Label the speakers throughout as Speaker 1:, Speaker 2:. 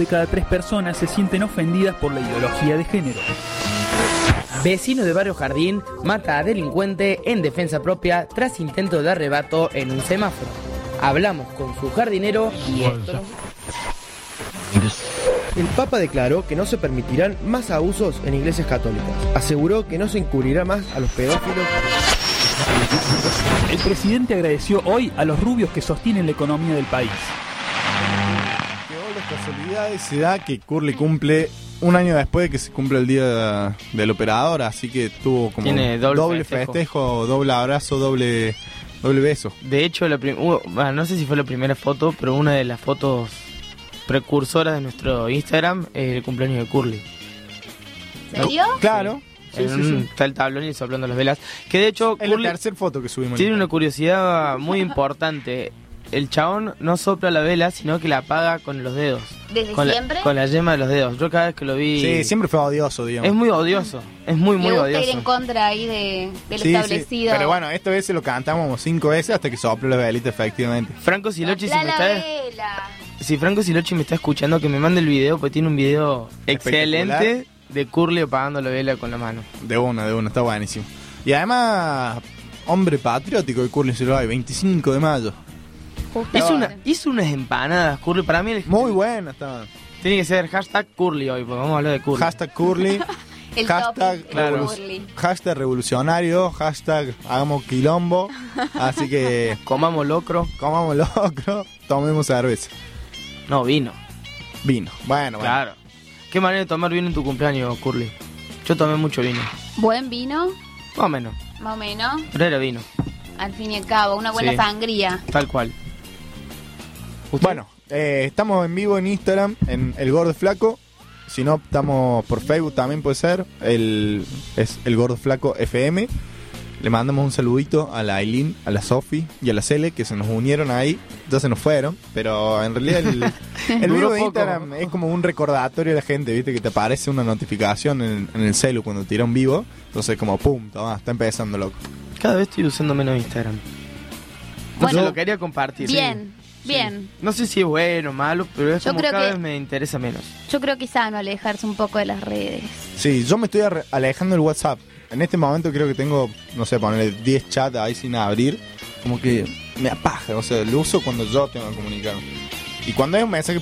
Speaker 1: de cada tres personas se sienten ofendidas por la ideología de género.
Speaker 2: Vecino de Barrio Jardín mata a delincuente en defensa propia tras intento de arrebato en un semáforo. Hablamos con su jardinero y esto.
Speaker 3: El Papa declaró que no se permitirán más abusos en iglesias católicas. Aseguró que no se encubrirá más a los pedófilos.
Speaker 1: El presidente agradeció hoy a los rubios que sostienen la economía del país.
Speaker 4: Casualidades se da que Curly cumple un año después de que se cumple el día del operador, así que tuvo como
Speaker 2: Tiene doble
Speaker 4: festejo.
Speaker 2: festejo.
Speaker 4: doble abrazo, doble, doble beso.
Speaker 2: De hecho, la prim- uh, bueno, no sé si fue la primera foto, pero una de las fotos precursoras de nuestro Instagram es el cumpleaños de Curly.
Speaker 5: ¿Serio?
Speaker 4: Claro, sí,
Speaker 2: En
Speaker 4: sí,
Speaker 2: un-
Speaker 4: sí.
Speaker 2: Está el tablón y soplando las velas. Que de hecho,
Speaker 4: Es la tercera foto que subimos.
Speaker 2: tiene una curiosidad muy importante. El chabón no sopla la vela, sino que la apaga con los dedos.
Speaker 5: ¿Desde
Speaker 2: Con la,
Speaker 5: siempre?
Speaker 2: con la yema de los dedos. Yo cada vez que lo vi...
Speaker 4: Sí, siempre fue odioso, digamos.
Speaker 2: Es muy odioso. Es muy, muy
Speaker 5: gusta ir
Speaker 2: odioso.
Speaker 5: en contra ahí de, de lo
Speaker 4: Sí, sí,
Speaker 5: establecido.
Speaker 4: Pero bueno, esta vez se lo cantamos como cinco veces hasta que sopló la velita, efectivamente.
Speaker 2: Franco Silochi, si
Speaker 5: Sopla
Speaker 2: me
Speaker 5: la
Speaker 2: está...
Speaker 5: vela.
Speaker 2: Si Franco Silochi me está escuchando, que me mande el video, pues tiene un video excelente de Curly apagando la vela con la mano.
Speaker 4: De una, de una, está buenísimo. Y además, hombre patriótico de Curly Celular, 25 de mayo.
Speaker 2: Hizo, una, hizo unas empanadas, Curly. Para mí el-
Speaker 4: Muy buena estaban.
Speaker 2: tiene que ser hashtag Curly hoy, porque vamos a hablar de Curly.
Speaker 4: Hashtag Curly,
Speaker 5: El
Speaker 4: hashtag,
Speaker 5: topic,
Speaker 4: revolu-
Speaker 5: Curly.
Speaker 4: hashtag revolucionario, hashtag hagamos quilombo. Así que
Speaker 2: Comamos locro.
Speaker 4: comamos locro, tomemos cerveza.
Speaker 2: No, vino.
Speaker 4: Vino. Bueno, bueno.
Speaker 2: Claro. ¿Qué manera de tomar vino en tu cumpleaños, Curly? Yo tomé mucho vino.
Speaker 5: Buen vino,
Speaker 2: Más o menos.
Speaker 5: más o menos.
Speaker 2: Pero era vino.
Speaker 5: Al fin y al cabo, una buena
Speaker 2: Sí.
Speaker 5: sangría.
Speaker 2: Tal cual. ¿Usted?
Speaker 4: Bueno, eh, estamos en vivo en Instagram, en El Gordo Flaco. Si no, estamos por Facebook también puede ser. El, es El Gordo Flaco FM. Le mandamos un saludito a la Aileen, a la Sofi y a la Cele que se nos unieron ahí. Ya se nos fueron, pero en realidad el, el vivo de. Instagram es como un recordatorio a la gente, ¿viste? Que te aparece una notificación en, en el celu cuando tira un vivo. Entonces, como pum, toma, está empezando loco.
Speaker 2: Cada vez estoy usando menos Instagram.
Speaker 5: Bueno,
Speaker 2: Yo lo quería compartir.
Speaker 5: Bien,
Speaker 2: Sí.
Speaker 5: bien.
Speaker 2: No sé si es bueno o malo, pero es
Speaker 5: Yo
Speaker 2: como
Speaker 5: creo
Speaker 2: cada
Speaker 5: que-
Speaker 2: vez me interesa menos.
Speaker 5: Yo creo que es sano alejarse un poco de las redes.
Speaker 4: Sí, yo me estoy alejando del WhatsApp. En este momento creo que tengo, no sé, ponerle 10 chats ahí sin abrir. Como que me apaga, o sea, lo uso cuando yo tengo que comunicarme. Y cuando hay un mensaje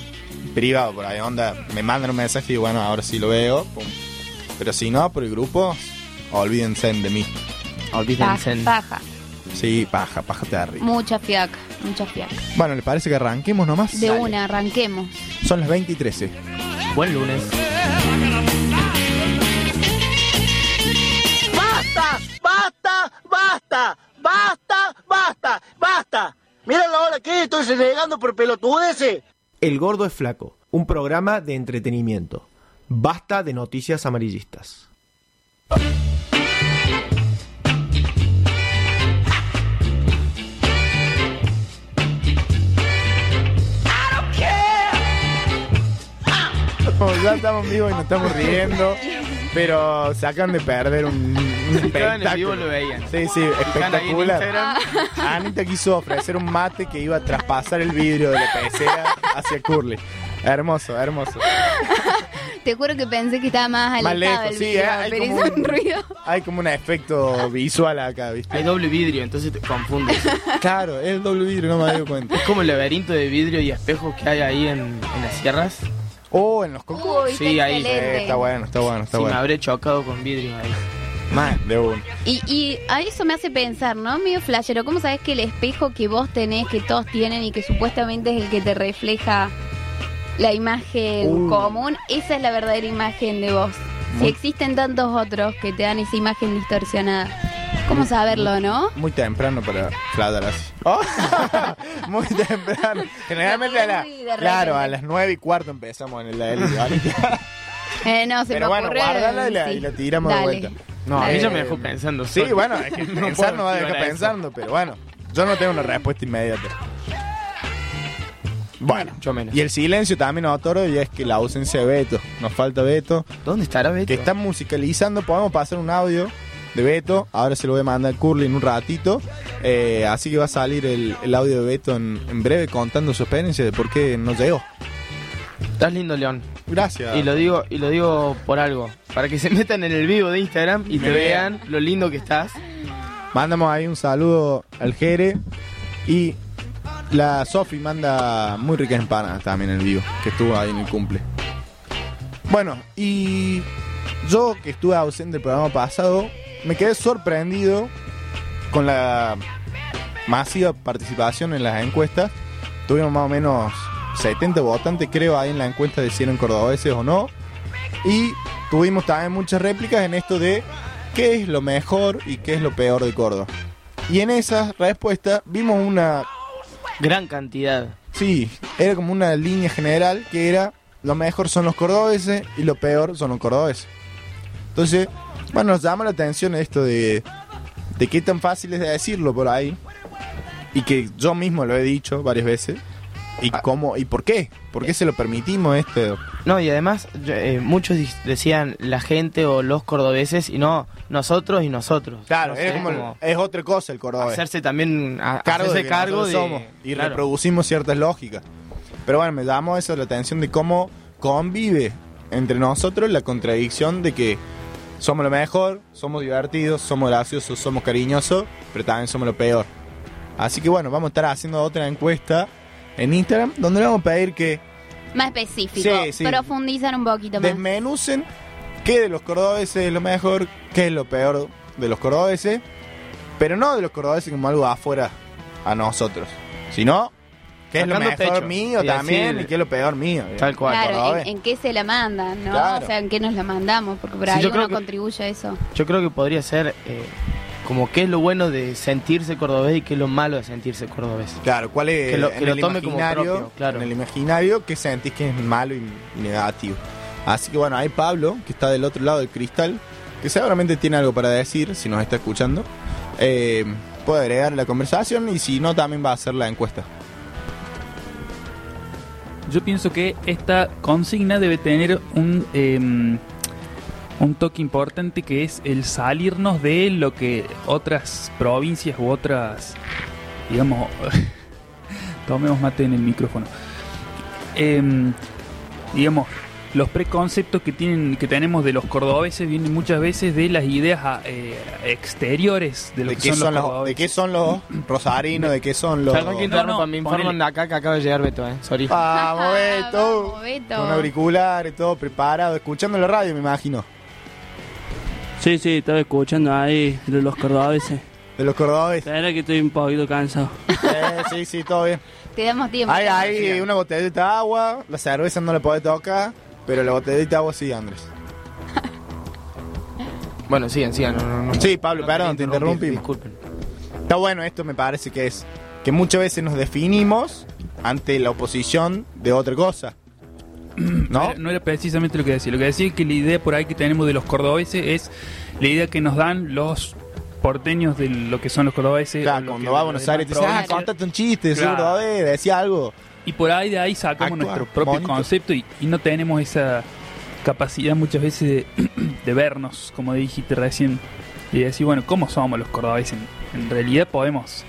Speaker 4: privado por ahí, onda, me mandan un mensaje y bueno, ahora sí lo veo. pum. Pero si no, por el grupo, olvídense de mí.
Speaker 2: Olvídense.
Speaker 5: Paja.
Speaker 4: Sí, paja, paja te arriba.
Speaker 5: Mucha fiaca, mucha fiaca.
Speaker 4: Bueno, ¿le parece que arranquemos nomás?
Speaker 5: De
Speaker 4: Dale.
Speaker 5: una, arranquemos.
Speaker 4: Son las 20 y 13.
Speaker 2: Buen lunes.
Speaker 6: ¡Basta! ¡Basta! ¡Basta! ¡Basta! ¡Basta! ¡Basta! Mira la hora que estoy renegando por pelotudeces.
Speaker 3: El Gordo es Flaco, un programa de entretenimiento. Basta de noticias amarillistas.
Speaker 4: Ya estamos vivos y nos estamos riendo. Pero se acaban de perder un, un
Speaker 2: Si estaban en vivo
Speaker 4: espectáculo.
Speaker 2: lo veían.
Speaker 4: Sí, sí, espectacular. Anita quiso ofrecer un mate que iba a traspasar el vidrio de la pecera hacia Curly. Hermoso, hermoso.
Speaker 5: Te juro que pensé que estaba más
Speaker 4: Más
Speaker 5: alejado
Speaker 4: lejos,
Speaker 5: el
Speaker 4: sí,
Speaker 5: video,
Speaker 4: hay
Speaker 5: pero
Speaker 4: como
Speaker 5: hizo un
Speaker 4: un-
Speaker 5: ruido.
Speaker 4: Hay como un efecto visual acá, ¿viste?
Speaker 2: Hay doble vidrio, entonces te confundes.
Speaker 4: Claro, es el doble vidrio, no me había cuenta.
Speaker 2: es como el laberinto de vidrio y espejos que hay ahí en, en las sierras.
Speaker 4: Oh, en los cocos.
Speaker 5: Uy,
Speaker 2: Sí, ahí,
Speaker 5: excelente.
Speaker 4: Eh, está bueno, está bueno, está
Speaker 2: si me
Speaker 4: bueno.
Speaker 2: habré chocado con vidrio ahí.
Speaker 4: Más de uno.
Speaker 5: Y, y a eso me hace pensar, ¿no? Medio flashero. ¿Cómo sabes que el espejo que vos tenés, que todos tienen y que supuestamente es el que te refleja la imagen
Speaker 4: Uh.
Speaker 5: común, esa es la verdadera imagen de vos? Si
Speaker 4: Muy-
Speaker 5: existen tantos otros que te dan esa imagen distorsionada, ¿cómo saberlo, no?
Speaker 4: Muy temprano para fladar así. Oh, muy temprano. Generalmente a la, claro, a las nueve y cuarto empezamos en el de
Speaker 5: Eh, no, se
Speaker 4: Pero
Speaker 5: me
Speaker 4: bueno,
Speaker 5: ocurrió.
Speaker 4: guárdala y la,
Speaker 5: sí.
Speaker 4: y la tiramos de vuelta.
Speaker 2: No, a mí
Speaker 4: Eh,
Speaker 2: ya me dejó pensando.
Speaker 4: Sí, bueno, es que
Speaker 2: No
Speaker 4: pensar no va a dejar pensando, pero bueno, yo no tengo una respuesta inmediata. Bueno,
Speaker 2: menos.
Speaker 4: y el silencio también otro y es que la ausencia de Beto, nos falta Beto,
Speaker 2: ¿Dónde estará Beto?
Speaker 4: que está musicalizando, podemos pasar un audio de Beto, ahora se lo voy a mandar a Curly en un ratito, eh, así que va a salir el, el audio de Beto en, en breve contando su experiencia de por qué no llegó.
Speaker 2: Estás lindo, León.
Speaker 4: Gracias.
Speaker 2: Y lo digo y lo digo por algo. Para que se metan en el vivo de Instagram y
Speaker 4: Me
Speaker 2: te
Speaker 4: vean.
Speaker 2: vean lo lindo que estás.
Speaker 4: Mandamos ahí un saludo al Jere. Y la Sofi manda muy ricas empanadas también en el vivo, que estuvo ahí en el cumple. Bueno, y yo que estuve ausente del programa pasado, me quedé sorprendido con la masiva participación en las encuestas. Tuvimos más o menos 70 votantes, creo, ahí en la encuesta de si eran cordobeses o no. Y tuvimos también muchas réplicas en esto de qué es lo mejor y qué es lo peor de Córdoba. Y en esa respuesta vimos una,
Speaker 2: Gran cantidad.
Speaker 4: sí, era como una línea general que era lo mejor son los cordobeses y lo peor son los cordobeses. Entonces, bueno, nos llama la atención esto de, de qué tan fácil es de decirlo por ahí. Y que yo mismo lo he dicho varias veces. Y cómo, y por qué, por qué se lo permitimos esto.
Speaker 2: No, y además eh, muchos decían la gente o los cordobeses y no nosotros y nosotros.
Speaker 4: Claro,
Speaker 2: No
Speaker 4: es,
Speaker 2: sé,
Speaker 4: como,
Speaker 2: como
Speaker 4: es otra cosa el cordobés.
Speaker 2: hacerse también a,
Speaker 4: cargo
Speaker 2: hacerse
Speaker 4: de
Speaker 2: cargo de
Speaker 4: somos y
Speaker 2: claro.
Speaker 4: reproducimos ciertas lógicas. Pero bueno, me llamó eso la atención de cómo convive entre nosotros la contradicción de que somos lo mejor, somos divertidos, somos graciosos, somos cariñosos, pero también somos lo peor. Así que bueno, vamos a estar haciendo otra encuesta en Instagram donde le vamos a pedir que
Speaker 5: Más específico.
Speaker 4: Sí, sí.
Speaker 5: Profundizar un poquito más.
Speaker 4: desmenucen qué de los cordobeses es lo mejor, qué es lo peor de los cordobeses, pero no de los cordobeses como algo afuera a nosotros, sino qué es lo mejor
Speaker 2: pecho.
Speaker 4: mío
Speaker 2: Y
Speaker 4: también
Speaker 2: decir-
Speaker 4: y qué es lo peor mío.
Speaker 2: Tal cual.
Speaker 5: Claro, en, en qué se la mandan, ¿no?
Speaker 4: Claro.
Speaker 5: O sea, en qué nos la mandamos, porque por
Speaker 2: Sí,
Speaker 5: ahí
Speaker 2: creo
Speaker 5: uno
Speaker 2: que-
Speaker 5: contribuye a eso.
Speaker 2: Yo creo que podría ser eh, como qué es lo bueno de sentirse cordobés y qué es lo malo de sentirse cordobés.
Speaker 4: Claro, ¿cuál es
Speaker 2: Que lo-
Speaker 4: en
Speaker 2: que lo
Speaker 4: el
Speaker 2: tome como
Speaker 4: imaginario,
Speaker 2: propio, claro.
Speaker 4: en el imaginario que sentís que es malo y negativo? Así que bueno, hay Pablo, que está del otro lado del cristal, que seguramente tiene algo para decir, si nos está escuchando. Eh, puede agregar la conversación y si no, también va a hacer la encuesta.
Speaker 1: Yo pienso que esta consigna debe tener un, eh, un toque importante que es el salirnos de lo que otras provincias u otras, digamos, tomemos mate en el micrófono. Em, digamos, los preconceptos que tienen que tenemos de los cordobeses vienen muchas veces de las ideas ah, eh, exteriores de lo
Speaker 4: ¿De
Speaker 1: que
Speaker 4: qué,
Speaker 1: son,
Speaker 4: son
Speaker 1: los
Speaker 4: los, ¿De
Speaker 1: cordobeses.
Speaker 4: qué son los rosarinos? ¿De qué son los...?
Speaker 2: Perdón que
Speaker 1: No,
Speaker 2: interrumpa,
Speaker 1: no,
Speaker 2: me informan
Speaker 1: ponele.
Speaker 2: acá que acaba de llegar Beto, eh. Sorry.
Speaker 4: Vamos, Beto.
Speaker 5: Vamos, Beto.
Speaker 4: Con auriculares, todo preparado, escuchando la radio, me imagino.
Speaker 7: Sí, sí, estaba escuchando ahí de los cordobeses.
Speaker 4: De los cordobeses.
Speaker 7: Espera que estoy un poquito cansado.
Speaker 4: Eh, sí, sí, todo bien.
Speaker 5: Te damos tiempo.
Speaker 4: Hay, hay una botellita de agua, la cerveza no la podés tocar, pero la botellita de agua sí, Andrés.
Speaker 2: Bueno, sigan, sigan. No, no, no.
Speaker 4: Sí, Pablo,
Speaker 2: No
Speaker 4: perdón, te interrumpí.
Speaker 2: Disculpen.
Speaker 4: Está bueno esto, me parece que es que muchas veces nos definimos ante la oposición de otra cosa.
Speaker 1: No
Speaker 4: ¿No?
Speaker 1: era, precisamente lo que decía. Lo que decía es que la idea por ahí que tenemos de los cordobeses es la idea que nos dan los porteños de lo que son los cordobeses.
Speaker 4: Claro, cuando va a Buenos Aires te dice, ah, contate un chiste,
Speaker 1: Claro.
Speaker 4: seguro, ver, decía algo.
Speaker 1: Y por ahí de ahí sacamos nuestro propio
Speaker 4: bonito.
Speaker 1: concepto y, y no tenemos esa capacidad muchas veces de, de vernos, como dijiste recién, y decir, bueno, ¿cómo somos los cordobeses? En, en realidad podemos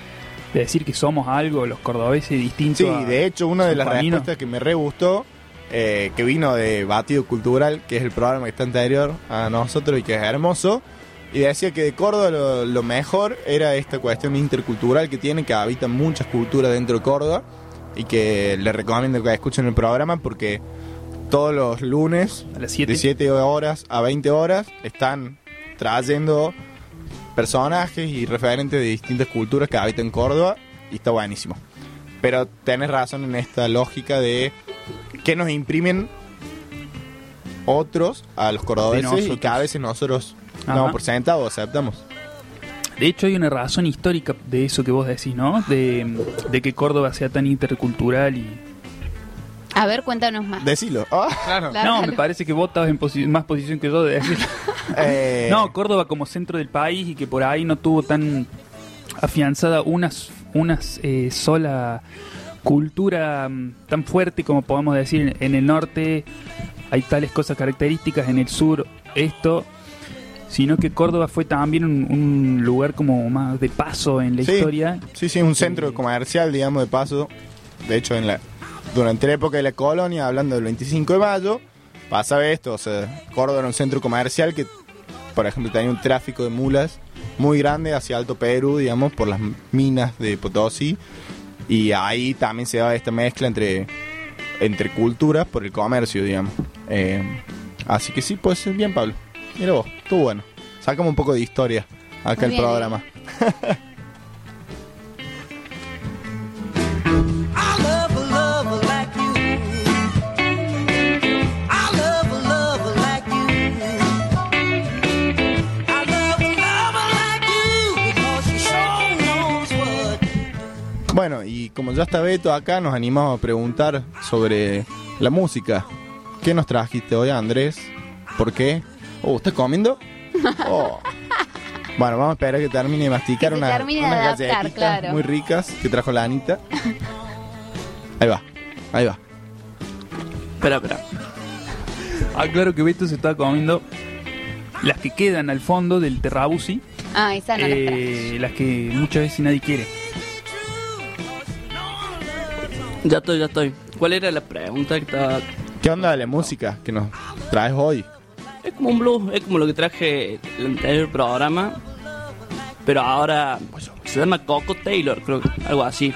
Speaker 1: decir que somos algo, los cordobeses, distintos.
Speaker 4: Sí,
Speaker 1: a-
Speaker 4: de hecho, una de las
Speaker 1: camino.
Speaker 4: respuestas que me re gustó, eh, que vino de Batido Cultural, que es el programa que está anterior a nosotros y que es hermoso, y decía que de Córdoba lo, lo mejor era esta cuestión intercultural que tiene, que habitan muchas culturas dentro de Córdoba, y que les recomiendo que escuchen el programa porque todos los lunes,
Speaker 1: a las 7.
Speaker 4: de 7 horas a 20 horas, están trayendo personajes y referentes de distintas culturas que habitan Córdoba y está buenísimo. Pero tenés razón en esta lógica de que nos imprimen otros a los cordobeses y
Speaker 1: nosotros.
Speaker 4: que a veces nosotros
Speaker 1: Ajá.
Speaker 4: damos por sentado o aceptamos.
Speaker 1: De hecho, hay una razón histórica de eso que vos decís, ¿no? De, de que Córdoba sea tan intercultural y...
Speaker 5: A ver, cuéntanos más.
Speaker 4: Decilo. Ah,
Speaker 2: Claro.
Speaker 5: Claro,
Speaker 1: no,
Speaker 5: claro.
Speaker 1: me parece que vos estabas en posi- más posición que yo de decir.
Speaker 4: eh,
Speaker 1: No, Córdoba como centro del país y que por ahí no tuvo tan afianzada una, una eh, sola cultura mm, tan fuerte como podemos decir en, el norte hay tales cosas características, en el sur esto, sino que Córdoba fue también un, un lugar como más de paso en la
Speaker 4: Sí.
Speaker 1: historia.
Speaker 4: Sí, sí, un centro
Speaker 1: Eh,
Speaker 4: comercial, digamos, de paso. De hecho, en la durante la época de la colonia, hablando del 25 de mayo, pasaba esto, o sea, Córdoba era un centro comercial que, por ejemplo, tenía un tráfico de mulas muy grande hacia Alto Perú, digamos, por las minas de Potosí, y ahí también se daba esta mezcla entre, entre culturas por el comercio, digamos. Eh, así que sí, puede ser bien, Pablo. Mira vos, estuvo bueno. Sacamos un poco de historia acá el programa. Bueno, y como ya está Beto acá, nos animamos a preguntar sobre la música. ¿Qué nos trajiste hoy, Andrés? ¿Por qué? Oh, ¿estás comiendo? Oh. Bueno, vamos a esperar a que termine de masticar unas,
Speaker 5: termine de
Speaker 4: unas
Speaker 5: adaptar,
Speaker 4: galletitas
Speaker 5: claro.
Speaker 4: muy ricas que trajo la Anita. Ahí va, ahí va.
Speaker 7: Espera, espera.
Speaker 1: Ah, claro que Beto se está comiendo las que quedan al fondo del terrabusi,
Speaker 5: Ah, esa no la traje.
Speaker 1: eh, las que muchas veces nadie quiere.
Speaker 7: Ya estoy, ya estoy. ¿Cuál era la pregunta que estaba?
Speaker 4: ¿Qué onda la música que nos traes hoy?
Speaker 7: Es como un blues, es como lo que traje el anterior programa. Pero ahora se llama Coco Taylor, creo algo así.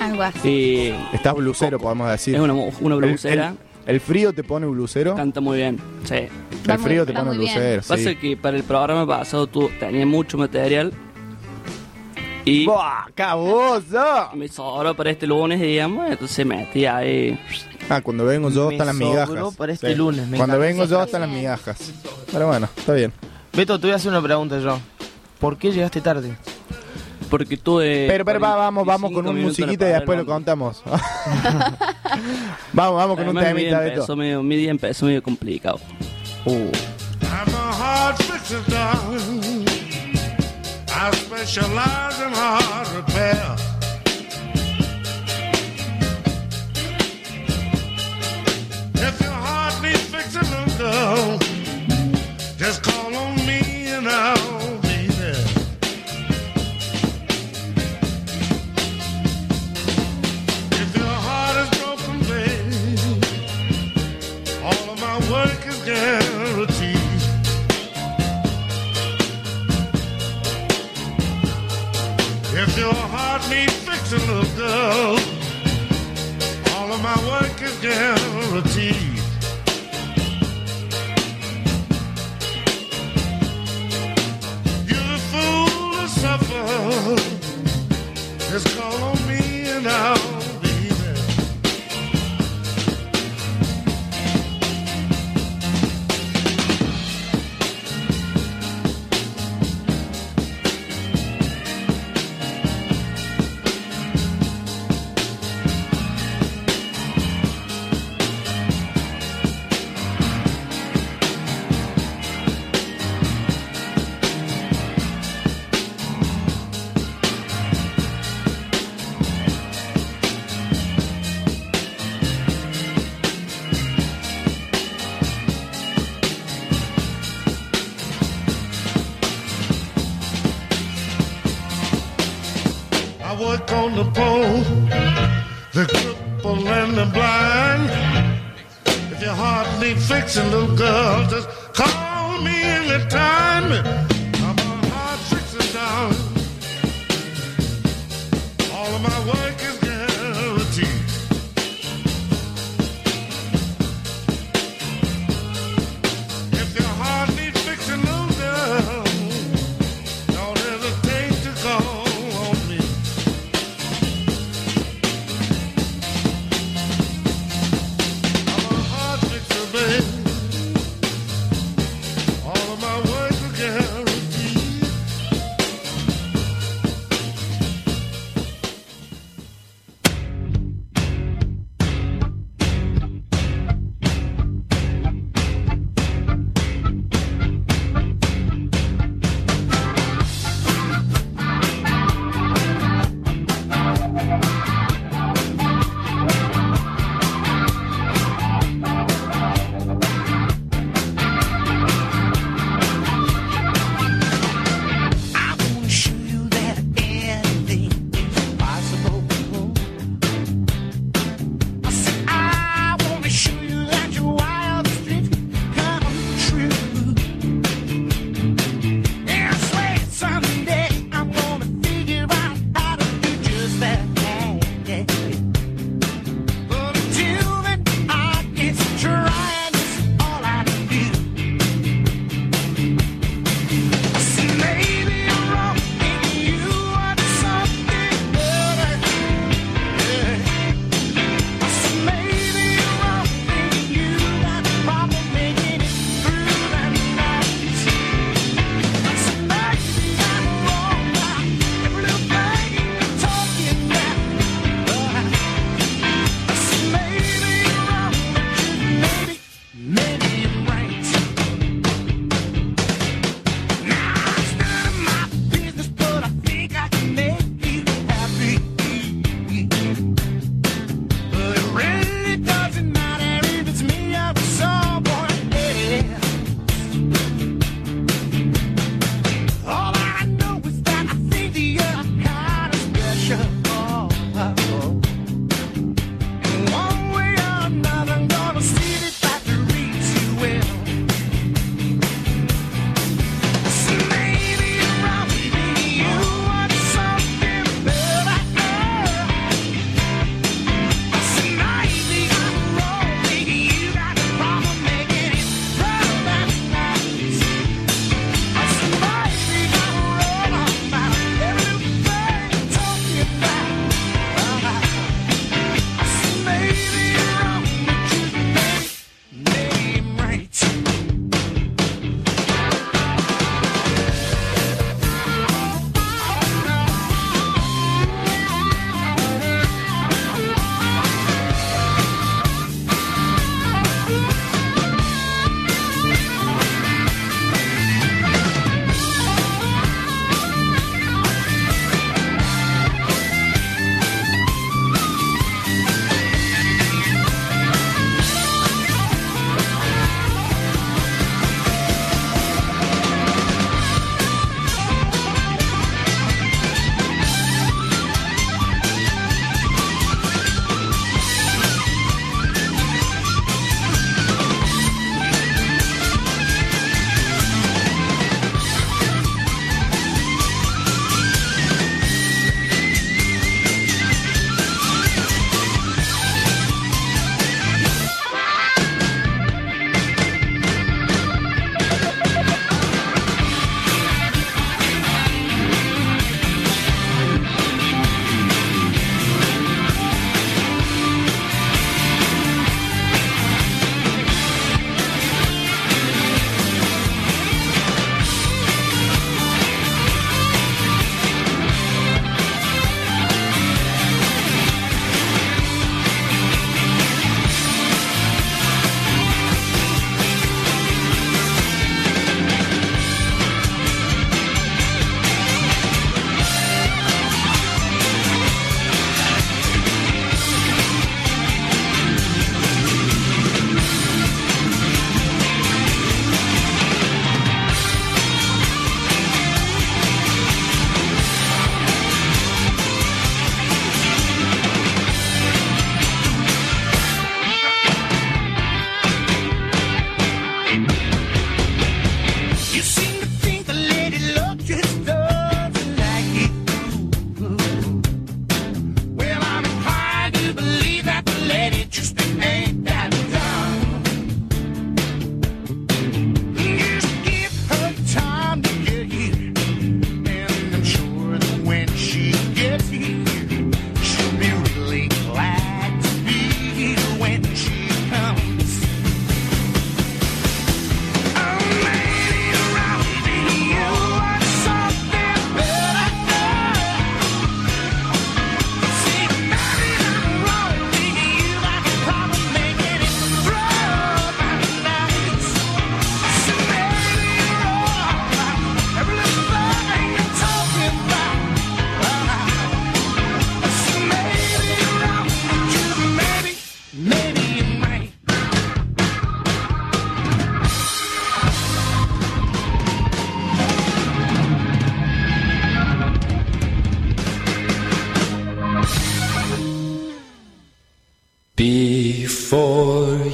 Speaker 5: Algo así.
Speaker 7: Y
Speaker 4: Estás blusero, podemos decir.
Speaker 7: es una, una
Speaker 4: El-
Speaker 7: blusera.
Speaker 4: El, el frío te pone blusero.
Speaker 7: Canta muy bien. Sí.
Speaker 5: Va
Speaker 4: El
Speaker 5: muy-
Speaker 4: frío te
Speaker 5: va
Speaker 4: pone
Speaker 5: muy bien.
Speaker 4: blusero.
Speaker 7: Pasa
Speaker 4: Sí.
Speaker 7: que para el programa pasado tú tenías mucho material. Y
Speaker 4: ¡Buah, caboso!
Speaker 7: me sobró para este lunes, digamos. Entonces metí ahí.
Speaker 4: Ah, cuando vengo yo están las migajas.
Speaker 2: para este lunes, me
Speaker 4: Cuando vengo yo están las migajas. Pero bueno, está bien.
Speaker 2: Beto, te voy a hacer una pregunta yo. ¿Por qué llegaste tarde?
Speaker 7: Porque tuve.
Speaker 4: Pero, pero va, vamos, vamos
Speaker 7: 45
Speaker 4: con un musiquita y después lo contamos. vamos, vamos con un
Speaker 7: Además, mi
Speaker 4: temita de
Speaker 7: empezó
Speaker 4: todo.
Speaker 7: medio, mi día empezó medio complicado.
Speaker 4: Uh,
Speaker 8: I specialize in hard repair. If your heart needs fixing, girl, needs fixing, little girl, all of my work is guaranteed. You're a fool to suffer. Just call on me and I'll and little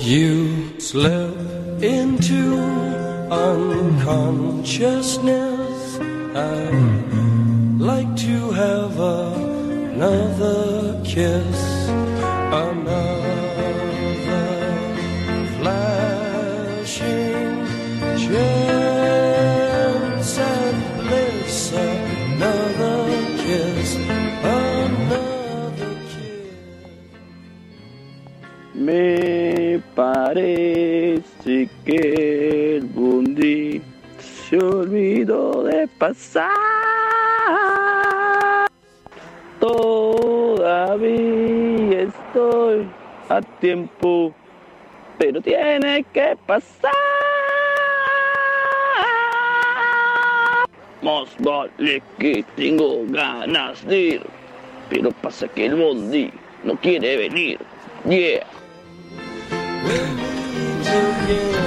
Speaker 9: you slip into unconsciousness, I'd
Speaker 7: que el Bundi se olvidó de pasar. Todavía estoy a tiempo, pero tiene que pasar. Más vale que tengo ganas de ir, pero pasa que el Bondi no quiere venir. Yeah.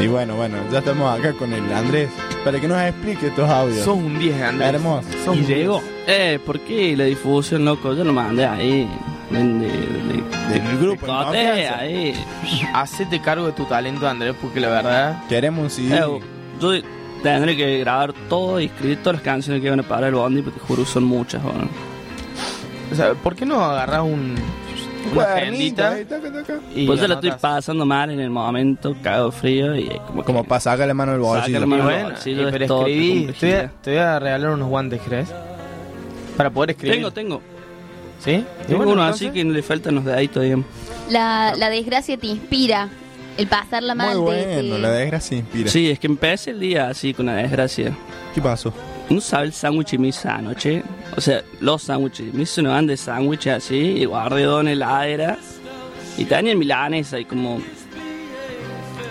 Speaker 4: Y bueno, bueno, ya estamos acá con el Andrés para que nos explique estos audios.
Speaker 2: Sos un 10, Andrés.
Speaker 4: Hermoso.
Speaker 2: Sos
Speaker 1: Y
Speaker 2: un
Speaker 1: llegó.
Speaker 7: Eh, ¿por qué la difusión, loco? Yo lo mandé ahí. De, de, de-
Speaker 4: Del grupo,
Speaker 7: de
Speaker 4: en
Speaker 7: cote,
Speaker 4: confianza.
Speaker 7: ahí.
Speaker 2: 10. Hacete cargo de tu talento, Andrés, porque la verdad.
Speaker 4: Queremos un CD.
Speaker 7: Eh, yo tendré que grabar todo y escribir todas las canciones que van a parar el bondi porque juro que son muchas, bueno.
Speaker 2: O sea, ¿por qué no agarras un. Una agendita
Speaker 4: ahí, taca, taca.
Speaker 2: y
Speaker 7: pues yo la estoy pasando mal en el momento, cago frío y como,
Speaker 4: Como
Speaker 7: que-
Speaker 4: para sacarle mano al bolsillo.
Speaker 7: Mano.
Speaker 2: Bueno,
Speaker 7: bolsillo
Speaker 2: pero
Speaker 7: todo,
Speaker 2: escribí.
Speaker 7: te
Speaker 2: voy, a,
Speaker 7: complejidad.
Speaker 2: te voy a regalar unos guantes, ¿crees? Para poder escribir.
Speaker 7: Tengo, tengo.
Speaker 2: ¿Sí?
Speaker 7: Tengo
Speaker 2: bueno,
Speaker 7: uno
Speaker 2: entonces-
Speaker 7: así que le faltan los deditos, digamos.
Speaker 5: La, la desgracia te inspira. El pasarla mal
Speaker 4: Muy bueno,
Speaker 5: te-
Speaker 4: la desgracia inspira.
Speaker 7: Sí, es que empecé el día así con la desgracia.
Speaker 4: ¿Qué pasó?
Speaker 7: ¿No sabe el sándwich que me hice anoche? O sea, los sándwiches. Me hice una banda de sándwiches así y guardé dos en la heladera. Y tenía en milanesa y como...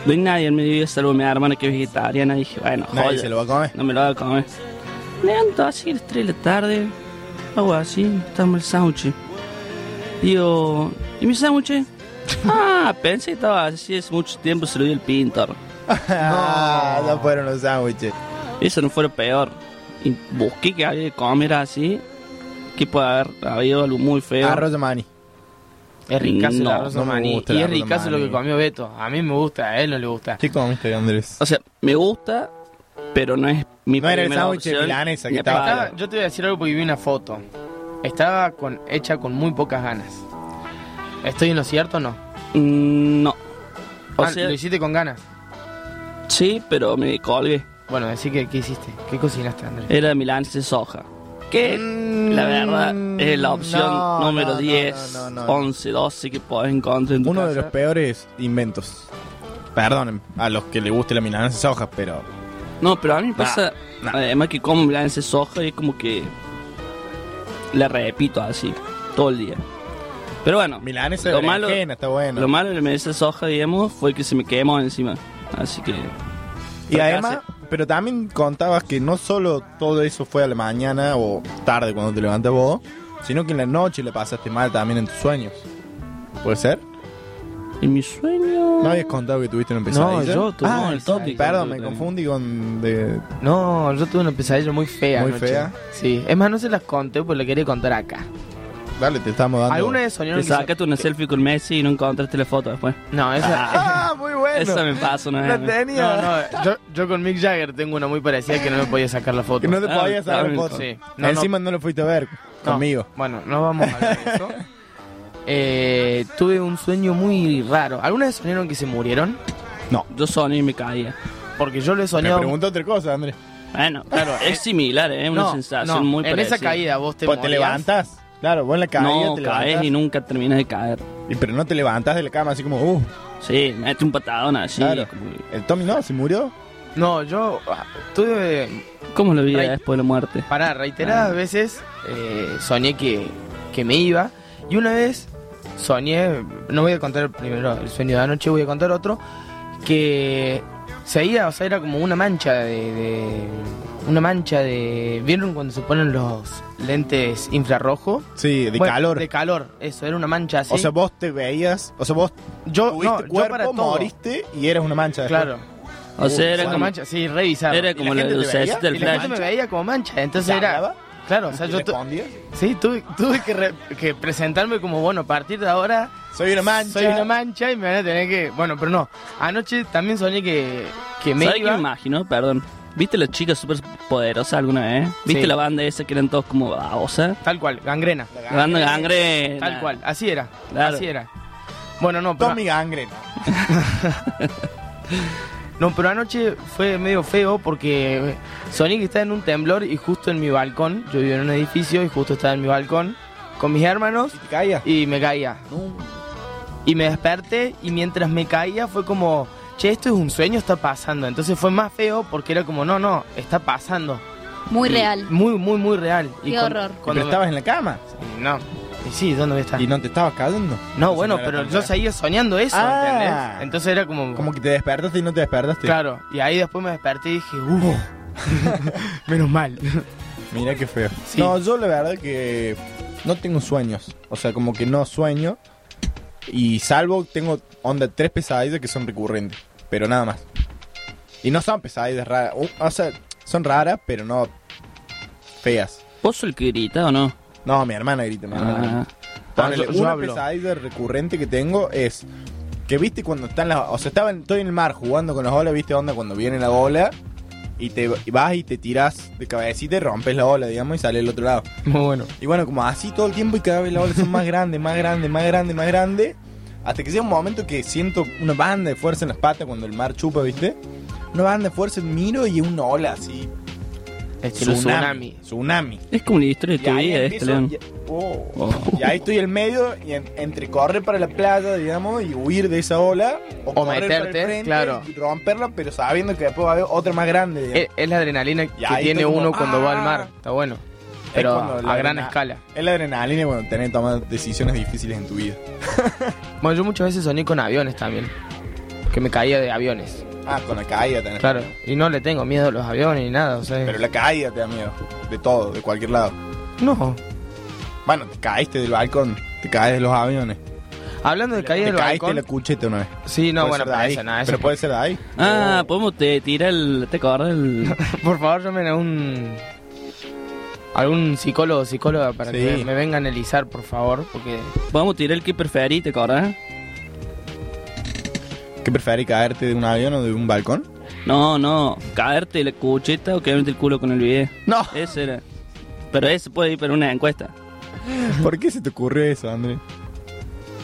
Speaker 7: No hay nadie en mi vida salvo mi hermana que es vegetariana. Y dije, bueno,
Speaker 4: Nadie se lo va a comer.
Speaker 7: no me lo voy a comer. Me levanto así a las 3 de la tarde. Hago así, estamos el sándwich. Digo, ¿y mi sándwich? ah, pensé que estaba así hace mucho tiempo, se lo di al pintor.
Speaker 4: Ah, ya fueron los sándwiches.
Speaker 7: Eso no fuera peor. Y busqué que había de comer así. Que puede haber habido algo muy feo.
Speaker 4: Arroz de maní.
Speaker 2: Es ricazo el
Speaker 7: No,
Speaker 2: arroz
Speaker 4: no me
Speaker 2: maní.
Speaker 4: gusta el
Speaker 2: Y es
Speaker 4: arroz
Speaker 2: ricazo lo que comió Beto. A mí me gusta, a él no le gusta.
Speaker 4: ¿Qué comiste, Andrés?
Speaker 7: O sea, me gusta, pero no es mi
Speaker 4: No era el sándwich de milanesa que estaba-.
Speaker 2: Estaba- yo te voy a decir algo porque vi una foto. Estaba con, hecha con muy pocas ganas. ¿Estoy en lo cierto o no?
Speaker 7: Mm, No. O
Speaker 2: Ah,
Speaker 7: sea,
Speaker 2: ¿Lo hiciste con ganas?
Speaker 7: sí, pero me colgué.
Speaker 2: Bueno, decí que qué hiciste. ¿Qué cocinaste, Andrés?
Speaker 7: Era milanesa de soja. Que la verdad es la opción
Speaker 4: Mm, no,
Speaker 7: número
Speaker 4: no, no,
Speaker 7: 10,
Speaker 4: no, no, no.
Speaker 7: 11, 12 que podés encontrar en tu
Speaker 4: Uno de los peores inventos. Perdonen a los que les guste la milanesa de soja, pero
Speaker 7: No, pero a mí me pasa,
Speaker 4: nah.
Speaker 7: además que como milanesa de soja y es como que la repito así, todo el día. Pero bueno,
Speaker 4: milanesa de
Speaker 7: Lo malo-
Speaker 4: berenjena está bueno.
Speaker 7: lo malo de la milanesa de soja, digamos, fue que se me quemó encima. Así que...
Speaker 4: y además, pero también contabas que no solo todo eso fue a la mañana o tarde cuando te levantas vos, sino que en la noche le pasaste mal también en tus sueños. ¿Puede ser?
Speaker 7: En mi sueño...
Speaker 4: ¿No habías contado que tuviste una pesadilla?
Speaker 2: yo tuve
Speaker 4: ah,
Speaker 7: no, el tópico.
Speaker 4: Perdón, me confundí con de...
Speaker 2: No, yo tuve una pesadilla muy fea.
Speaker 4: Muy
Speaker 2: anoche.
Speaker 4: fea.
Speaker 2: Sí. Es más, no se las conté, pues la quería contar acá.
Speaker 4: Dale, te estamos dando...
Speaker 2: ¿Alguna vez soñaron
Speaker 7: Te
Speaker 2: que
Speaker 7: sacaste una selfie con Messi y no encontraste la foto después.
Speaker 2: No, esa.
Speaker 4: Ah, muy bueno.
Speaker 7: Esa me pasó una
Speaker 4: La
Speaker 7: vez.
Speaker 4: tenía.
Speaker 2: No, no, yo, yo con Mick Jagger tengo una muy parecida que no me podía sacar la foto.
Speaker 4: Que no te
Speaker 7: Ah,
Speaker 4: podías sacar
Speaker 7: también.
Speaker 4: foto.
Speaker 2: Sí. No,
Speaker 4: Encima no. lo fuiste a ver
Speaker 2: No.
Speaker 4: conmigo.
Speaker 2: Bueno, no vamos a hablar de eso. Eh, tuve un sueño muy raro. ¿Alguna vez soñaron que se murieron?
Speaker 7: Yo soñé y me caía.
Speaker 2: Porque yo lo he
Speaker 4: Me
Speaker 2: soñado.
Speaker 4: pregunto otra cosa, Andrés.
Speaker 7: Bueno, claro, es similar, ¿eh? es una
Speaker 2: No,
Speaker 7: sensación
Speaker 2: no,
Speaker 7: muy
Speaker 2: En
Speaker 7: parecida.
Speaker 2: esa caída vos te
Speaker 4: Pues te
Speaker 2: morías.
Speaker 4: levantas. Claro, vos en la caída
Speaker 7: No,
Speaker 4: te
Speaker 7: caes
Speaker 4: levantas.
Speaker 7: y nunca terminas de caer.
Speaker 4: Y pero no te levantas de la cama así como, uh,
Speaker 7: Sí, mete un patadón así.
Speaker 4: Claro.
Speaker 7: como
Speaker 4: el Tommy no, se murió.
Speaker 2: No, yo ah, tuve.
Speaker 7: ¿Cómo lo vi después de la muerte?
Speaker 2: Para reiteradas veces eh, soñé que, que me iba. Y una vez soñé. No voy a contar primero el sueño de anoche, voy a contar otro. Que seguía, o sea, era como una mancha de. de- una mancha de. ¿Vieron cuando se ponen los lentes infrarrojo?
Speaker 4: Sí, de
Speaker 2: Bueno,
Speaker 4: calor.
Speaker 2: De calor, eso, era una mancha así.
Speaker 4: O sea, vos te veías, o sea, vos
Speaker 2: yo,
Speaker 4: tuviste
Speaker 2: no, yo
Speaker 4: cuerpo,
Speaker 2: para todo.
Speaker 4: moriste y eras una mancha. después.
Speaker 2: Claro.
Speaker 7: O sea, era
Speaker 2: una
Speaker 7: como,
Speaker 2: mancha, sí, revisar.
Speaker 7: era
Speaker 4: ¿Y
Speaker 7: como
Speaker 4: la
Speaker 7: la
Speaker 4: gente te veía?
Speaker 7: lucecita del
Speaker 2: Y la gente
Speaker 7: flash.
Speaker 2: me veía como mancha,
Speaker 4: ¿Se
Speaker 2: entonces era. Claro, o sea,
Speaker 4: ¿Y
Speaker 2: yo sí, tuve, tuve que, re- que presentarme como, bueno, a partir de ahora
Speaker 4: Soy una mancha.
Speaker 2: soy una mancha y me van a tener que... Bueno, pero no. Anoche también soñé que, que me
Speaker 7: ¿Sabes qué
Speaker 2: iba...
Speaker 7: me imagino? Perdón. ¿Viste las chicas súper poderosas alguna vez? ¿Viste
Speaker 2: Sí.
Speaker 7: la banda esa que eran todos como babosas?
Speaker 2: Tal cual, gangrena.
Speaker 7: La banda gangrena.
Speaker 2: Tal cual, así era.
Speaker 7: Claro.
Speaker 2: Así era. Bueno, no, pero,
Speaker 4: Tommy Gangrena.
Speaker 2: no, pero anoche fue medio feo porque que estaba en un temblor y justo en mi balcón, yo vivo en un edificio y justo estaba en mi balcón con mis hermanos
Speaker 4: ¿Y te caía?
Speaker 2: y me caía. Y me desperté y mientras me caía fue como, che, esto es un sueño, está pasando. Entonces fue más feo porque era como, no, no, está pasando.
Speaker 5: Muy
Speaker 2: Y
Speaker 5: real.
Speaker 2: Muy, muy, muy real.
Speaker 5: Qué
Speaker 2: cuan-
Speaker 5: horror.
Speaker 4: ¿Pero
Speaker 2: Cuando me-
Speaker 4: estabas en la cama?
Speaker 2: No. Y sí, ¿dónde voy a estar?
Speaker 4: ¿Y no te estabas cayendo?
Speaker 2: No, bueno, pero yo seguía soñando eso,
Speaker 4: Ah.
Speaker 2: ¿entendés? Entonces era como...
Speaker 4: Como que te despertaste y no te despertaste.
Speaker 2: Claro, y ahí después me desperté y dije, uh, menos mal.
Speaker 4: Mira qué feo.
Speaker 2: Sí.
Speaker 4: No, yo la verdad que no tengo sueños. O sea, como que no sueño. Y salvo, tengo onda tres pesadillas que son recurrentes. Pero nada más. Y no son pesadillas raras. O sea, son raras, pero no feas.
Speaker 7: ¿Vos sos el que grita o no?
Speaker 4: No, mi hermana grita, mi hermana.
Speaker 7: Ah,
Speaker 2: yo- yo
Speaker 4: una
Speaker 2: hablo.
Speaker 4: pesadilla recurrente que tengo es que viste cuando están las, o sea, estaba en- estoy en el mar jugando con las olas, viste onda cuando viene la ola y te y vas y te tiras de cabecita y rompes la ola, digamos, y sale al otro lado.
Speaker 2: Muy bueno.
Speaker 4: Y bueno, como así todo el tiempo y cada vez las olas son más grandes, más grandes, más grandes, más grandes, hasta que llega un momento que siento una banda de fuerza en las patas cuando el mar chupa, ¿viste? Una banda de fuerza, miro y es una ola así.
Speaker 2: Estilo tsunami.
Speaker 4: Tsunami.
Speaker 7: es como la historia de tu vida,
Speaker 4: empiezo-
Speaker 7: este, León.
Speaker 4: y- oh.
Speaker 7: Oh.
Speaker 4: Y ahí estoy en medio y en- entre correr para la playa, digamos, y huir de esa ola. O, correr para el
Speaker 2: meterte,
Speaker 4: frente
Speaker 2: claro.
Speaker 4: Y romperla, pero sabiendo que después va a haber otra más grande.
Speaker 2: Es, es la adrenalina que tiene
Speaker 4: como,
Speaker 2: uno cuando va al
Speaker 4: ¡ah!
Speaker 2: mar. Está bueno. Pero a gran escala.
Speaker 4: Es la adrenalina cuando tenés que tomar decisiones difíciles en tu vida.
Speaker 2: Bueno, yo muchas veces soñé con aviones también. Que me caía de aviones.
Speaker 4: Ah, con la caída tenés.
Speaker 2: Claro. Y no le tengo miedo a los aviones ni nada. O sea,
Speaker 4: Pero la caída te da miedo. De todo, de cualquier lado.
Speaker 2: no.
Speaker 4: Bueno, te caíste del balcón, te caes de los aviones.
Speaker 2: Hablando de caída
Speaker 4: te
Speaker 2: del
Speaker 4: caíste
Speaker 2: balcón.
Speaker 4: de la cucheta una vez.
Speaker 2: Sí, no, bueno, pero eso, nada, eso
Speaker 4: Pero puede ser de ahí.
Speaker 7: Ah, podemos te tirar el. ¿Te acordás el.?
Speaker 2: Por favor, llamen a un. algún psicólogo o psicóloga para
Speaker 4: Sí.
Speaker 2: que me vengan a analizar, por favor. Porque.
Speaker 7: Podemos tirar el que preferí, ¿te acordás?
Speaker 4: ¿Qué preferís, caerte de un avión o de un balcón?
Speaker 7: No, no. Caerte la cucheta o quedarte el culo con el video.
Speaker 4: No.
Speaker 7: Ese era. Pero ese puede ir para una encuesta.
Speaker 4: ¿Por qué se te ocurrió eso, André?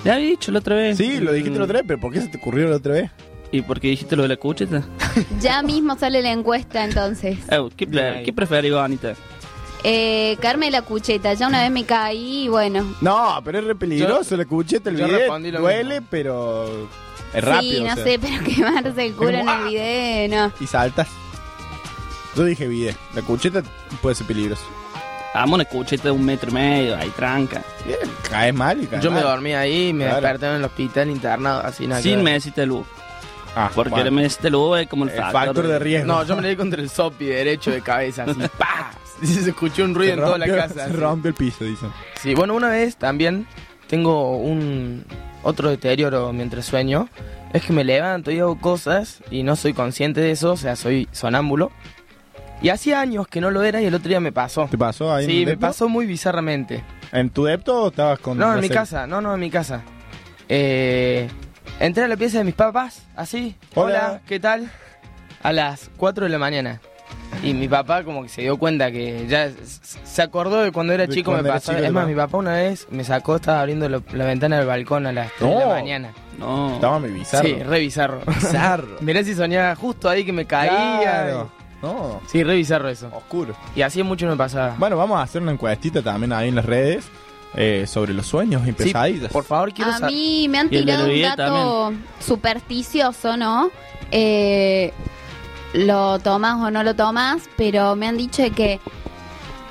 Speaker 7: Ya había dicho la otra vez.
Speaker 4: Sí, lo dijiste la otra vez, pero ¿por qué se te ocurrió la otra vez?
Speaker 7: ¿Y por qué dijiste lo de la cucheta?
Speaker 5: Ya mismo sale la encuesta entonces.
Speaker 7: Eh, ¿Qué, pre- ¿qué preferís, Anita?
Speaker 5: Eh, caerme la cucheta. Ya una vez me caí y bueno.
Speaker 4: No, pero es re peligroso la cucheta, el
Speaker 2: yo
Speaker 4: video
Speaker 2: respondí lo
Speaker 4: duele, pero es rápido.
Speaker 5: sí, no
Speaker 4: o sea.
Speaker 5: sé, pero quemarse el culo en el video, no.
Speaker 4: Y saltas. Yo dije video. La cucheta puede ser peligroso.
Speaker 7: Vamos una cucheta de un metro y medio, ahí tranca.
Speaker 4: Bien, caes mal y caes
Speaker 2: Yo me dormí ahí y me
Speaker 4: Claro.
Speaker 2: desperté en el hospital internado, así nada. que
Speaker 7: Sin
Speaker 2: ver.
Speaker 7: mesita de luz.
Speaker 4: Ah,
Speaker 7: Porque
Speaker 4: bueno.
Speaker 7: el mesita de luz es como el,
Speaker 4: El factor de riesgo.
Speaker 2: No, yo me le di contra el sopi derecho de cabeza, así, ¡pa! Y se escuchó un ruido
Speaker 4: Se
Speaker 2: en toda la
Speaker 4: rompió-
Speaker 2: casa.
Speaker 4: Se
Speaker 2: así.
Speaker 4: rompió el piso, dicen.
Speaker 2: Sí, bueno, una vez también tengo un otro deterioro mientras sueño. Es que me levanto y hago cosas y no soy consciente de eso, o sea, soy sonámbulo. Y hacía años que no lo era y el otro día me pasó.
Speaker 4: ¿Te pasó ahí
Speaker 2: Sí, me
Speaker 4: depto?
Speaker 2: pasó muy bizarramente.
Speaker 4: ¿En tu depto o estabas con.?
Speaker 2: No, en mi casa, no, no, en mi casa. Eh, entré a la pieza de mis papás, así. Hola,
Speaker 4: Hola.
Speaker 2: ¿qué tal? A las 4 de la mañana. Y mi papá como que se dio cuenta que ya se acordó de cuando era
Speaker 4: De
Speaker 2: chico me
Speaker 4: era
Speaker 2: pasó.
Speaker 4: chico
Speaker 2: Es más, mi papá una vez me sacó, estaba abriendo lo- la ventana del balcón a las 3 de
Speaker 4: No.
Speaker 2: la mañana.
Speaker 7: No.
Speaker 4: Estaba muy bizarro.
Speaker 2: Sí, re bizarro.
Speaker 4: bizarro.
Speaker 2: Mirá si soñaba justo ahí que me caía.
Speaker 4: Claro. No,
Speaker 2: Sí, re bizarro eso.
Speaker 4: oscuro.
Speaker 2: Y hacía mucho no me pasaba.
Speaker 4: Bueno, vamos a hacer una encuestita también ahí en las redes eh, sobre los sueños y
Speaker 2: Sí,
Speaker 4: pesadillas.
Speaker 2: por favor, quiero
Speaker 5: A
Speaker 2: saber.
Speaker 5: mí me han
Speaker 7: de
Speaker 5: tirado un dato supersticioso, ¿no? Eh, lo tomas o no lo tomas, pero me han dicho de que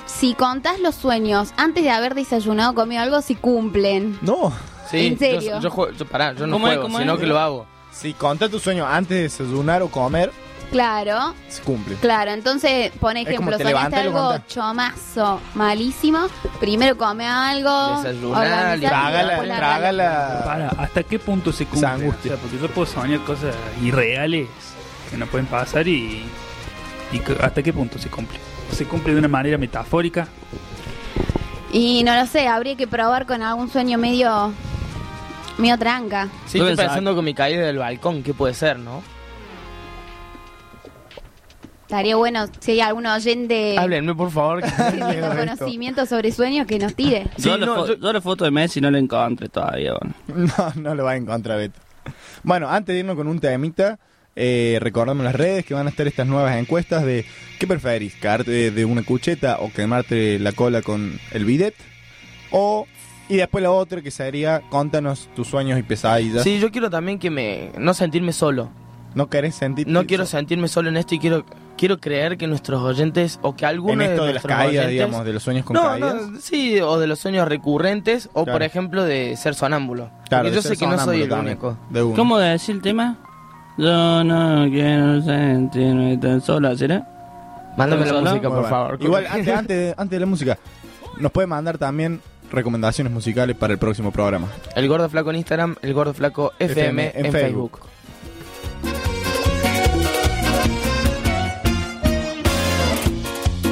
Speaker 5: si contás los sueños antes de haber desayunado o comido algo, si cumplen.
Speaker 4: No,
Speaker 2: Sí,
Speaker 5: ¿En serio?
Speaker 2: Yo, yo, juego- yo- pará, yo no
Speaker 7: ¿Cómo es,
Speaker 2: juego, sino
Speaker 7: es?
Speaker 2: que lo hago.
Speaker 4: si contás tu sueño antes de desayunar o comer,
Speaker 5: Claro,
Speaker 4: se cumple.
Speaker 5: claro. Entonces, por ejemplo, soñaste algo
Speaker 4: contás.
Speaker 5: chomazo, malísimo. Primero come algo.
Speaker 2: Desayunar,
Speaker 5: organizar y
Speaker 4: Traga
Speaker 5: después
Speaker 4: la,
Speaker 5: la
Speaker 4: traga
Speaker 5: realidad.
Speaker 4: la...
Speaker 1: Para, ¿hasta qué punto se cumple? O sea, porque yo puedo soñar cosas irreales que no pueden pasar y, y ¿hasta qué punto se cumple? se cumple de una manera metafórica.
Speaker 5: Y no lo sé, habría que probar con algún sueño medio. medio tranca.
Speaker 2: Sí, estoy pensando con mi caída del balcón, ¿qué puede ser, no?
Speaker 5: Estaría bueno si hay algún oyente
Speaker 2: Háblenme, por favor. que
Speaker 5: conocimiento sobre sueños que nos tire.
Speaker 7: yo, la
Speaker 4: no,
Speaker 7: fo- yo la foto de Messi no la encontré todavía. bueno.
Speaker 4: No, no lo va a encontrar, Beto. Bueno, antes de irnos con un temita, eh, las redes que van a estar estas nuevas encuestas de ¿qué preferís? ¿Cagarte de, una cucheta o quemarte la cola con el bidet? O, y después la otra que sería, contanos tus sueños y pesadillas.
Speaker 2: Sí, yo quiero también que me... no sentirme solo.
Speaker 4: ¿No querés sentir
Speaker 2: No quiero sentirme solo en esto y quiero quiero creer que nuestros oyentes o que alguno
Speaker 4: en esto
Speaker 2: de,
Speaker 4: de las caídas,
Speaker 2: oyentes-
Speaker 4: digamos, de los sueños con
Speaker 2: no,
Speaker 4: caídas?
Speaker 2: no, sí, o de los sueños recurrentes o
Speaker 4: Claro.
Speaker 2: por ejemplo de ser sonámbulo.
Speaker 4: Claro,
Speaker 2: Porque yo sé que no soy el único.
Speaker 4: de uno.
Speaker 7: ¿Cómo decir el tema? Yo no quiero sentirme tan solo, ¿será?
Speaker 2: Mándame la música, por favor.
Speaker 4: Igual, antes, antes, de- antes de la música, nos puede mandar también recomendaciones musicales para el próximo programa.
Speaker 2: El gordo flaco en Instagram, el gordo flaco FM,
Speaker 4: FM en
Speaker 2: en,
Speaker 4: Facebook.
Speaker 2: Facebook.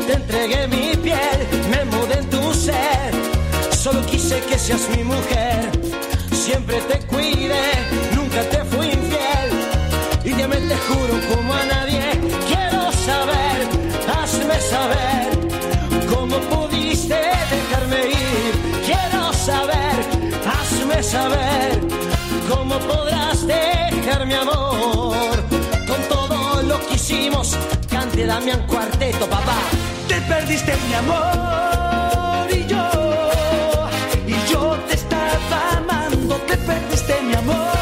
Speaker 10: Te entregué mi piel, me mudé en tu ser. Solo quise que seas mi mujer. Siempre te cuidé, nunca te fui infiel. Y te te juro como a nadie. Quiero saber, hazme saber cómo pudiste dejarme ir. Quiero saber, hazme saber cómo podrás dejar mi amor. Con todo lo que hicimos, cante Damián Cuarteto, papá. Te perdiste mi amor y yo, y yo te estaba amando. Te perdiste mi amor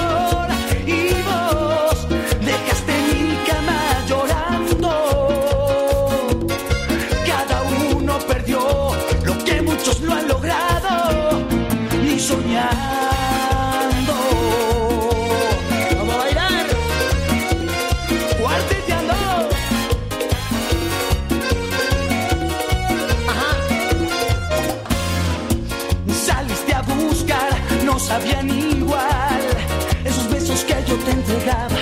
Speaker 10: Vamos a bailar, cuarteteando. Saliste a buscar, no sabían igual esos besos que yo te entregaba.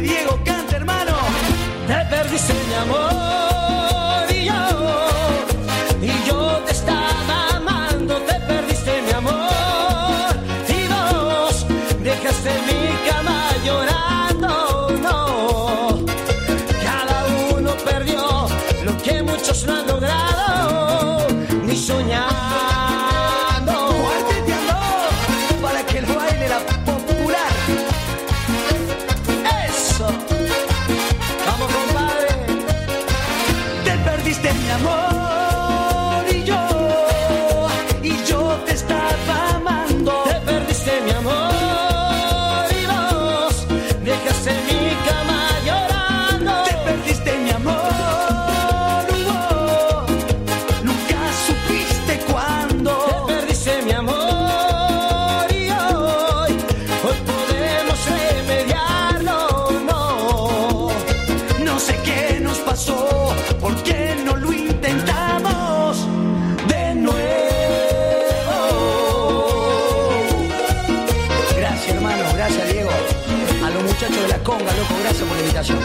Speaker 10: Diego, cante hermano. Te perdiste mi amor loco, gracias por la invitación.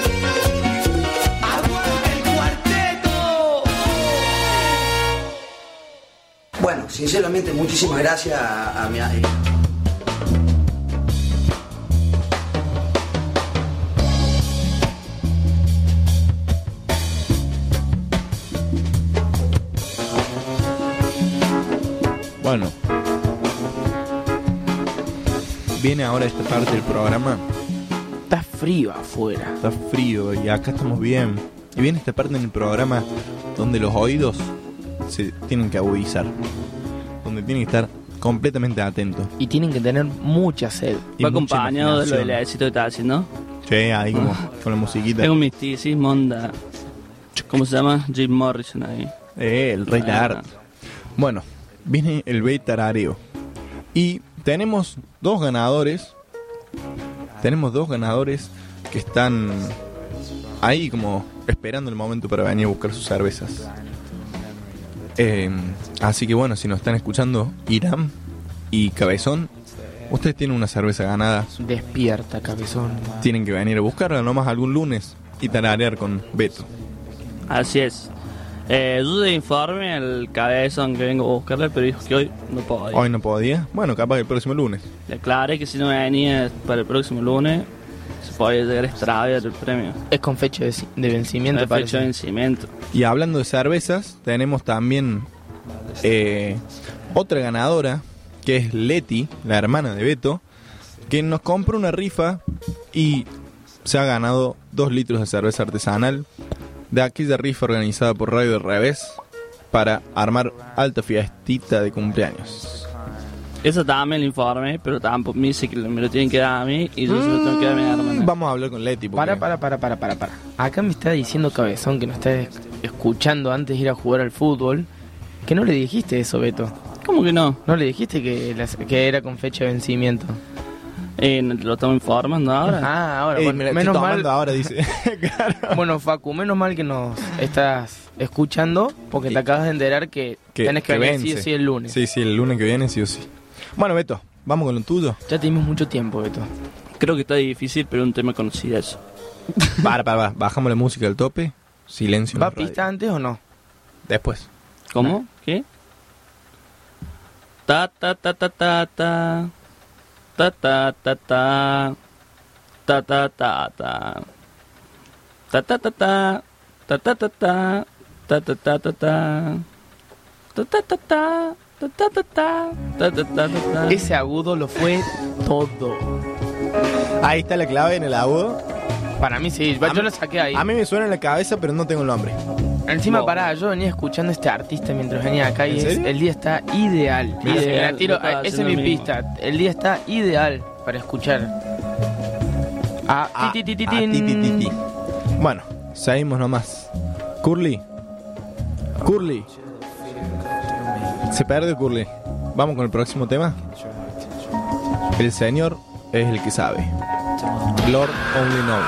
Speaker 10: ¡Aguante el cuarteto!
Speaker 11: Bueno, sinceramente, muchísimas gracias a, a mi.
Speaker 4: Bueno. Viene ahora esta parte del programa.
Speaker 2: Está frío afuera.
Speaker 4: Está frío y acá estamos bien. Y viene esta parte en el programa donde los oídos se tienen que agudizar. Donde tienen que estar completamente atentos.
Speaker 2: Y tienen que tener mucha sed.
Speaker 4: Y
Speaker 7: Va
Speaker 4: mucha
Speaker 7: acompañado de lo del éxito que está haciendo.
Speaker 4: Sí, ahí como con la musiquita.
Speaker 7: Es un misticismo, onda. ¿Cómo se llama? Jim Morrison ahí.
Speaker 4: Eh, el rey de arte. Bueno, viene el Bey Tarareo. Y tenemos dos ganadores
Speaker 9: tenemos dos ganadores que están ahí como esperando el momento para venir a buscar sus cervezas. Eh, así que bueno, si nos están escuchando, Irán y Cabezón, ustedes tienen una cerveza ganada.
Speaker 2: Despierta, cabezón.
Speaker 9: Tienen que venir a buscarla nomás algún lunes y tararear con Beto.
Speaker 7: Así es. Eh, yo de informe al cabezón que vengo a buscarle, pero dijo que hoy no podía.
Speaker 9: Hoy no podía. Bueno, capaz el próximo lunes.
Speaker 7: Le aclaré que si no venía para el próximo lunes, se podía llegar a extraviar el premio.
Speaker 2: Es con fecha de, de vencimiento, parece.
Speaker 7: fecha de vencimiento.
Speaker 9: Y hablando de cervezas, tenemos también eh, otra ganadora, que es Leti, la hermana de Beto, que nos compró una rifa y se ha ganado dos litros de cerveza artesanal de aquella rifa organizada por Radio del Revés para armar alta fiestita de cumpleaños.
Speaker 7: Eso también el informe, pero tampoco me dice que me lo tienen que dar a mí y yo se lo tengo que dar a mi hermana.
Speaker 9: Vamos a hablar con Leti. porque-
Speaker 2: Para, para, para, para, para, para. Acá me está diciendo Cabezón que nos está es- escuchando antes de ir a jugar al fútbol. Que no le dijiste eso, Beto.
Speaker 7: ¿Cómo que no?
Speaker 2: No le dijiste que, las- que era con fecha de vencimiento.
Speaker 7: Eh, lo estamos informando ahora.
Speaker 2: Ah, ahora,
Speaker 9: Ey, la estoy
Speaker 2: menos mal.
Speaker 9: ahora, dice.
Speaker 2: Bueno, Facu, menos mal que nos estás escuchando porque te acabas de enterar que, tenés que, venir sí o sí el lunes.
Speaker 9: Sí, sí, el lunes que viene, sí o sí. Bueno, Beto, vamos con lo tuyo.
Speaker 2: Ya tuvimos mucho tiempo, Beto.
Speaker 7: Creo que está difícil, pero es un tema conocido eso.
Speaker 9: Para, para, para. Bajamos la música del tope. Silencio. en
Speaker 2: ¿Va pista antes o no?
Speaker 9: Después.
Speaker 7: ¿Cómo? ¿Qué? Ta ta ta ta ta ta. Ta ta ta ta. Ta ta ta ta. Ta ta ta ta. Ta ta ta ta. Ta ta ta ta ta. Ta ta ta ta. Ta ta ta ta. Ta ta ta ta ta.
Speaker 2: Ese agudo lo fue todo.
Speaker 9: Ahí está la clave en el agudo.
Speaker 2: Para mí sí,
Speaker 9: A
Speaker 2: yo
Speaker 9: mí-
Speaker 2: lo saqué ahí.
Speaker 9: A mí me suena en la cabeza, pero no tengo el nombre.
Speaker 2: Encima,
Speaker 7: Wow.
Speaker 2: pará, yo venía escuchando a este artista mientras venía acá y
Speaker 9: ¿En
Speaker 2: es- el día está ideal. Tiro- esa es mi pista. El día está ideal para escuchar. Ah,
Speaker 9: Ah,
Speaker 2: ti, ti, ti,
Speaker 9: ah, ti. Bueno, seguimos nomás. Curly. Curly. Se perdió Curly. Vamos con el próximo tema. El señor es el que sabe. Lord Only Know.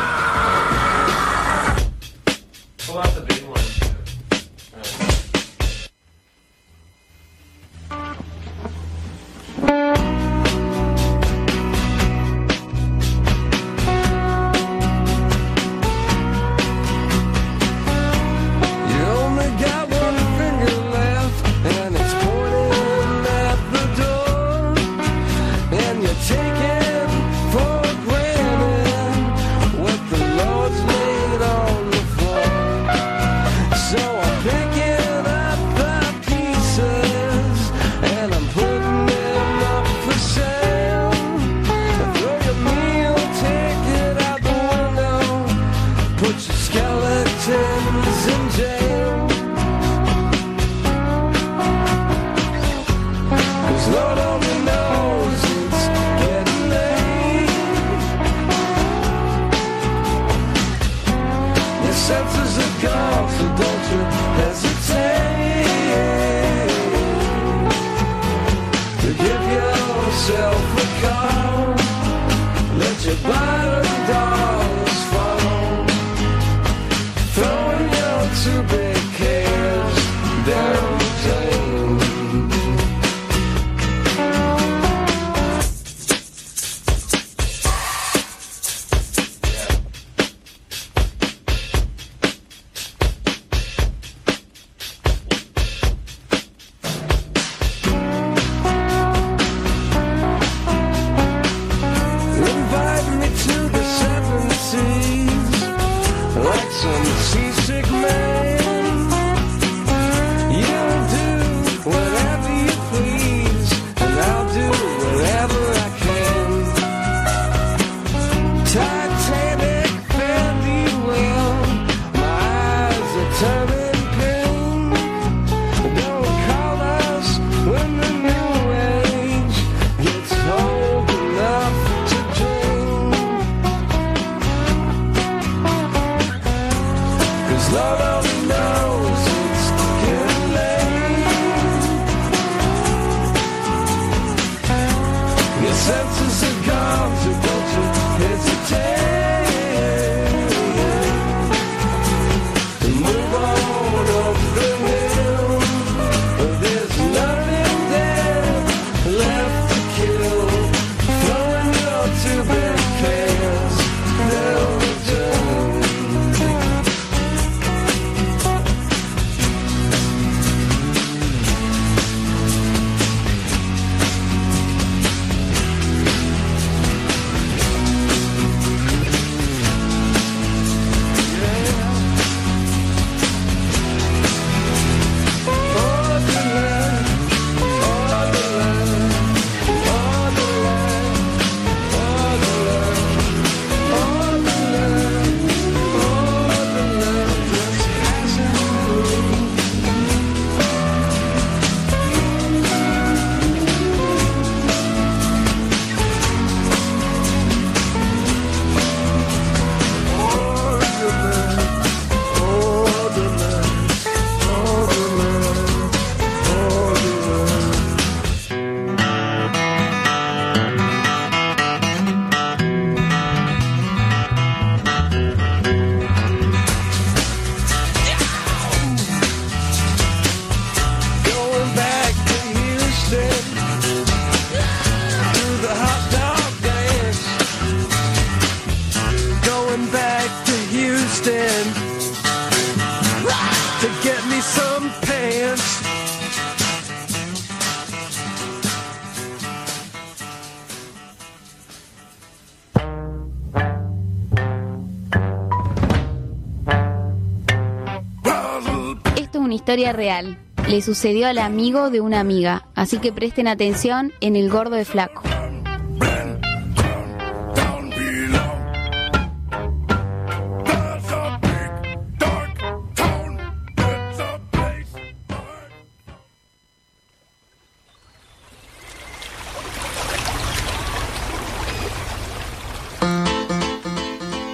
Speaker 5: Historia real. Le sucedió al amigo de una amiga, así que presten atención en el gordo de flaco.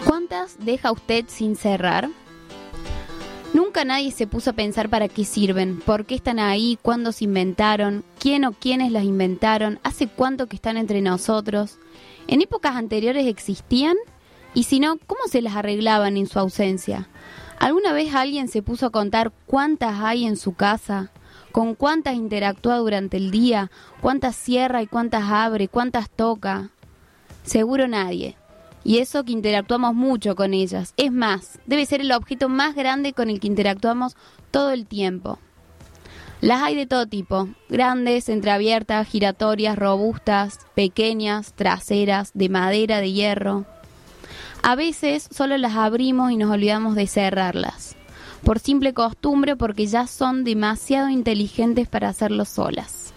Speaker 5: ¿Cuántas deja usted sin cerrar? Nunca nadie se puso a pensar para qué sirven, por qué están ahí, cuándo se inventaron, quién o quiénes las inventaron, hace cuánto que están entre nosotros. ¿En épocas anteriores existían? Y si no, ¿cómo se las arreglaban en su ausencia? ¿Alguna vez alguien se puso a contar cuántas hay en su casa? ¿Con cuántas interactúa durante el día? ¿Cuántas cierra y cuántas abre? ¿Cuántas toca? Seguro nadie. Y eso que interactuamos mucho con ellas. Es más, debe ser el objeto más grande con el que interactuamos todo el tiempo. Las hay de todo tipo, grandes, entreabiertas, giratorias, robustas, pequeñas, traseras, de madera, de hierro. A veces solo las abrimos y nos olvidamos de cerrarlas, por simple costumbre porque ya son demasiado inteligentes para hacerlo solas.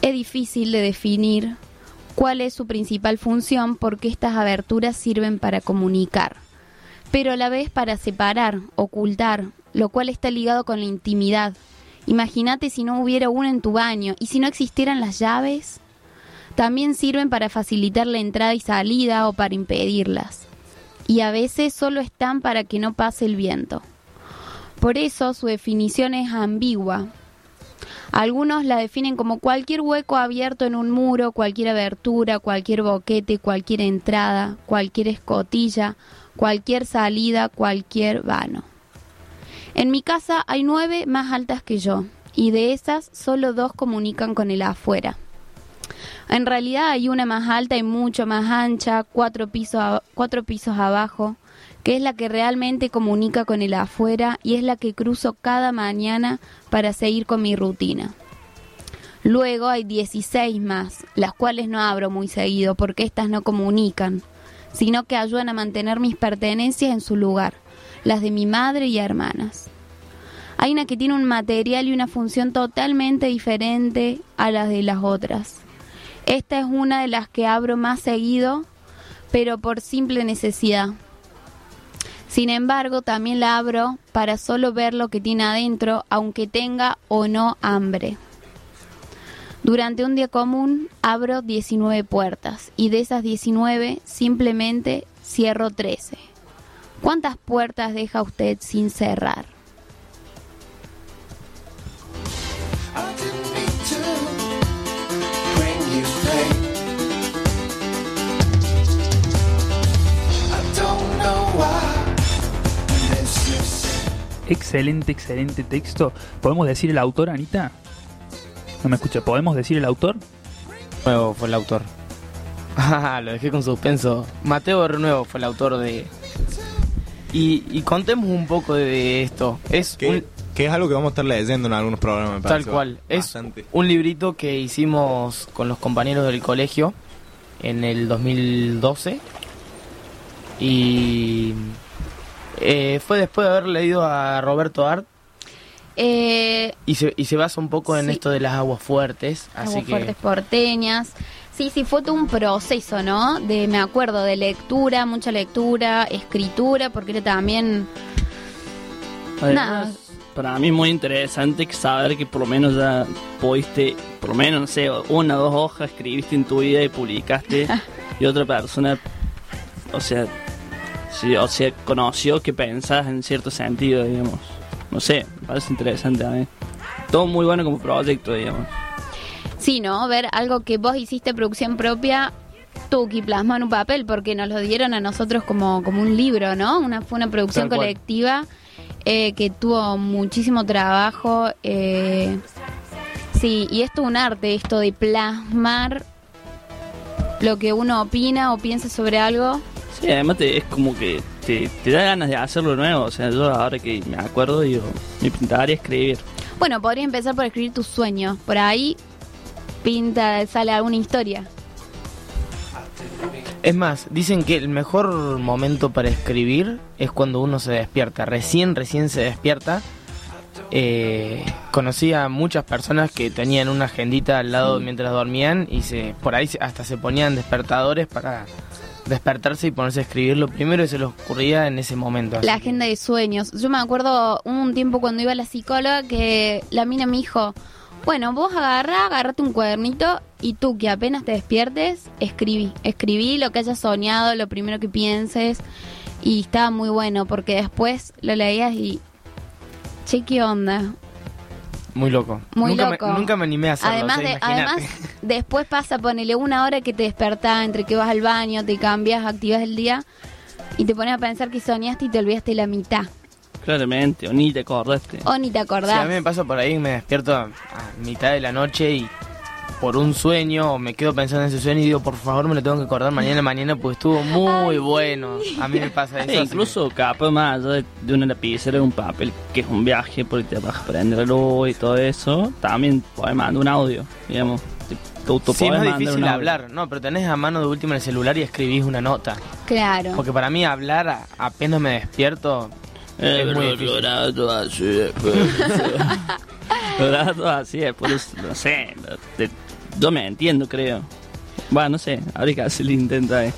Speaker 5: Es difícil de definir cuál es su principal función porque estas aberturas sirven para comunicar, pero a la vez para separar, ocultar, lo cual está ligado con la intimidad. Imagínate si no hubiera una en tu baño y si no existieran las llaves. También sirven para facilitar la entrada y salida o para impedirlas. Y a veces solo están para que no pase el viento. Por eso su definición es ambigua, algunos la definen como cualquier hueco abierto en un muro, cualquier abertura, cualquier boquete, cualquier entrada, cualquier escotilla, cualquier salida, cualquier vano. En mi casa hay nueve más altas que yo, y de esas solo dos comunican con el afuera. En realidad hay una más alta y mucho más ancha, cuatro pisos, cuatro pisos abajo, que es la que realmente comunica con el afuera y es la que cruzo cada mañana para seguir con mi rutina. Luego hay 16 más, las cuales no abro muy seguido porque estas no comunican, sino que ayudan a mantener mis pertenencias en su lugar, las de mi madre y hermanas. Hay una que tiene un material y una función totalmente diferente a las de las otras. Esta es una de las que abro más seguido, pero por simple necesidad. Sin embargo, también la abro para solo ver lo que tiene adentro, aunque tenga o no hambre. Durante un día común abro 19 puertas y de esas 19 simplemente cierro 13. ¿Cuántas puertas deja usted sin cerrar?
Speaker 1: Excelente, excelente texto. ¿Podemos decir el autor, Anita? No me escucha. ¿Podemos decir el autor?
Speaker 2: Nuevo fue el autor. Ah, lo dejé con suspenso. Mateo Renuevo fue el autor de. Y, y contemos un poco de esto. Es
Speaker 9: Que,
Speaker 2: un,
Speaker 9: que es algo que vamos a estar leyendo en algunos programas, me
Speaker 2: tal cual. Es un librito que hicimos con los compañeros del colegio en el 2012. Y eh, fue después de haber leído a Roberto Art.
Speaker 5: Eh,
Speaker 2: Y se, y se basa un poco en
Speaker 5: Sí.
Speaker 2: esto de las aguas fuertes. Así
Speaker 5: Aguas
Speaker 2: que.
Speaker 5: fuertes porteñas. Sí, sí, fue todo un proceso, ¿no? De, me acuerdo, de lectura, mucha lectura, escritura, porque era también...
Speaker 7: Además, para mí es muy interesante que saber que por lo menos ya pudiste, por lo menos, no sé, una o dos hojas escribiste en tu vida y publicaste y otra persona, o sea, sí, o sea, conoció que pensás en cierto sentido, digamos. No sé, me parece interesante a mí. Todo muy bueno como proyecto, digamos.
Speaker 5: Sí, ¿no? Ver algo que vos hiciste producción propia, Tuki plasmó en un papel, porque nos lo dieron a nosotros como, como un libro, ¿no? Una, fue una producción colectiva eh, que tuvo muchísimo trabajo. eh, sí, y esto es un arte, esto de plasmar lo que uno opina o piensa sobre algo.
Speaker 7: Sí, además te- es como que te, te da ganas de hacerlo nuevo. O sea, yo ahora que me acuerdo, digo, me pintaría escribir.
Speaker 5: Bueno, podría empezar por escribir tus sueños. Por ahí pinta, sale alguna historia.
Speaker 2: Es más, dicen que el mejor momento para escribir es cuando uno se despierta. Recién, recién se despierta. Eh, conocí a muchas personas que tenían una agendita al lado mientras dormían y se por ahí se- hasta se ponían despertadores para despertarse y ponerse a escribir lo primero que se les ocurría en ese momento.
Speaker 5: La agenda de sueños. Yo me acuerdo un tiempo cuando iba a la psicóloga que la mina me dijo, bueno, vos agarra, agarrate un cuadernito y tú que apenas te despiertes, escribí. Escribí lo que hayas soñado, lo primero que pienses. Y estaba muy bueno porque después lo leías y... Che, ¿qué onda?
Speaker 2: Muy loco.
Speaker 5: Muy
Speaker 2: nunca
Speaker 5: loco.
Speaker 2: Me, nunca me animé a hacerlo.
Speaker 5: Además,
Speaker 2: o sea,
Speaker 5: de,
Speaker 2: imagínate.
Speaker 5: además después pasa, ponele una hora que te despertás, entre que vas al baño, te cambias, activas el día y te pones a pensar que soñaste y te olvidaste la mitad.
Speaker 7: Claramente, o ni te acordaste.
Speaker 5: O ni te
Speaker 2: Sí,
Speaker 5: acordás.
Speaker 2: a mí me pasa por ahí, me despierto a, a mitad de la noche y por un sueño o me quedo pensando en ese sueño y digo, por favor me lo tengo que acordar mañana, mañana, pues estuvo muy bueno. A mí me pasa eso.
Speaker 7: E incluso capaz más allá de, de una lapicera de un papel que es un viaje porque te vas a prender luz y todo eso, también podés mandar un audio, digamos. Te, te auto
Speaker 2: Sí, no es difícil hablar, no, pero tenés a mano de última el celular y escribís una nota.
Speaker 5: Claro.
Speaker 2: Porque para mí hablar apenas me despierto
Speaker 7: Eh,
Speaker 2: es muy
Speaker 7: pero así después. Llorando así después, no sé. te- yo me entiendo, creo. Bueno, no sé, habría que hacer el intento ahí.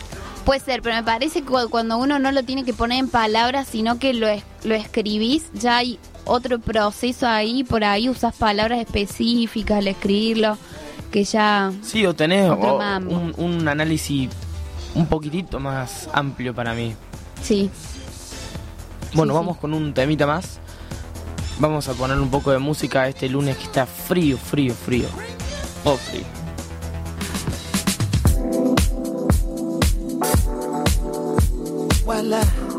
Speaker 5: Puede ser, pero me parece que cu- cuando uno no lo tiene que poner en palabras, sino que lo, es- lo escribís, ya hay otro proceso ahí, por ahí usas palabras específicas al escribirlo, que ya...
Speaker 2: Sí, o tenés un, un análisis un poquitito más amplio para mí.
Speaker 5: Sí.
Speaker 2: Bueno,
Speaker 5: Sí,
Speaker 2: vamos con un temita más. Vamos a poner un poco de música este lunes que está frío, frío, frío.
Speaker 7: Oh, frío.
Speaker 11: Voila. Voila.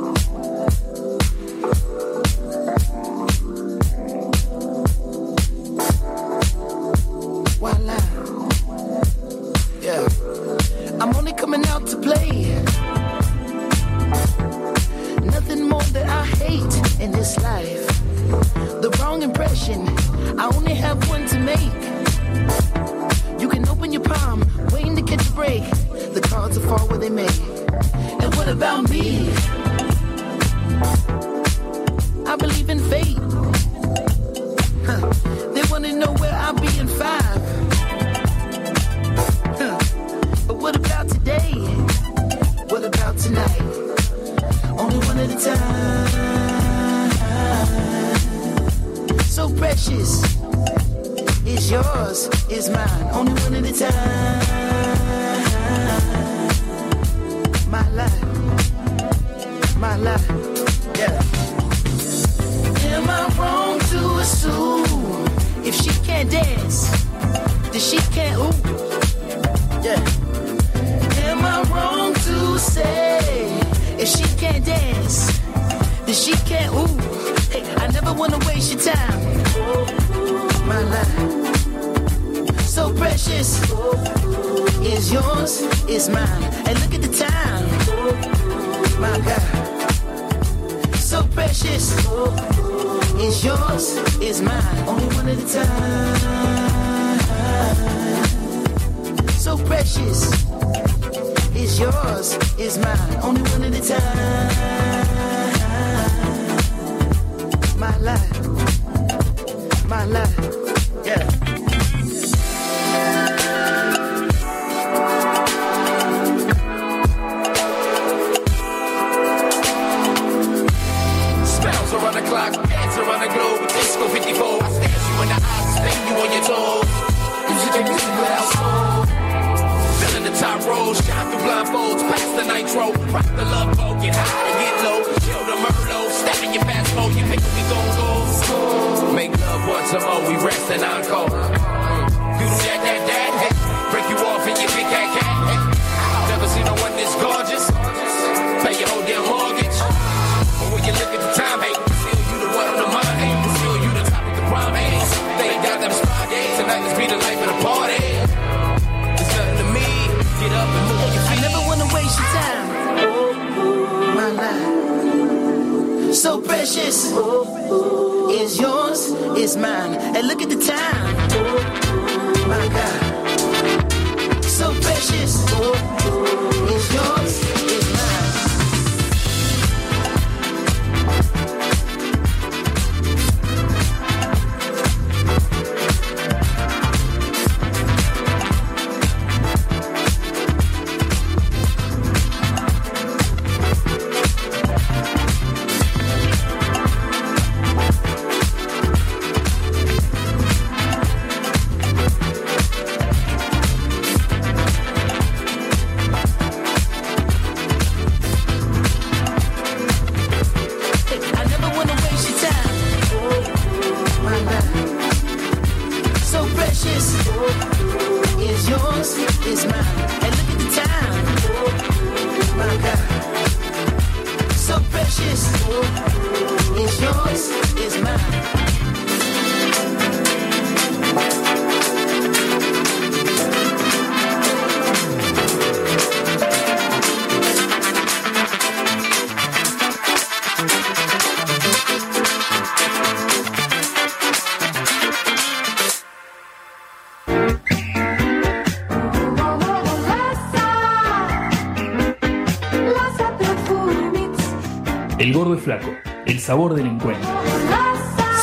Speaker 10: Gordo y flaco, el sabor del encuentro.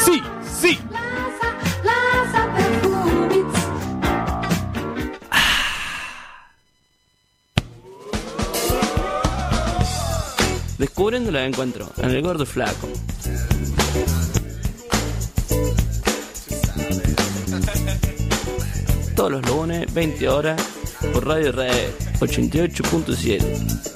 Speaker 4: Sí, sí.
Speaker 7: Descubriendo lo encuentro en el gordo y flaco. Todos los lunes, 20 horas, por Radio Red 88.7.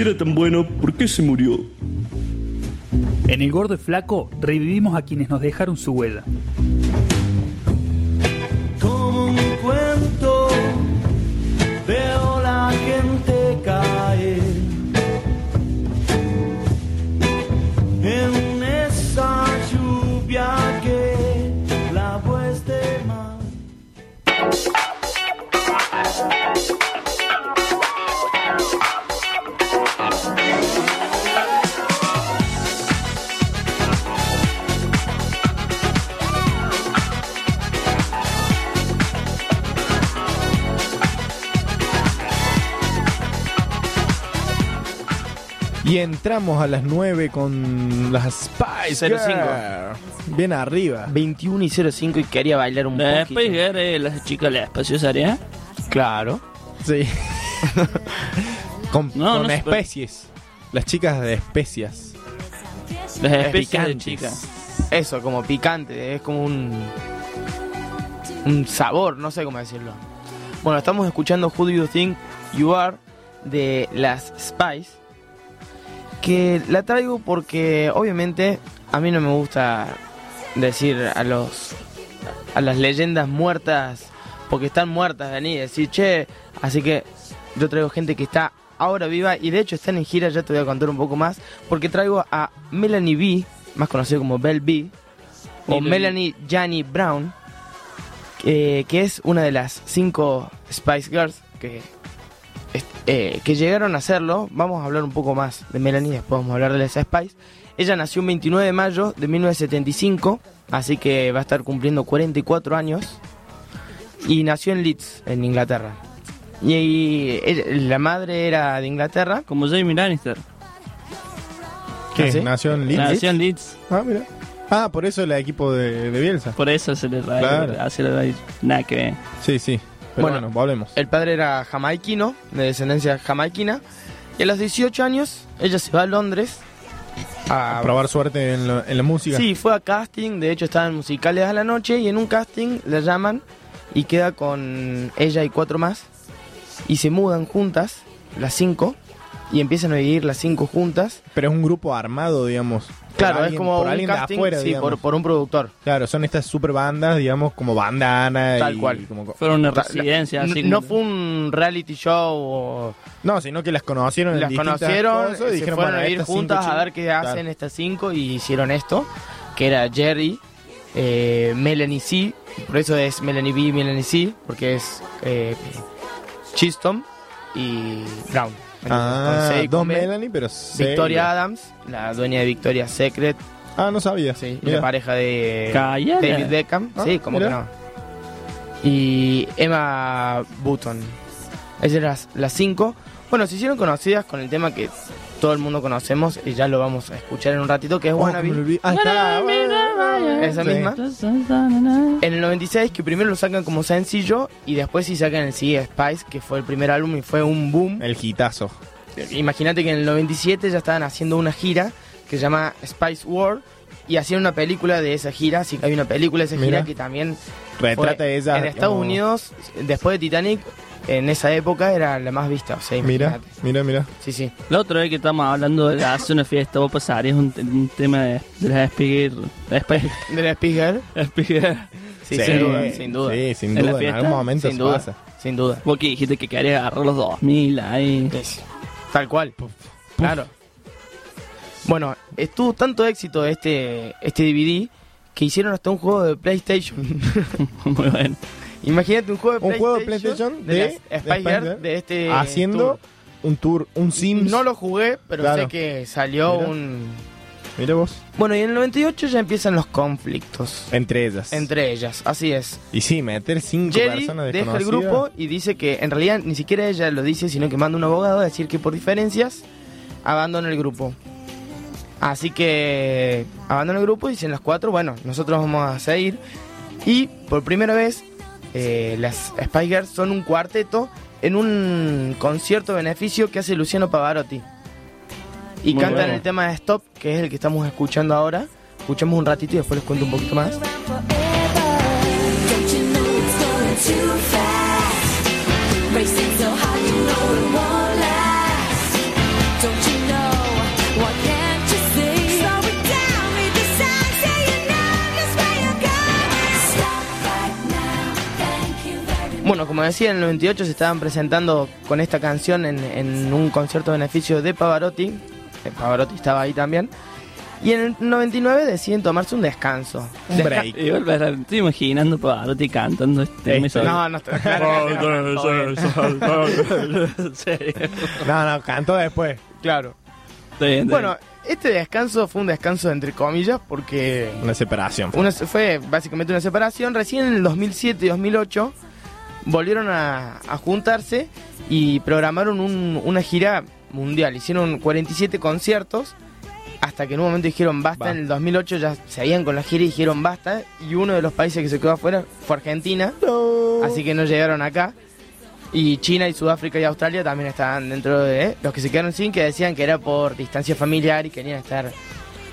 Speaker 12: si era tan bueno, ¿por qué se murió?
Speaker 10: En el gordo y flaco revivimos a quienes nos dejaron su huella.
Speaker 4: Y entramos a las 9 con las Spice
Speaker 2: 05.
Speaker 4: Girl. Bien arriba.
Speaker 2: 21 y 05 y quería bailar un
Speaker 7: La
Speaker 2: poquito.
Speaker 7: Spice Girl es la chica de la espaciosaria.
Speaker 2: Claro.
Speaker 4: Sí. con
Speaker 7: No,
Speaker 4: con
Speaker 7: no se puede.
Speaker 4: especies. Las chicas de especias.
Speaker 7: Las especies de chicas.
Speaker 2: Eso, como picante, es como un. un sabor, no sé cómo decirlo. Bueno, estamos escuchando Who Do You Think You Are de las Spice. Que la traigo porque, obviamente, a mí no me gusta decir a los. a las leyendas muertas, porque están muertas, y decir, che. Así que yo traigo gente que está ahora viva y de hecho están en gira, ya te voy a contar un poco más, porque traigo a Melanie B, más conocido como Belle B, o
Speaker 7: Melanie.
Speaker 2: Janney Brown, eh, que es una de las cinco Spice Girls que, eh, que llegaron a hacerlo. Vamos a hablar un poco más de Melanie, después vamos a hablar de las Spice. Ella nació un 29 de mayo de 1975, así que va a estar cumpliendo 44 años. Y nació en Leeds, en Inglaterra. Y, la madre era de Inglaterra.
Speaker 7: Como Jamie Lannister.
Speaker 4: ¿Qué?
Speaker 2: ¿Ah, sí?
Speaker 4: ¿Nació en Leeds?
Speaker 7: Nació en Leeds.
Speaker 4: Ah, mira. Ah, por eso el equipo de, de Bielsa.
Speaker 7: Por eso se le
Speaker 4: Claro.
Speaker 7: hace la raíz. Nada que ver.
Speaker 4: Sí, sí.
Speaker 2: Bueno.
Speaker 4: bueno, volvemos.
Speaker 2: El padre era jamaiquino, de descendencia jamaiquina. Y a los 18 años, ella se va a Londres
Speaker 4: A probar suerte en, lo- en la música.
Speaker 2: Sí, fue a casting, de hecho estaban musicales a la noche y en un casting la llaman y queda con ella y cuatro más y se mudan juntas, las cinco, y empiezan a vivir las cinco juntas.
Speaker 9: Pero es un grupo armado, digamos.
Speaker 2: Claro, es como
Speaker 9: por
Speaker 2: un
Speaker 9: alguien
Speaker 2: casting,
Speaker 9: de afuera,
Speaker 2: sí, por, por un productor.
Speaker 9: Claro, son estas super bandas, digamos, como bandana
Speaker 2: Tal
Speaker 9: y
Speaker 2: cual.
Speaker 9: como-
Speaker 7: Fueron una residencia, así
Speaker 2: No
Speaker 7: como-
Speaker 2: fue un reality show o...
Speaker 9: No, sino que las conocieron
Speaker 2: Las conocieron,
Speaker 9: cosas y
Speaker 2: se
Speaker 9: dijeron,
Speaker 2: fueron
Speaker 9: bueno,
Speaker 2: a
Speaker 9: cinco
Speaker 2: juntas a ver qué
Speaker 9: Claro.
Speaker 2: hacen estas cinco y hicieron esto, que era Jerry, eh, Melanie C, por eso es Melanie B, Melanie C, porque es eh, Chisholm y Brown.
Speaker 9: Ah,
Speaker 2: Con
Speaker 9: dos. Melanie, pero C.
Speaker 2: Victoria Adams, la dueña de Victoria's Secret,
Speaker 9: Ah, no sabía.
Speaker 2: sí, la pareja de. David Beckham,
Speaker 9: Ah,
Speaker 2: sí, como que no. Y Emma Button. Esas eran las, las cinco. Bueno, se hicieron conocidas con el tema que todo el mundo conocemos y ya lo vamos a escuchar en un ratito, que es
Speaker 9: Oh,
Speaker 2: Wannabe.
Speaker 9: Ah, está.
Speaker 2: Esa
Speaker 9: Sí.
Speaker 2: misma. En el 96, que primero lo sacan como sencillo y después sí sacan el CD Spice, que fue el primer álbum y fue un boom.
Speaker 9: El hitazo.
Speaker 2: Imagínate que en el 97 ya estaban haciendo una gira que se llama Spice World y hacían una película de esa gira, así que hay una película de esa
Speaker 9: Mira.
Speaker 2: gira que también
Speaker 9: Retrata
Speaker 2: fue-
Speaker 9: ella.
Speaker 2: en Estados
Speaker 9: como-
Speaker 2: Unidos, después de Titanic, en esa época era la más vista, o sea,
Speaker 9: Mira, mira, mira.
Speaker 2: Sí, sí.
Speaker 7: La otra vez que estamos hablando de hacer una fiesta, vos pasarías un, un tema de, de las Spiegel-
Speaker 2: De la Spiegel.
Speaker 7: Spiegel.
Speaker 2: Sí, sin duda, sin duda.
Speaker 9: Sí, sin
Speaker 7: ¿En la
Speaker 9: duda. En
Speaker 7: fiesta?
Speaker 9: algún momento
Speaker 2: Sin
Speaker 9: se
Speaker 2: duda.
Speaker 9: pasa.
Speaker 2: Sin duda.
Speaker 7: Vos que dijiste que querías agarrar los 2000 ahí.
Speaker 2: Es- Tal cual. Claro. Bueno, estuvo tanto éxito este, este DVD que hicieron hasta un juego de PlayStation.
Speaker 7: Muy bueno.
Speaker 2: Imagínate un juego de
Speaker 9: Un
Speaker 2: PlayStation.
Speaker 9: juego de PlayStation de, de
Speaker 2: Spice
Speaker 9: Spice
Speaker 2: Girl
Speaker 9: Girl,
Speaker 2: de este
Speaker 9: haciendo
Speaker 2: tour.
Speaker 9: un tour, un Sims.
Speaker 2: No lo jugué, pero
Speaker 9: Claro.
Speaker 2: sé que salió
Speaker 9: Mira.
Speaker 2: un...
Speaker 9: Mira vos.
Speaker 2: Bueno, y en el 98 ya empiezan los conflictos
Speaker 9: Entre ellas.
Speaker 2: entre ellas, así es.
Speaker 9: Y sí, meter cinco
Speaker 2: Jerry
Speaker 9: personas
Speaker 2: deja el grupo y dice que en realidad ni siquiera ella lo dice, sino que manda un abogado a decir que por diferencias abandona el grupo. Así que abandona el grupo y dicen las cuatro, bueno, nosotros vamos a seguir. Y por primera vez eh, las Spice Girls son un cuarteto en un concierto beneficio que hace Luciano Pavarotti. Y
Speaker 7: Muy
Speaker 2: cantan
Speaker 7: bueno.
Speaker 2: el tema de Stop, que es el que estamos escuchando ahora. Escuchamos un ratito y después les cuento un poquito más. Bueno, como decía, en el 98 se estaban presentando con esta canción en, en un concierto de beneficio de Pavarotti. Eh, Pavarotti estaba ahí también. Y en el 99 deciden tomarse un descanso.
Speaker 9: Un
Speaker 2: Desca-
Speaker 9: break.
Speaker 7: Igual estoy imaginando Pavarotti cantando este.
Speaker 9: Esto.
Speaker 2: No, no está no.
Speaker 9: No, cantó después.
Speaker 2: Claro.
Speaker 7: Bien,
Speaker 2: Bueno, este descanso fue un descanso entre comillas porque
Speaker 9: Una separación.
Speaker 2: una- fue básicamente una separación. Recién en el 2007 y 2008 volvieron a, a juntarse y programaron un- una gira mundial. Hicieron 47 conciertos hasta que en un momento dijeron basta.
Speaker 9: Va.
Speaker 2: En el 2008 ya seguían con la gira y dijeron basta. Y uno de los países que se quedó afuera fue Argentina. Así que no llegaron acá. Y China y Sudáfrica y Australia también estaban dentro de los que se quedaron sin, que decían que era por distancia familiar y querían estar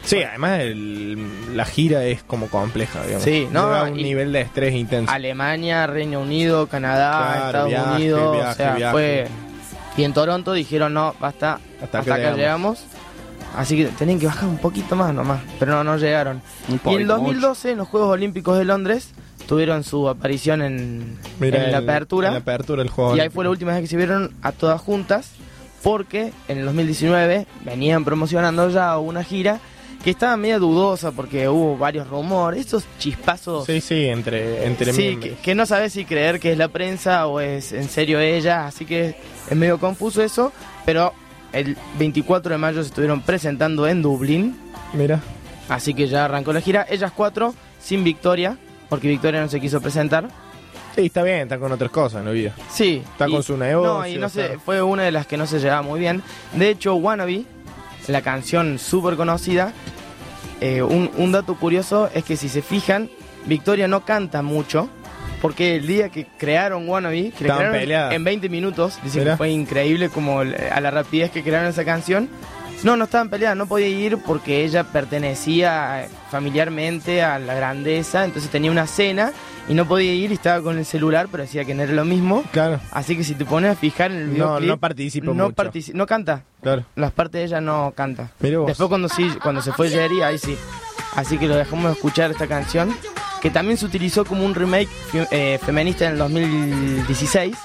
Speaker 9: Sí, además el- la gira es como compleja, digamos.
Speaker 2: Sí, no,
Speaker 9: Lleva un
Speaker 2: y-
Speaker 9: nivel de estrés intenso.
Speaker 2: Alemania, Reino Unido, Canadá,
Speaker 9: Claro,
Speaker 2: Estados
Speaker 9: viaje,
Speaker 2: Unidos,
Speaker 9: viaje,
Speaker 2: o sea,
Speaker 9: viaje.
Speaker 2: fue y en Toronto dijeron no, basta,
Speaker 9: Hasta
Speaker 2: hasta,
Speaker 9: acá
Speaker 2: llegamos. Así que tenían que bajar un poquito más nomás, pero no, no llegaron.
Speaker 7: Un
Speaker 2: Y en
Speaker 7: poquito
Speaker 2: el 2012, en los Juegos Olímpicos de Londres, tuvieron su aparición en,
Speaker 9: Mira,
Speaker 2: en la apertura.
Speaker 9: en la apertura del juego.
Speaker 2: Y ahí fue la última vez que se vieron a todas juntas, porque en el 2019 venían promocionando ya una gira que estaba media dudosa porque hubo varios rumores, estos chispazos
Speaker 9: Sí, sí, entre, entre
Speaker 2: sí, que, que no sabes si creer que es la prensa o es en serio ella, así que es medio confuso eso, pero el 24 de mayo se estuvieron presentando en Dublín,
Speaker 9: Mira.
Speaker 2: así que ya arrancó la gira, ellas cuatro sin Victoria, porque Victoria no se quiso presentar.
Speaker 9: Sí, está bien, está con otras cosas en la vida.
Speaker 2: Sí.
Speaker 9: Está
Speaker 2: y-
Speaker 9: con su negocio.
Speaker 2: No, y no sé, fue una de las que no se llevaba muy bien. De hecho, Wannabe, la canción súper conocida, eh, un, un dato curioso es que si se fijan, Victoria no canta mucho, porque el día que crearon Wannabe, que crearon
Speaker 9: peleadas.
Speaker 2: en 20 minutos, que fue increíble como a la rapidez que crearon esa canción. No, no estaban peleadas, no podía ir porque ella pertenecía familiarmente a la grandeza, entonces tenía una cena y no podía ir y estaba con el celular, pero decía que no era lo mismo.
Speaker 4: Claro.
Speaker 2: Así que si te pones a fijar en el
Speaker 4: No,
Speaker 2: videoclip,
Speaker 4: no participa
Speaker 2: no
Speaker 4: mucho.
Speaker 2: partici- no canta.
Speaker 4: Claro.
Speaker 2: Las partes de ella no canta.
Speaker 4: Pero vos.
Speaker 2: Después cuando sí, cuando se fue Jerry, ahí sí. Así que lo dejamos escuchar esta canción, que también se utilizó como un remake eh, feminista en el 2016,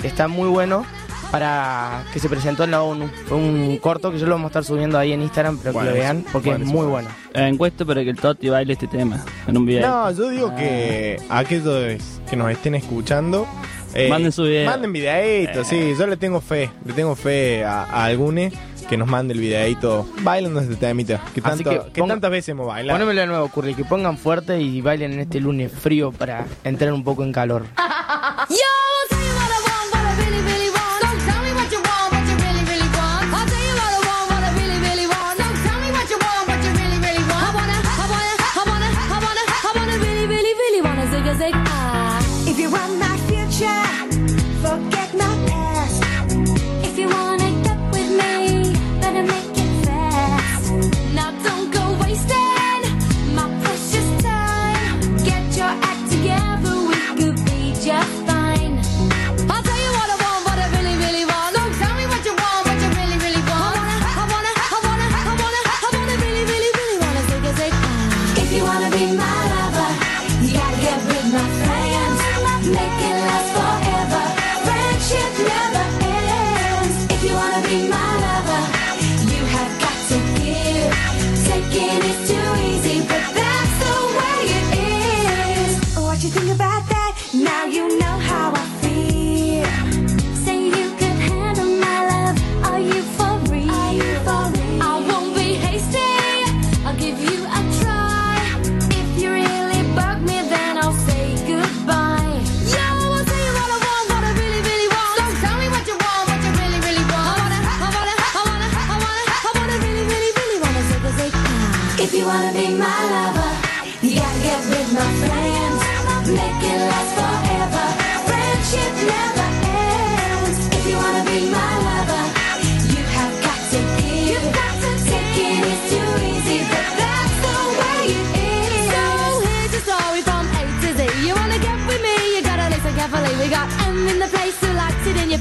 Speaker 2: que está muy bueno para que se presentó en la ONU. Fue un corto que yo lo vamos a estar subiendo ahí en Instagram, pero que lo vean porque es muy bueno.
Speaker 7: Encuesta para que el Toti baile este tema en un video.
Speaker 4: No, yo digo que aquellos que nos estén escuchando. eh,
Speaker 7: Manden su video.
Speaker 4: Manden videitos, sí. Yo le tengo fe. Le tengo fe a, a algunos que nos mande el videito bailando este temita. Que,
Speaker 2: Así
Speaker 4: tanto,
Speaker 2: que
Speaker 4: que,
Speaker 2: ponga-
Speaker 4: tantas veces hemos bailado.
Speaker 2: Ponémelo de nuevo, Curly, que pongan fuerte y bailen en este lunes frío para entrar un poco en calor.
Speaker 13: Yo,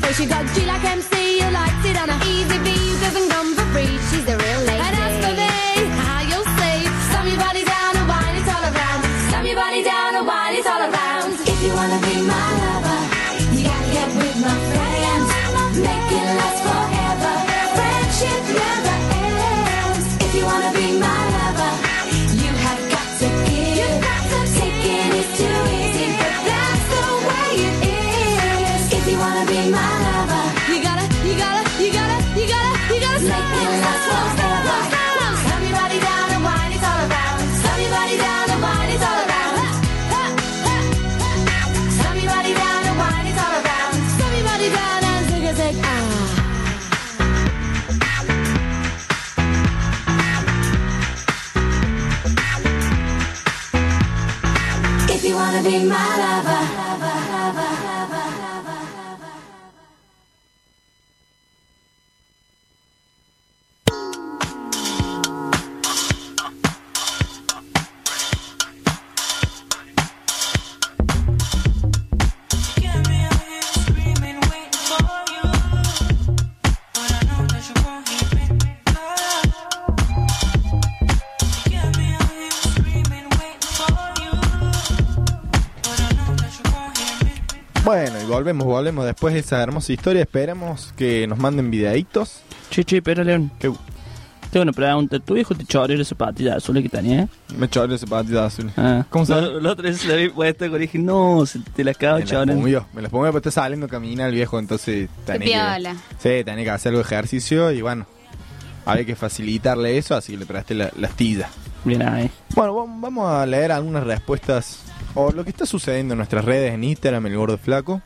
Speaker 13: say
Speaker 14: she got
Speaker 13: G like MC.
Speaker 14: Wanna be my lover.
Speaker 4: Volvemos, volvemos después de esa hermosa historia. Esperemos que nos manden videitos.
Speaker 7: Che, che, pero León. Tengo una pregunta. ¿Tu hijo te choreó la zapatilla azul que tenía?
Speaker 4: Me choreó la zapatilla azul.
Speaker 7: Ah.
Speaker 4: ¿Cómo
Speaker 7: La,
Speaker 4: sabes?
Speaker 7: la otra vez la vi puesta y dije, no, se te la acabo
Speaker 4: Me
Speaker 7: de
Speaker 4: las pongo yo, me las pongo yo, pero está saliendo a caminar el viejo, entonces tenés
Speaker 5: piola.
Speaker 4: que, sí, tenés que hacer algo de ejercicio y bueno, había que facilitarle eso, así que le presté la, la astilla.
Speaker 7: Bien ahí.
Speaker 4: Bueno, vam- vamos a leer algunas respuestas o lo que está sucediendo en nuestras redes en Instagram, el gordo flaco.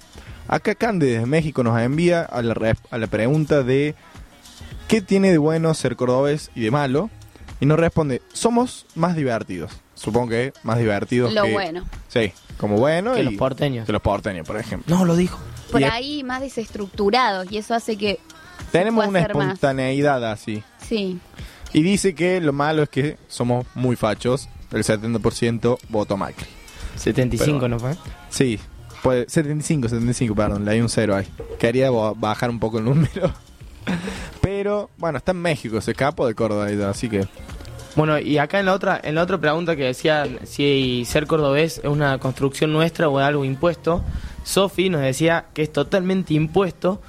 Speaker 4: Acá Cande desde México nos envía a la, a la pregunta de ¿qué tiene de bueno ser cordobés y de malo? Y nos responde, somos más divertidos. Supongo que más divertidos
Speaker 5: Lo
Speaker 4: que-
Speaker 5: bueno.
Speaker 4: Sí, como bueno
Speaker 2: Que
Speaker 4: y
Speaker 2: los porteños.
Speaker 4: Que los porteños, por ejemplo.
Speaker 2: No, lo dijo.
Speaker 5: Por
Speaker 4: Y-
Speaker 5: ahí más desestructurados y eso hace que
Speaker 4: Tenemos una
Speaker 5: más.
Speaker 4: espontaneidad así.
Speaker 5: sí.
Speaker 4: Y dice que lo malo es que somos muy fachos. El 70% voto Macri.
Speaker 2: 75,
Speaker 4: Pero-
Speaker 2: ¿no fue?
Speaker 4: Sí, puede, 75, 75, perdón, le hay un cero ahí. Quería bajar un poco el número. Pero, bueno, está en México, se escapó de Córdoba, así que...
Speaker 2: Bueno, y acá en la otra en la otra pregunta que decía si ser cordobés es una construcción nuestra o algo impuesto, Sofi nos decía que es totalmente impuesto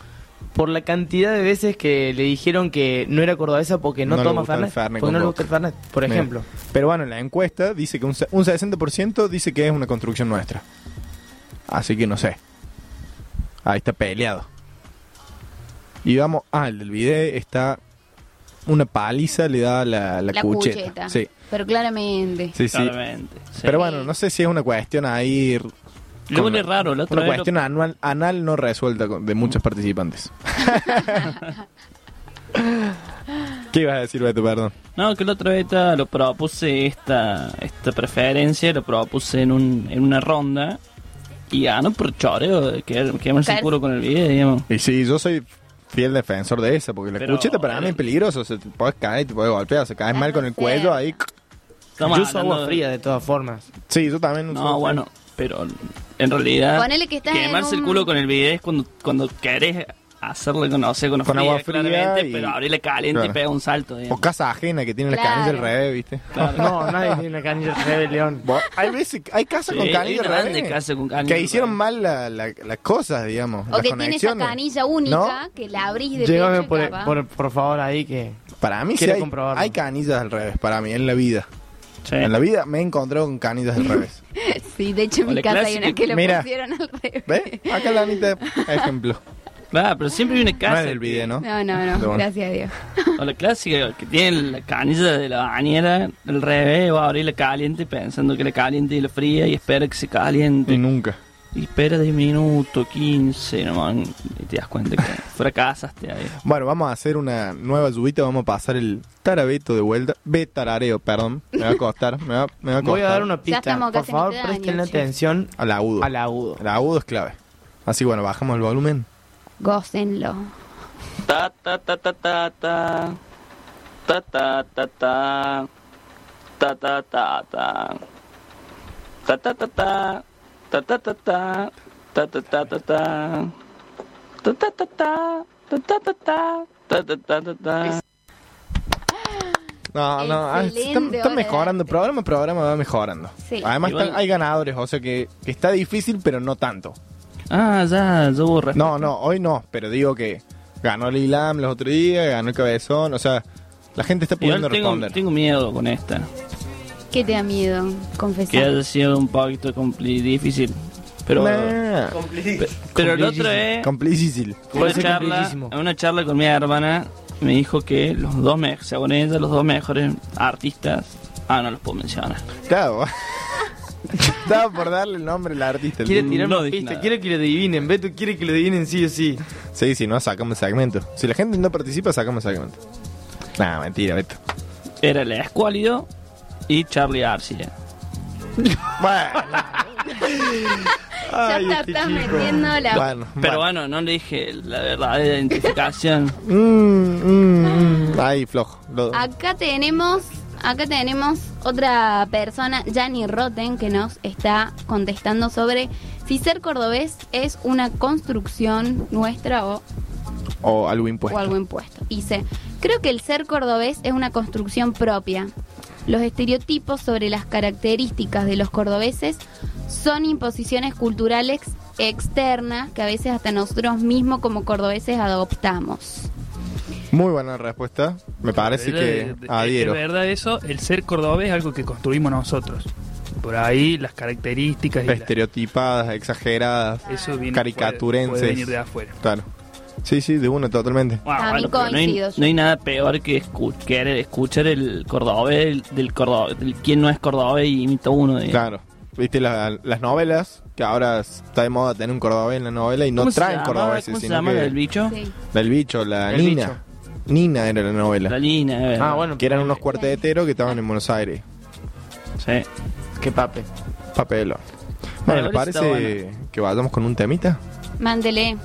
Speaker 2: por la cantidad de veces que le dijeron que no era cordobesa porque no,
Speaker 4: le
Speaker 2: toma
Speaker 4: gusta el
Speaker 2: Fernet,
Speaker 4: Fernet
Speaker 2: porque
Speaker 4: con
Speaker 2: no le gusta el Fernet, por
Speaker 4: Mira.
Speaker 2: ejemplo.
Speaker 4: Pero bueno, en la encuesta dice que un, se- un 60% dice que es una construcción nuestra. Así que no sé. Ahí está peleado. Y vamos, ah, el del video está una paliza, le da la, la,
Speaker 5: La
Speaker 4: cucheta.
Speaker 5: cucheta.
Speaker 4: Sí,
Speaker 5: Pero claramente.
Speaker 4: sí, sí.
Speaker 7: Claramente. sí.
Speaker 4: Pero bueno, no sé si es una cuestión ahí...
Speaker 7: huele
Speaker 4: con-
Speaker 7: raro, la otra
Speaker 4: Una
Speaker 7: vez lo-
Speaker 4: cuestión anual, anal no resuelta con- de muchos participantes. ¿Qué ibas a decir, Beto? Perdón.
Speaker 7: No, que la otra vez ta- lo propuse esta, esta preferencia, lo propuse en, un, en una ronda y ganó por choreo, de que quemarse el
Speaker 5: Claro.
Speaker 7: culo con el video, digamos.
Speaker 4: Y sí, yo soy fiel defensor de esa, porque la
Speaker 7: Pero-
Speaker 4: cucheta para mí es peligroso. O sea, te puedes caer, te puedes golpear, se caes mal con el cuello ahí.
Speaker 7: Estamos
Speaker 2: Yo uso
Speaker 7: hablando
Speaker 2: agua
Speaker 7: de-
Speaker 2: fría de todas formas.
Speaker 4: Sí, yo también uso
Speaker 7: No, bueno, pero en realidad
Speaker 5: Ponele que estás en
Speaker 7: quemarse el culo con el video es cuando, cuando querés hacerle con, no sé, con,
Speaker 4: Con agua fría
Speaker 7: claramente,
Speaker 4: y-
Speaker 7: pero abrirle caliente
Speaker 4: Claro.
Speaker 7: y pega un salto.
Speaker 4: O casa ajena que tiene
Speaker 5: Claro.
Speaker 4: la canilla al revés, ¿viste?
Speaker 2: No, nadie tiene una canilla de rebelión.
Speaker 4: Vos- Hay veces, hay casas
Speaker 7: Sí,
Speaker 4: con canilla al revés.
Speaker 7: casas con canilla
Speaker 4: Que
Speaker 7: al
Speaker 4: hicieron
Speaker 7: revés.
Speaker 4: mal la- la- las cosas, digamos.
Speaker 5: O
Speaker 4: las
Speaker 5: que tiene esa
Speaker 4: conexiones.
Speaker 5: canilla única que la abrís de
Speaker 2: Llévame por, por, por favor ahí que...
Speaker 4: Para mí sí hay,
Speaker 2: comprobarlo.
Speaker 4: hay canillas al revés, para mí, en la vida.
Speaker 7: Sí.
Speaker 4: En la vida me he encontrado con canillas al revés.
Speaker 5: Sí, de hecho en mi
Speaker 7: la
Speaker 5: casa hay una que lo
Speaker 4: Mira.
Speaker 5: pusieron al revés.
Speaker 4: ¿Ves? Acá la Anita, ejemplo.
Speaker 7: Claro, pero siempre hay una
Speaker 4: No
Speaker 7: casa.
Speaker 4: es del video, ¿no?
Speaker 5: No, no,
Speaker 4: Pero
Speaker 5: no,
Speaker 4: bueno.
Speaker 5: gracias a Dios.
Speaker 7: O la clásica que tiene la canilla de la bañera al revés, va a abrirla caliente pensando que la caliente y la fría y espera que se caliente.
Speaker 4: Y nunca.
Speaker 7: Y espera 10 minutos, 15, nomás, y te das cuenta que fracasaste ahí.
Speaker 4: Bueno, vamos a hacer una nueva lluvita, vamos a pasar el tarabeto de vuelta. Ve tarareo, perdón. Me va a costar, me va, me va a costar.
Speaker 2: Voy a dar una pista. Por favor,
Speaker 5: de
Speaker 2: presten atención
Speaker 4: Al agudo.
Speaker 2: al agudo.
Speaker 4: El agudo es clave. Así bueno, bajamos el volumen.
Speaker 5: Gócenlo.
Speaker 7: Ta ta ta ta ta ta. Ta ta ta ta. Ta ta ta ta. Ta ta ta ta. Ta ta ta ta. Ta ta ta ta ta. Ta ta ta ta. Ta ta ta ta. Ta ta ta ta ta.
Speaker 4: No, no, ah,
Speaker 5: Excelente
Speaker 4: está, está mejorando. Programa a programa va mejorando.
Speaker 5: Sí.
Speaker 4: Además
Speaker 7: Igual-
Speaker 4: están- hay ganadores, o sea que, que está difícil, pero no tanto.
Speaker 7: Ah, ya, yo borré.
Speaker 4: No, no, hoy no, pero digo que ganó el Ilam los otros días, ganó el Cabezón, o sea, la gente está pudiendo
Speaker 7: tengo,
Speaker 4: responder.
Speaker 7: tengo miedo con esta.
Speaker 5: ¿Qué te da miedo?
Speaker 7: Que
Speaker 5: Confesar.
Speaker 7: haya sido un poquito difícil. Pero,
Speaker 4: Nah,
Speaker 7: pe- pero la otra vez,
Speaker 4: complicísimo.
Speaker 7: en una, charla, una charla con mi hermana, me dijo que los dos, me- según ella, los dos mejores artistas. Ah, no los puedo mencionar.
Speaker 4: Claro. Estaba por darle el nombre al artista.
Speaker 2: Quiere tirar
Speaker 7: No
Speaker 2: una pista,
Speaker 7: nada.
Speaker 2: quiere que lo adivinen. Beto quiere que lo adivinen sí o sí.
Speaker 4: Sí, si no, sacamos el segmento. Si la gente no participa, sacamos el segmento. Nah, mentira, Beto.
Speaker 7: Era el Escuálido y Charlie García.
Speaker 4: Bueno,
Speaker 5: Ya te
Speaker 4: este
Speaker 5: estás
Speaker 4: chico.
Speaker 5: metiendo la...
Speaker 4: bueno,
Speaker 7: Pero
Speaker 4: bueno.
Speaker 7: bueno, no le dije la verdadera identificación.
Speaker 4: Mm, mm, mm. Ahí, flojo. Lo-
Speaker 5: Acá tenemos, acá tenemos otra persona, Jani Rotten, que nos está contestando sobre si ser cordobés es una construcción nuestra o,
Speaker 4: o algo impuesto.
Speaker 5: o algo impuesto. Dice, creo que el ser cordobés es una construcción propia. Los estereotipos sobre las características de los cordobeses son imposiciones culturales externas que a veces hasta nosotros mismos como cordobeses adoptamos.
Speaker 4: Muy buena respuesta. Me parece que
Speaker 1: de-
Speaker 4: adhiero.
Speaker 1: Es verdad eso, el ser cordobés es algo que construimos nosotros. Por ahí las características y la-
Speaker 4: Estereotipadas, exageradas,
Speaker 1: eso viene
Speaker 4: caricaturenses.
Speaker 1: puede venir de afuera.
Speaker 4: Claro. Sí, sí, de uno, totalmente.
Speaker 7: Bueno, no, hay, no nada peor que escu- querer escuchar el cordobés del, del cordobés, del quien no es cordobés y imita uno. digamos.
Speaker 4: Claro. Viste la- las novelas, que ahora está de moda tener un cordobés en la novela y no
Speaker 7: ¿Cómo se
Speaker 4: traen cordobeses,
Speaker 7: ¿Cómo se llama del bicho?
Speaker 5: Sí.
Speaker 4: del bicho, la
Speaker 2: El
Speaker 4: Nina.
Speaker 2: bicho.
Speaker 4: Nina era la novela.
Speaker 7: La es verdad.
Speaker 2: Ah, bueno.
Speaker 4: Que eran unos cuarteteros que estaban en Buenos Aires.
Speaker 7: Sí.
Speaker 2: Qué pape.
Speaker 4: Papelo. Bueno, ¿les parece que vayamos con un temita?
Speaker 5: Mándele.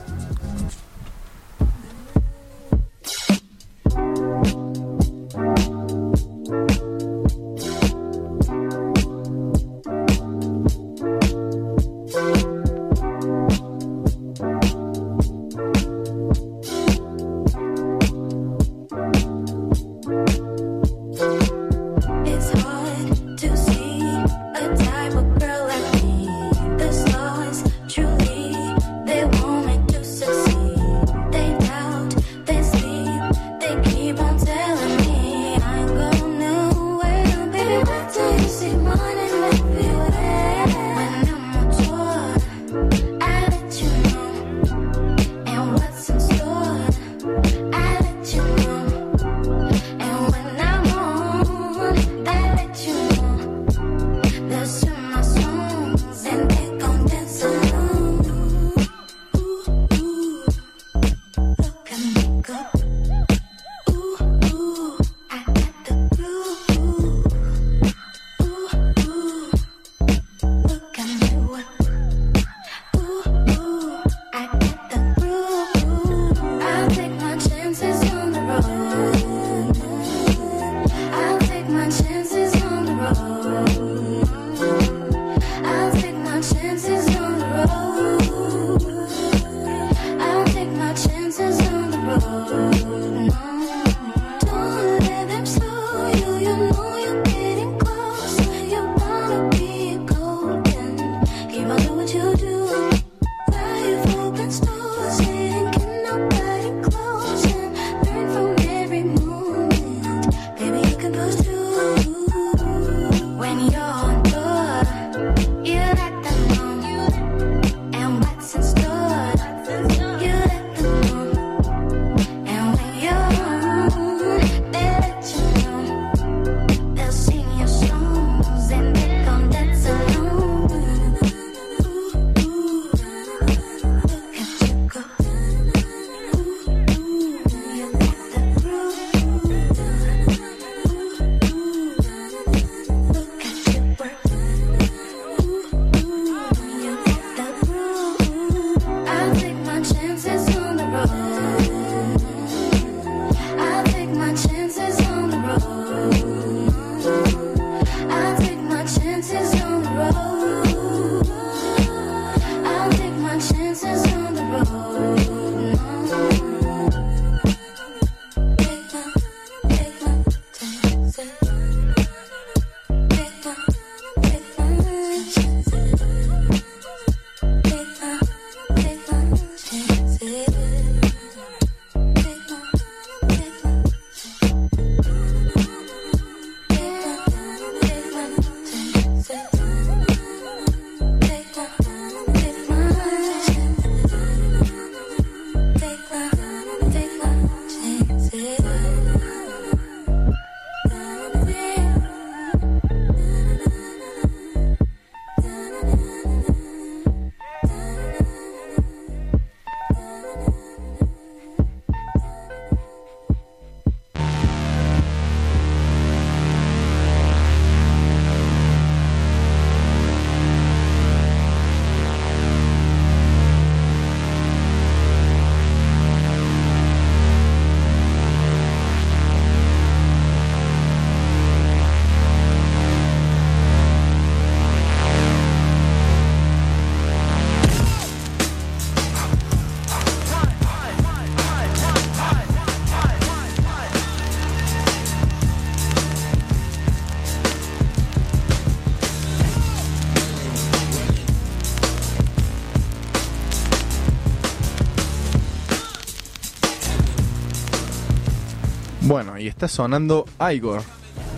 Speaker 4: Bueno, y está sonando Igor,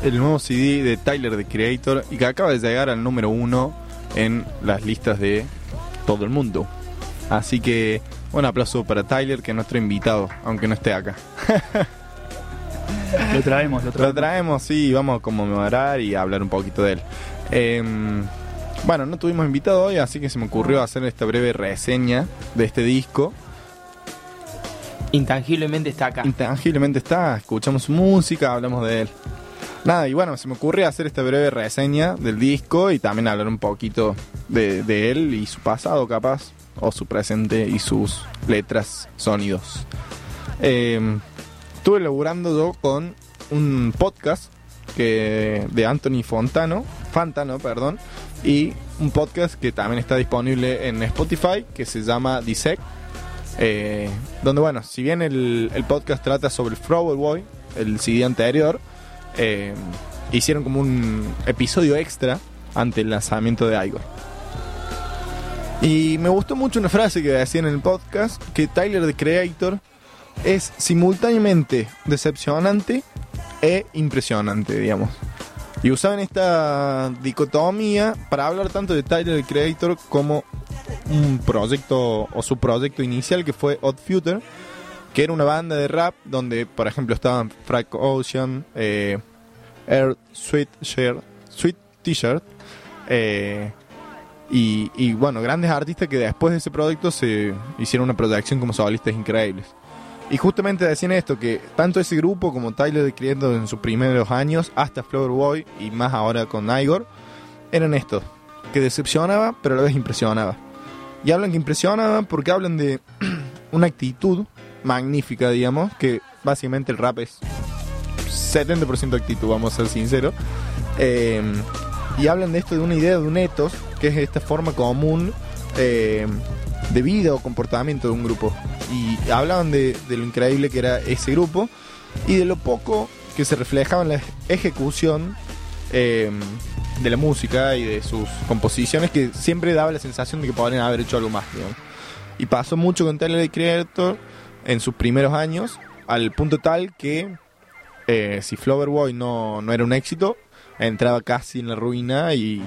Speaker 4: el nuevo CD de Tyler the Creator y que acaba de llegar al número uno en las listas de todo el mundo. Así que un aplauso para Tyler, que es nuestro invitado, aunque no esté acá.
Speaker 1: Lo traemos, lo
Speaker 4: Lo
Speaker 1: traemos.
Speaker 4: traemos, sí, vamos a conmemorar y a hablar un poquito de él. Em, bueno, no tuvimos invitado hoy, así que se me ocurrió hacer esta breve reseña de este disco.
Speaker 2: Intangiblemente está acá.
Speaker 4: Intangiblemente está, escuchamos música, hablamos de él. Nada, y bueno, se me ocurrió hacer esta breve reseña del disco y también hablar un poquito de, él y su pasado capaz, o su presente y sus letras, sonidos. Eh, estuve laburando yo con un podcast que de Anthony Fontano, Fantano, perdón, y un podcast que también está disponible en Spotify que se llama Dissect. Eh, donde bueno, si bien el, podcast trata sobre el Flower Boy, el CD anterior, eh, hicieron como un episodio extra ante el lanzamiento de Igor. Y me gustó mucho una frase que decían en el podcast, que Tyler the Creator es simultáneamente decepcionante e impresionante, digamos. Y usaban esta dicotomía para hablar tanto de Tyler the Creator como un proyecto o su proyecto inicial que fue Odd Future, que era una banda de rap donde, por ejemplo, estaban Frank Ocean, eh, Air Sweet Sweet T-shirt, eh, y, y, bueno, grandes artistas que después de ese proyecto se hicieron una proyección como solistas increíbles. Y justamente decían esto, que tanto ese grupo como Tyler Creator en sus primeros años, hasta Flower Boy y más ahora con Igor, eran estos, que decepcionaba pero a la vez impresionaba. Y hablan que impresionaba porque hablan de una actitud magnífica, digamos, que básicamente el rap es 70% actitud, vamos a ser sinceros. Eh, y hablan de esto de una idea de un ethos, que es esta forma común eh, de vida o comportamiento de un grupo. Y hablaban de, de lo increíble que era ese grupo y de lo poco que se reflejaba en la ejecución eh, de la música y de sus composiciones, que siempre daba la sensación de que podrían haber hecho algo más. digamos. Y pasó mucho con Tyler Creator en sus primeros años, al punto tal que eh, si Flower Boy no, no era un éxito, entraba casi en la ruina y,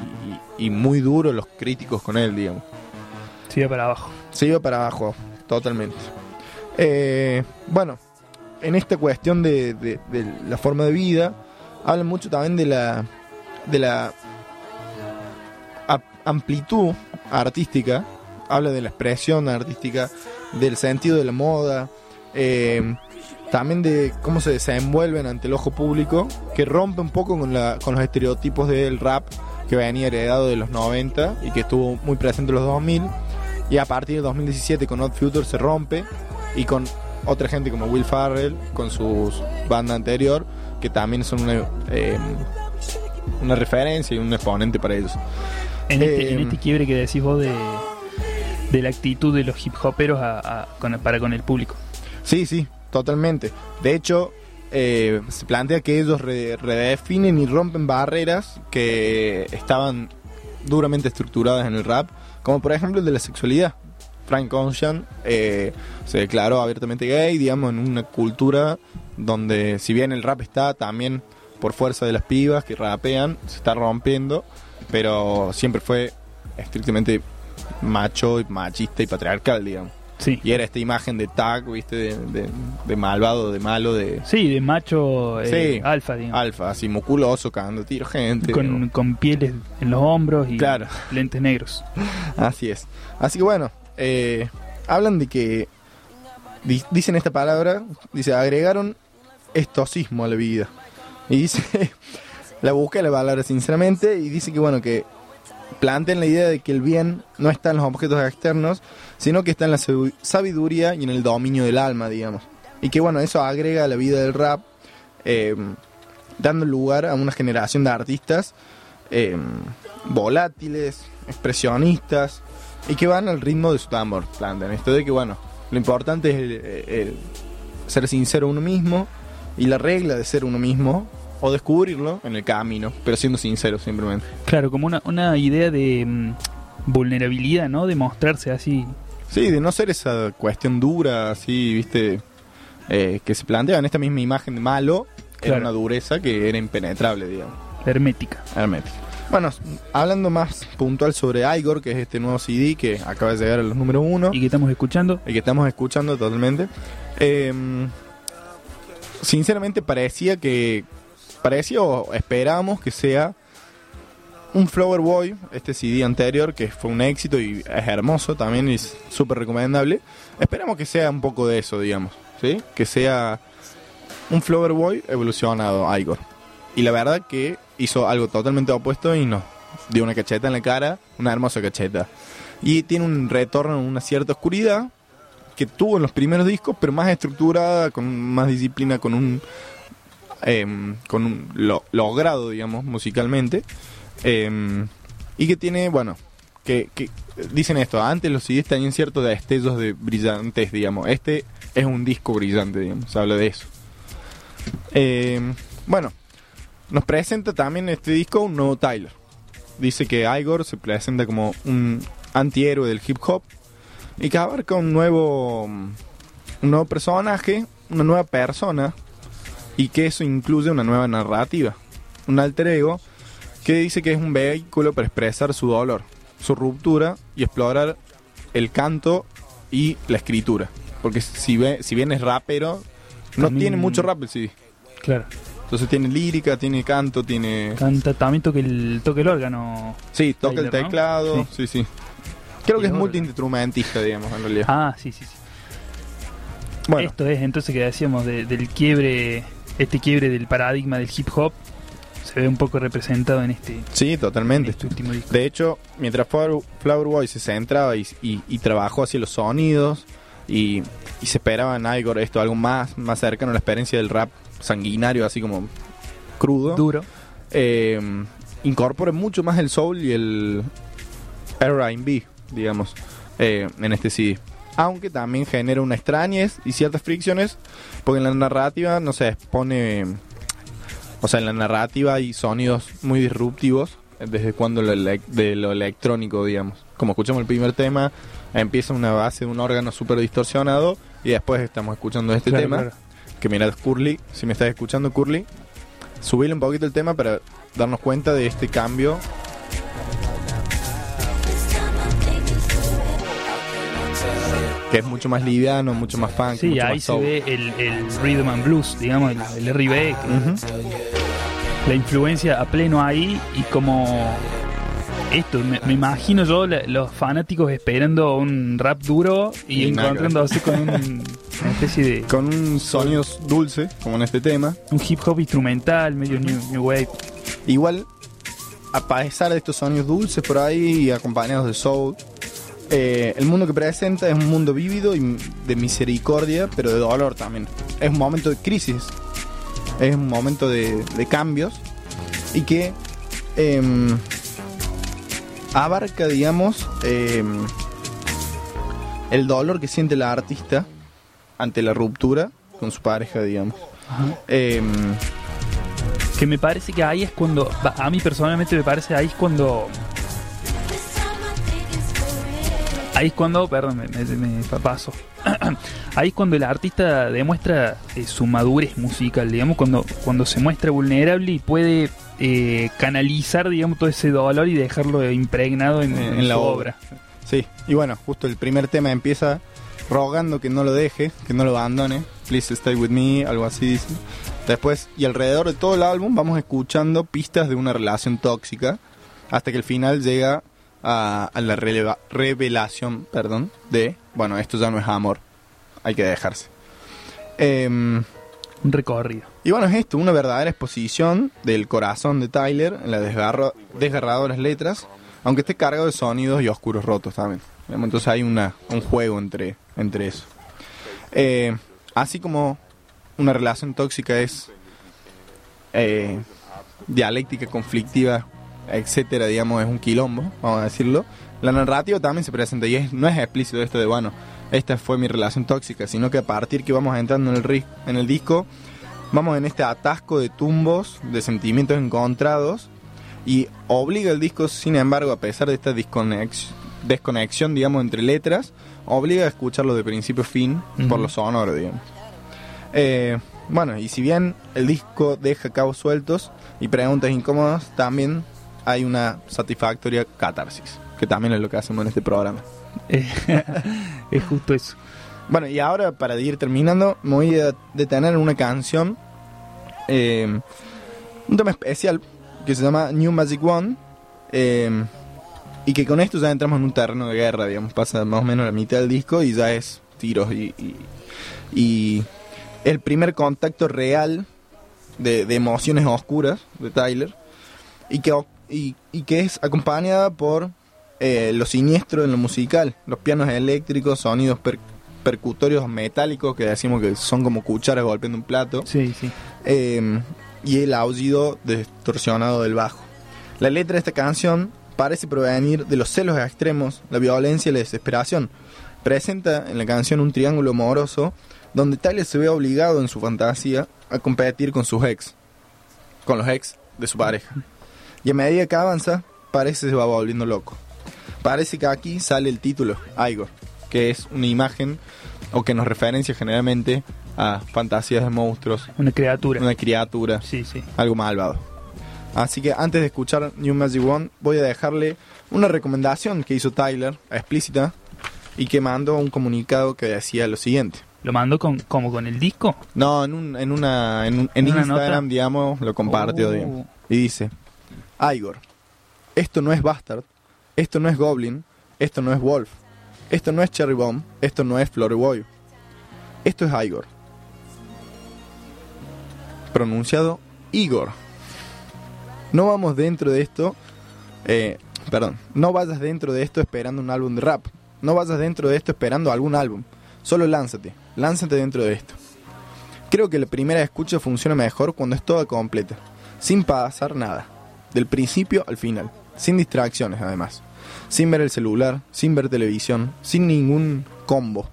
Speaker 4: y- y muy duro los críticos con él, digamos.
Speaker 1: Se iba para abajo.
Speaker 4: Se iba para abajo, totalmente. Eh, bueno, en esta cuestión de, de- la forma de vida, hablan mucho también de la, de la amplitud artística, habla de la expresión artística, del sentido de la moda, eh, también de cómo se desenvuelven ante el ojo público, que rompe un poco con, la, con los estereotipos del rap que venía heredado de los 90 y que estuvo muy presente en los 2000. Y a partir de 2017 con Odd Future se rompe y con otra gente como Will Farrell, con sus banda anterior, que también son una, eh, una referencia y un exponente para ellos.
Speaker 1: En este,
Speaker 4: Eh,
Speaker 1: en este quiebre que decís vos de, de la actitud de los hip hoperos a- a- con- para con el público.
Speaker 4: Sí, sí, totalmente. De hecho, eh, se plantea que ellos re- redefinen y rompen barreras que estaban duramente estructuradas en el rap, como por ejemplo el de la sexualidad. Frank Ocean eh, se declaró abiertamente gay, digamos, en una cultura donde si bien el rap está también por fuerza de las pibas que rapean, se está rompiendo, pero siempre fue estrictamente macho y machista y patriarcal, digamos.
Speaker 1: Sí.
Speaker 4: Y era esta imagen de tag, viste, de, de- de malvado, de malo, de...
Speaker 1: Sí, de macho eh,
Speaker 4: Sí.
Speaker 1: alfa, digamos.
Speaker 4: Alfa, así musculoso, cagando tiro gente.
Speaker 1: con, con pieles en los hombros y
Speaker 4: Claro.
Speaker 1: lentes negros.
Speaker 4: Así es. Así que bueno, eh, hablan de que di- dicen esta palabra, dice, agregaron estocismo a la vida. Y dice, la busca la palabra sinceramente y dice que bueno, que plantean la idea de que el bien no está en los objetos externos, sino que está en la sabiduría y en el dominio del alma, digamos. Y que bueno, eso agrega a la vida del rap, eh, dando lugar a una generación de artistas eh, volátiles, expresionistas, y que van al ritmo de su tambor. Plantean esto de que, bueno, lo importante es el ser sincero uno mismo y la regla de ser uno mismo o descubrirlo en el camino, pero siendo sincero simplemente.
Speaker 1: Claro, como una, una idea de mm, vulnerabilidad, ¿no? De mostrarse así.
Speaker 4: Sí, de no ser esa cuestión dura, así, viste, eh, que se plantea en esta misma imagen de malo, era
Speaker 1: Claro.
Speaker 4: una dureza que era impenetrable, digamos.
Speaker 1: Hermética.
Speaker 4: Hermética. Bueno, hablando más puntual sobre Igor, que es este nuevo CD que acaba de llegar a los número uno.
Speaker 1: Y que estamos escuchando.
Speaker 4: Y que estamos escuchando totalmente. Eh, sinceramente parecía que... Parecía o esperábamos que sea un Flower Boy, este CD anterior, que fue un éxito y es hermoso también, y es súper recomendable. Esperamos que sea un poco de eso, digamos, ¿sí? Que sea un Flower Boy evolucionado, Igor. Y la verdad que hizo algo totalmente opuesto y nos dio una cacheta en la cara, una hermosa cacheta. Y tiene un retorno una cierta oscuridad que tuvo en los primeros discos, pero más estructurada, con más disciplina, con un em, con un lo- logrado, digamos, musicalmente. Em, y que tiene, bueno, que, dicen esto, antes los CDs tenían ciertos destellos de brillantes, digamos. Este es un disco brillante, digamos, se habla de eso. Em, bueno, nos presenta también este disco un nuevo Tyler. Dice que Igor se presenta como un antihéroe del hip hop y que abarca un nuevo un nuevo personaje, una nueva persona y que eso incluye una nueva narrativa, un alter ego que dice que es un vehículo para expresar su dolor, su ruptura y explorar el canto y la escritura, porque si ve, si bien es rapero, no
Speaker 1: También-
Speaker 4: tiene mucho rap el CD.
Speaker 1: Claro.
Speaker 4: Entonces tiene lírica, tiene canto, tiene
Speaker 1: Canta, también toca el, toca el órgano.
Speaker 4: Sí, toca el teclado, sí, sí. Creo
Speaker 1: Y
Speaker 4: que es multiinstrumentista, digamos, en realidad.
Speaker 1: Ah, sí, sí, sí.
Speaker 4: Bueno.
Speaker 1: Esto es entonces que decíamos de- del quiebre, este quiebre del paradigma del hip hop, se ve un poco representado en este.
Speaker 4: Sí, totalmente.
Speaker 1: Este último disco.
Speaker 4: De hecho, mientras Flower, Boy se centraba y, y- y trabajó hacia los sonidos y, y se esperaba en Igor esto algo más, más cercano a la experiencia del rap sanguinario, así como crudo.
Speaker 1: Duro.
Speaker 4: eh, incorpora mucho más el soul y el R&B, digamos, eh, en este CD. Aunque también genera una extrañez y ciertas fricciones, porque en la narrativa, no sé, pone... O sea, en la narrativa hay sonidos muy disruptivos, desde cuando lo, de lo electrónico, digamos. Como escuchamos el primer tema, empieza una base de un órgano súper distorsionado y después estamos escuchando este
Speaker 1: Claro,
Speaker 4: tema.
Speaker 1: claro.
Speaker 4: Que mira, Curly, si me estás escuchando, Curly, subile un poquito el tema para darnos cuenta de este cambio. Que es mucho más liviano, mucho más funk.
Speaker 1: Sí,
Speaker 4: mucho
Speaker 1: ahí
Speaker 4: más
Speaker 1: se
Speaker 4: soul.
Speaker 1: ve el, el rhythm and blues, digamos, el, el RB, la influencia a pleno ahí y como esto, me, me imagino yo la- los fanáticos esperando un rap duro y,
Speaker 4: Y
Speaker 1: encontrándose con un- una especie de
Speaker 4: Con un sonidos dulce, como en este tema.
Speaker 1: un hip hop instrumental, medio new, new wave.
Speaker 4: Igual, a pesar de estos sonidos dulces por ahí y acompañados de soul, eh, el mundo que presenta es un mundo vívido y de misericordia, pero de dolor también. Es un momento de crisis, es un momento de, de cambios y que em, abarca, digamos, em, el dolor que siente la artista ante la ruptura con su pareja, digamos. Em,
Speaker 1: Que me parece que ahí es cuando, a mí personalmente me parece ahí es cuando, ahí es cuando, perdón, me, me- me paso. ahí es cuando el artista demuestra eh, su madurez musical, digamos, cuando, cuando se muestra vulnerable y puede eh, canalizar, digamos, todo ese dolor y dejarlo impregnado en,
Speaker 4: en,
Speaker 1: en
Speaker 4: en la
Speaker 1: su
Speaker 4: obra. Sí, y bueno, justo el primer tema empieza rogando que no lo deje, que no lo abandone. Please stay with me, algo así dice. Después, y alrededor de todo el álbum vamos escuchando pistas de una relación tóxica hasta que el final llega a, a la releva- revelación, perdón, de, bueno, esto ya no es amor, hay que dejarse. Em,
Speaker 1: Un recorrido.
Speaker 4: y bueno, es esto, una verdadera exposición del corazón de Tyler en las desgarro- desgarradoras letras, aunque esté cargado de sonidos y oscuros rotos también. Entonces hay una, un juego entre, entre eso. Eh, así como una relación tóxica es eh, dialéctica, conflictiva, etcétera, digamos, es un quilombo, vamos a decirlo. La narrativa también se presenta y es- no es explícito esto de, bueno, esta fue mi relación tóxica, sino que a partir que vamos entrando en el, en el disco, vamos en este atasco de tumbos, de sentimientos encontrados, y obliga el disco, sin embargo, a pesar de esta disconex- desconexión, digamos, entre letras, obliga a escucharlo de principio a fin por lo sonoro, digamos. Eh, bueno, y si bien el disco deja cabos sueltos y preguntas incómodas, también hay una satisfactoria catarsis, que también es lo que hacemos en este programa.
Speaker 1: es justo eso.
Speaker 4: Bueno, y ahora para ir terminando, me voy a detener en una canción, eh, un tema especial que se llama New Magic One, eh, y que con esto ya entramos en un terreno de guerra, digamos, pasa más o menos la mitad del disco y ya es tiros y, y, y el primer contacto real de, de emociones oscuras de Tyler y que, y, y que es acompañada por eh, lo siniestro en lo musical, los pianos eléctricos, sonidos per- percutorios metálicos que decimos que son como cucharas golpeando un plato.
Speaker 1: Sí, sí.
Speaker 4: Eh, y el aullido distorsionado del bajo. La letra de esta canción parece provenir de los celos extremos, la violencia y la desesperación. Presenta en la canción un triángulo amoroso donde Tyler se ve obligado en su fantasía a competir con sus ex, con los ex de su pareja. Y a medida que avanza, parece que se va volviendo loco. Parece que aquí sale el título, Igor, que es una imagen o que nos referencia generalmente a fantasías de monstruos.
Speaker 1: Una criatura.
Speaker 4: Una criatura.
Speaker 1: Sí, sí.
Speaker 4: Algo malvado. Así que antes de escuchar New Magic One, voy a dejarle una recomendación que hizo Tyler, explícita, y que mandó un comunicado que decía lo siguiente.
Speaker 1: ¿Lo mandó con, como con el disco?
Speaker 4: No, en, un, en una en, un- en
Speaker 1: ¿En una
Speaker 4: Instagram,
Speaker 1: nota?
Speaker 4: digamos, lo compartió.
Speaker 1: Oh.
Speaker 4: digamos. Y dice, Igor, esto no es Bastard, esto no es Goblin, esto no es Wolf, esto no es Cherry Bomb, esto no es Flore Boy. Esto es Igor. Pronunciado Igor. No vamos dentro de esto, eh, perdón, no vayas dentro de esto esperando un álbum de rap. No vayas dentro de esto esperando algún álbum. Solo lánzate, lánzate dentro de esto. Creo que la primera escucha funciona mejor cuando es toda completa, sin pasar nada, del principio al final, sin distracciones además, sin ver el celular, sin ver televisión, sin ningún combo.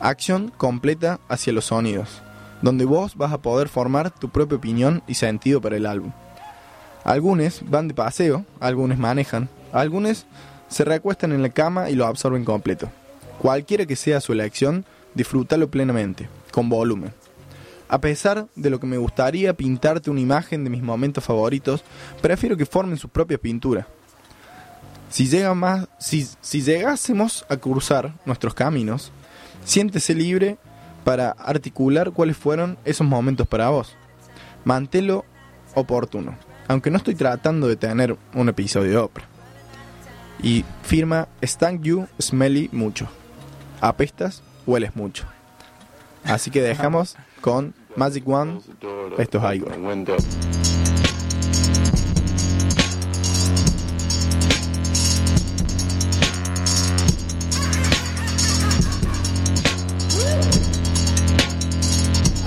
Speaker 4: Acción completa hacia los sonidos, donde vos vas a poder formar tu propia opinión y sentido para el álbum. Algunos van de paseo, algunos manejan, algunos se recuestan en la cama y lo absorben completo. Cualquiera que sea su elección, disfrútalo plenamente, con volumen. A pesar de lo que me gustaría pintarte una imagen de mis momentos favoritos, prefiero que formen su propia pintura. Si, llega más, si, si llegásemos a cruzar nuestros caminos, siéntese libre para articular cuáles fueron esos momentos para vos. Mantelo oportuno, aunque no estoy tratando de tener un episodio de ópera. Y firma Stank You Smelly Mucho. Apestas, hueles mucho. Así que dejamos con Magic One, esto es Igor.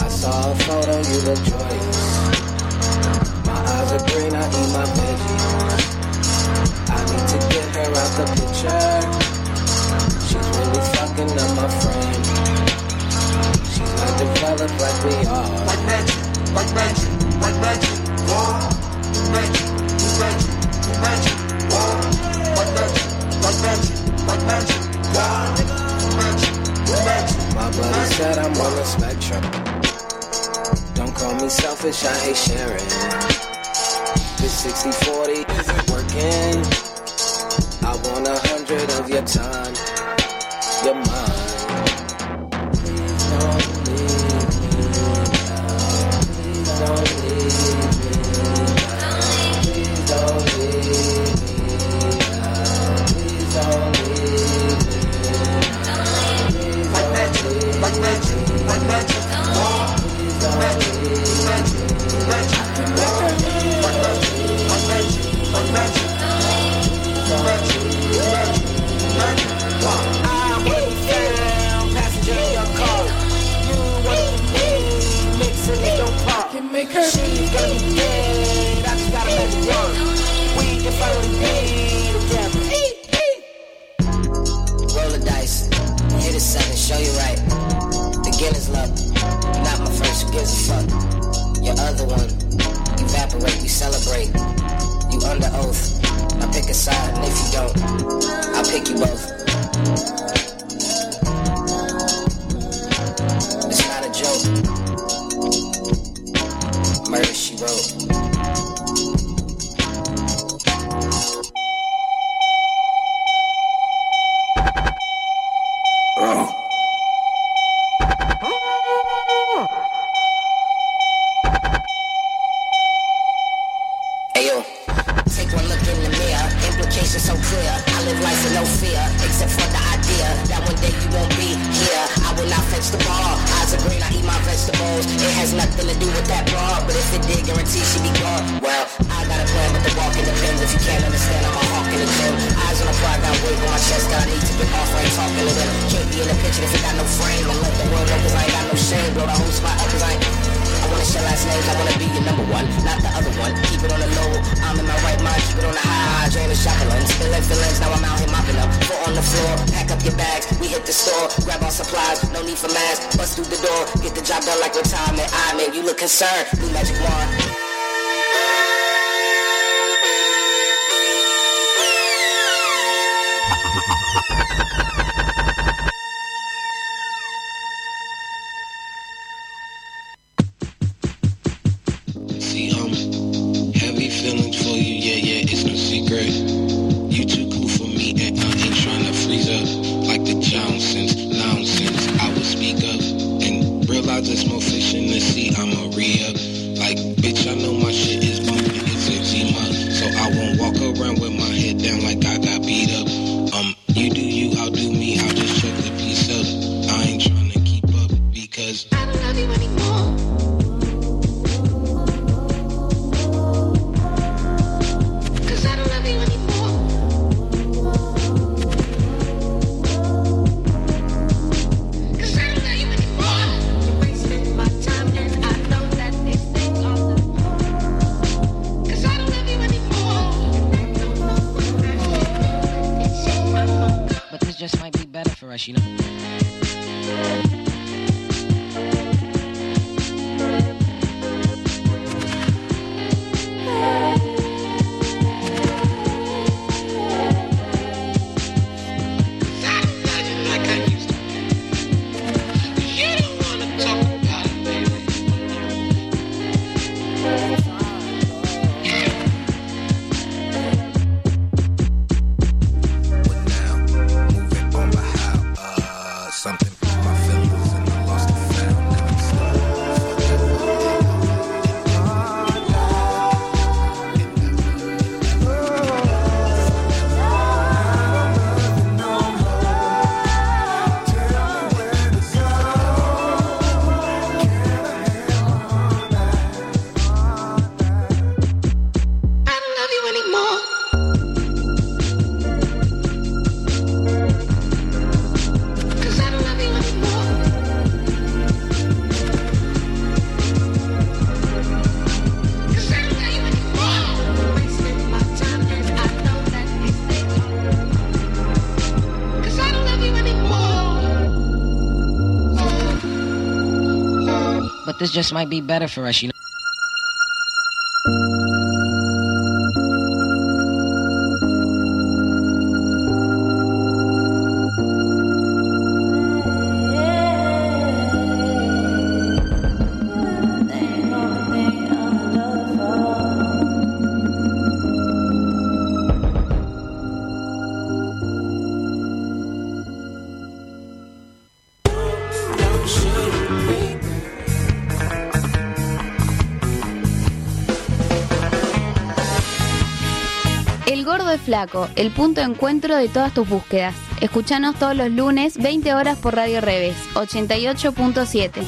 Speaker 15: saw a photo, you look joyous. My eyes are green, I eat my. I to get her out the picture. She's really fucking up my frame. wish I ain't sharing. This 60 40 isn't working. I want a hundred of your time. She know.
Speaker 16: This
Speaker 15: just might be better for us, you know.
Speaker 5: El punto de encuentro de todas tus búsquedas. Escuchanos todos los lunes, 20 horas por Radio Reves, 88.7.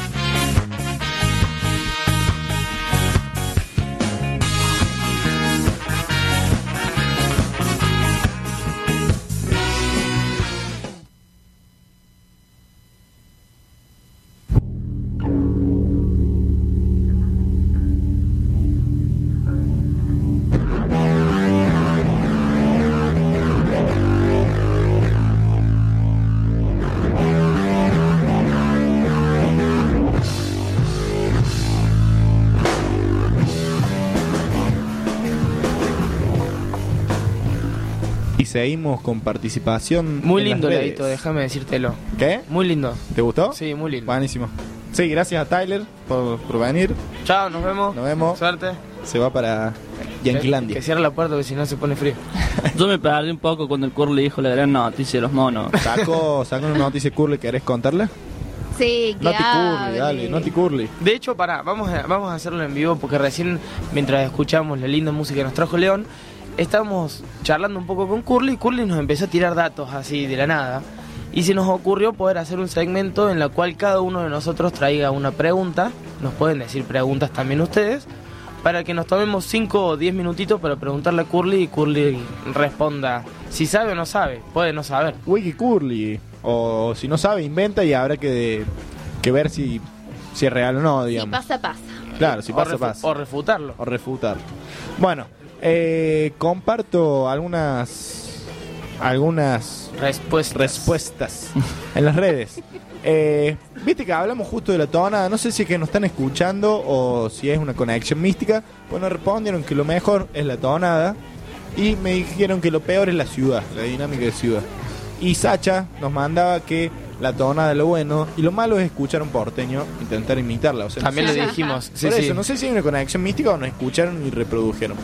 Speaker 4: seguimos con participación.
Speaker 2: Muy
Speaker 4: en las
Speaker 2: lindo,
Speaker 4: redes.
Speaker 2: Leito, déjame decírtelo.
Speaker 4: ¿Qué?
Speaker 2: Muy lindo.
Speaker 4: ¿Te gustó?
Speaker 2: Sí, muy lindo.
Speaker 4: Buenísimo. Sí, gracias a Tyler por, por venir.
Speaker 2: Chao, nos vemos.
Speaker 4: Nos vemos.
Speaker 2: Suerte.
Speaker 4: Se va para
Speaker 2: Que,
Speaker 4: Yanquilandia.
Speaker 2: que cierre la puerta porque si no se pone frío.
Speaker 7: Yo me perdí un poco cuando el Curly dijo la gran noticia de los monos.
Speaker 4: Saco, saco una noticia Curly, ¿querés contarla?
Speaker 5: Sí, que
Speaker 4: Noti Curly, dale, Noti Curly.
Speaker 2: De hecho, pará, vamos a, vamos a hacerlo en vivo porque recién, mientras escuchamos la linda música que nos trajo León, estábamos charlando un poco con Curly y Curly nos empezó a tirar datos así de la nada. Y se nos ocurrió poder hacer un segmento en la cual cada uno de nosotros traiga una pregunta, nos pueden decir preguntas también ustedes, para que nos tomemos 5 o 10 minutitos para preguntarle a Curly y Curly responda si sabe o no sabe, puede no saber.
Speaker 4: Wiki Curly. O si no sabe, inventa y habrá que, que ver si, si es real o no,
Speaker 5: Si
Speaker 4: digamos.
Speaker 5: pasa, pasa.
Speaker 4: Claro, si
Speaker 2: O
Speaker 4: pasa, pasa.
Speaker 2: O refutarlo.
Speaker 4: O refutar. Bueno, eh, comparto algunas algunas
Speaker 2: respuestas,
Speaker 4: respuestas en las redes. Eh, Viste que hablamos justo de la tonada, no sé si es que nos están escuchando o si es una conexión mística. Bueno, respondieron que lo mejor es la tonada y me dijeron que lo peor es la ciudad, la dinámica de ciudad. Y Sacha nos mandaba que la tonada es lo bueno y lo malo es escuchar a un porteño intentar imitarla. O sea, no
Speaker 2: También
Speaker 4: sé
Speaker 2: lo
Speaker 4: si-
Speaker 2: dijimos, sí,
Speaker 4: Por
Speaker 2: sí.
Speaker 4: eso, no sé si hay una conexión mística o nos escucharon y reprodujeron.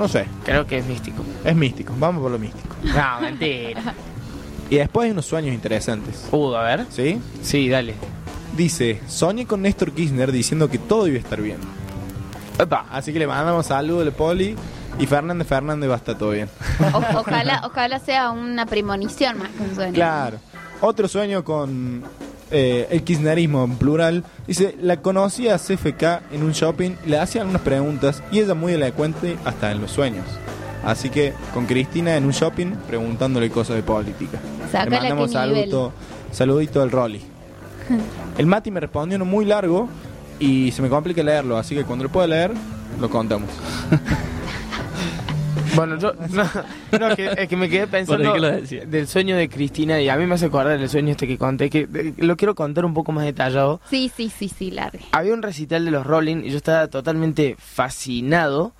Speaker 4: No sé.
Speaker 2: Creo que es místico.
Speaker 4: Es místico, vamos por lo místico.
Speaker 2: No, mentira.
Speaker 4: Y después hay unos sueños interesantes.
Speaker 2: Uh, a ver.
Speaker 4: ¿Sí?
Speaker 2: Sí, dale.
Speaker 4: Dice, soñé con Néstor Kirchner diciendo que todo iba a estar bien. Así que le mandamos saludos a Poli y Fernández Fernández va a estar todo bien.
Speaker 5: O- ojalá, ojalá sea una premonición más que un sueño.
Speaker 4: Claro. Otro sueño con eh, el kirchnerismo en plural. Dice, la conocí a CFK en un shopping, le hacían unas preguntas y ella muy elocuente hasta en los sueños. Así que con Cristina en un shopping preguntándole cosas de política.
Speaker 5: Sácala
Speaker 4: Le mandamos saludo, saludito al Rolly. El Mati me respondió uno muy largo y se me complica leerlo, así que cuando lo pueda leer, lo contamos.
Speaker 2: Bueno, yo. No, no, es, que, es que me quedé pensando del sueño de Cristina y a mí me hace acordar del sueño este que conté, que de- lo quiero contar un poco más detallado.
Speaker 5: Sí, sí, sí, sí, largue.
Speaker 2: Había un recital de los Rolling y yo estaba totalmente fascinado.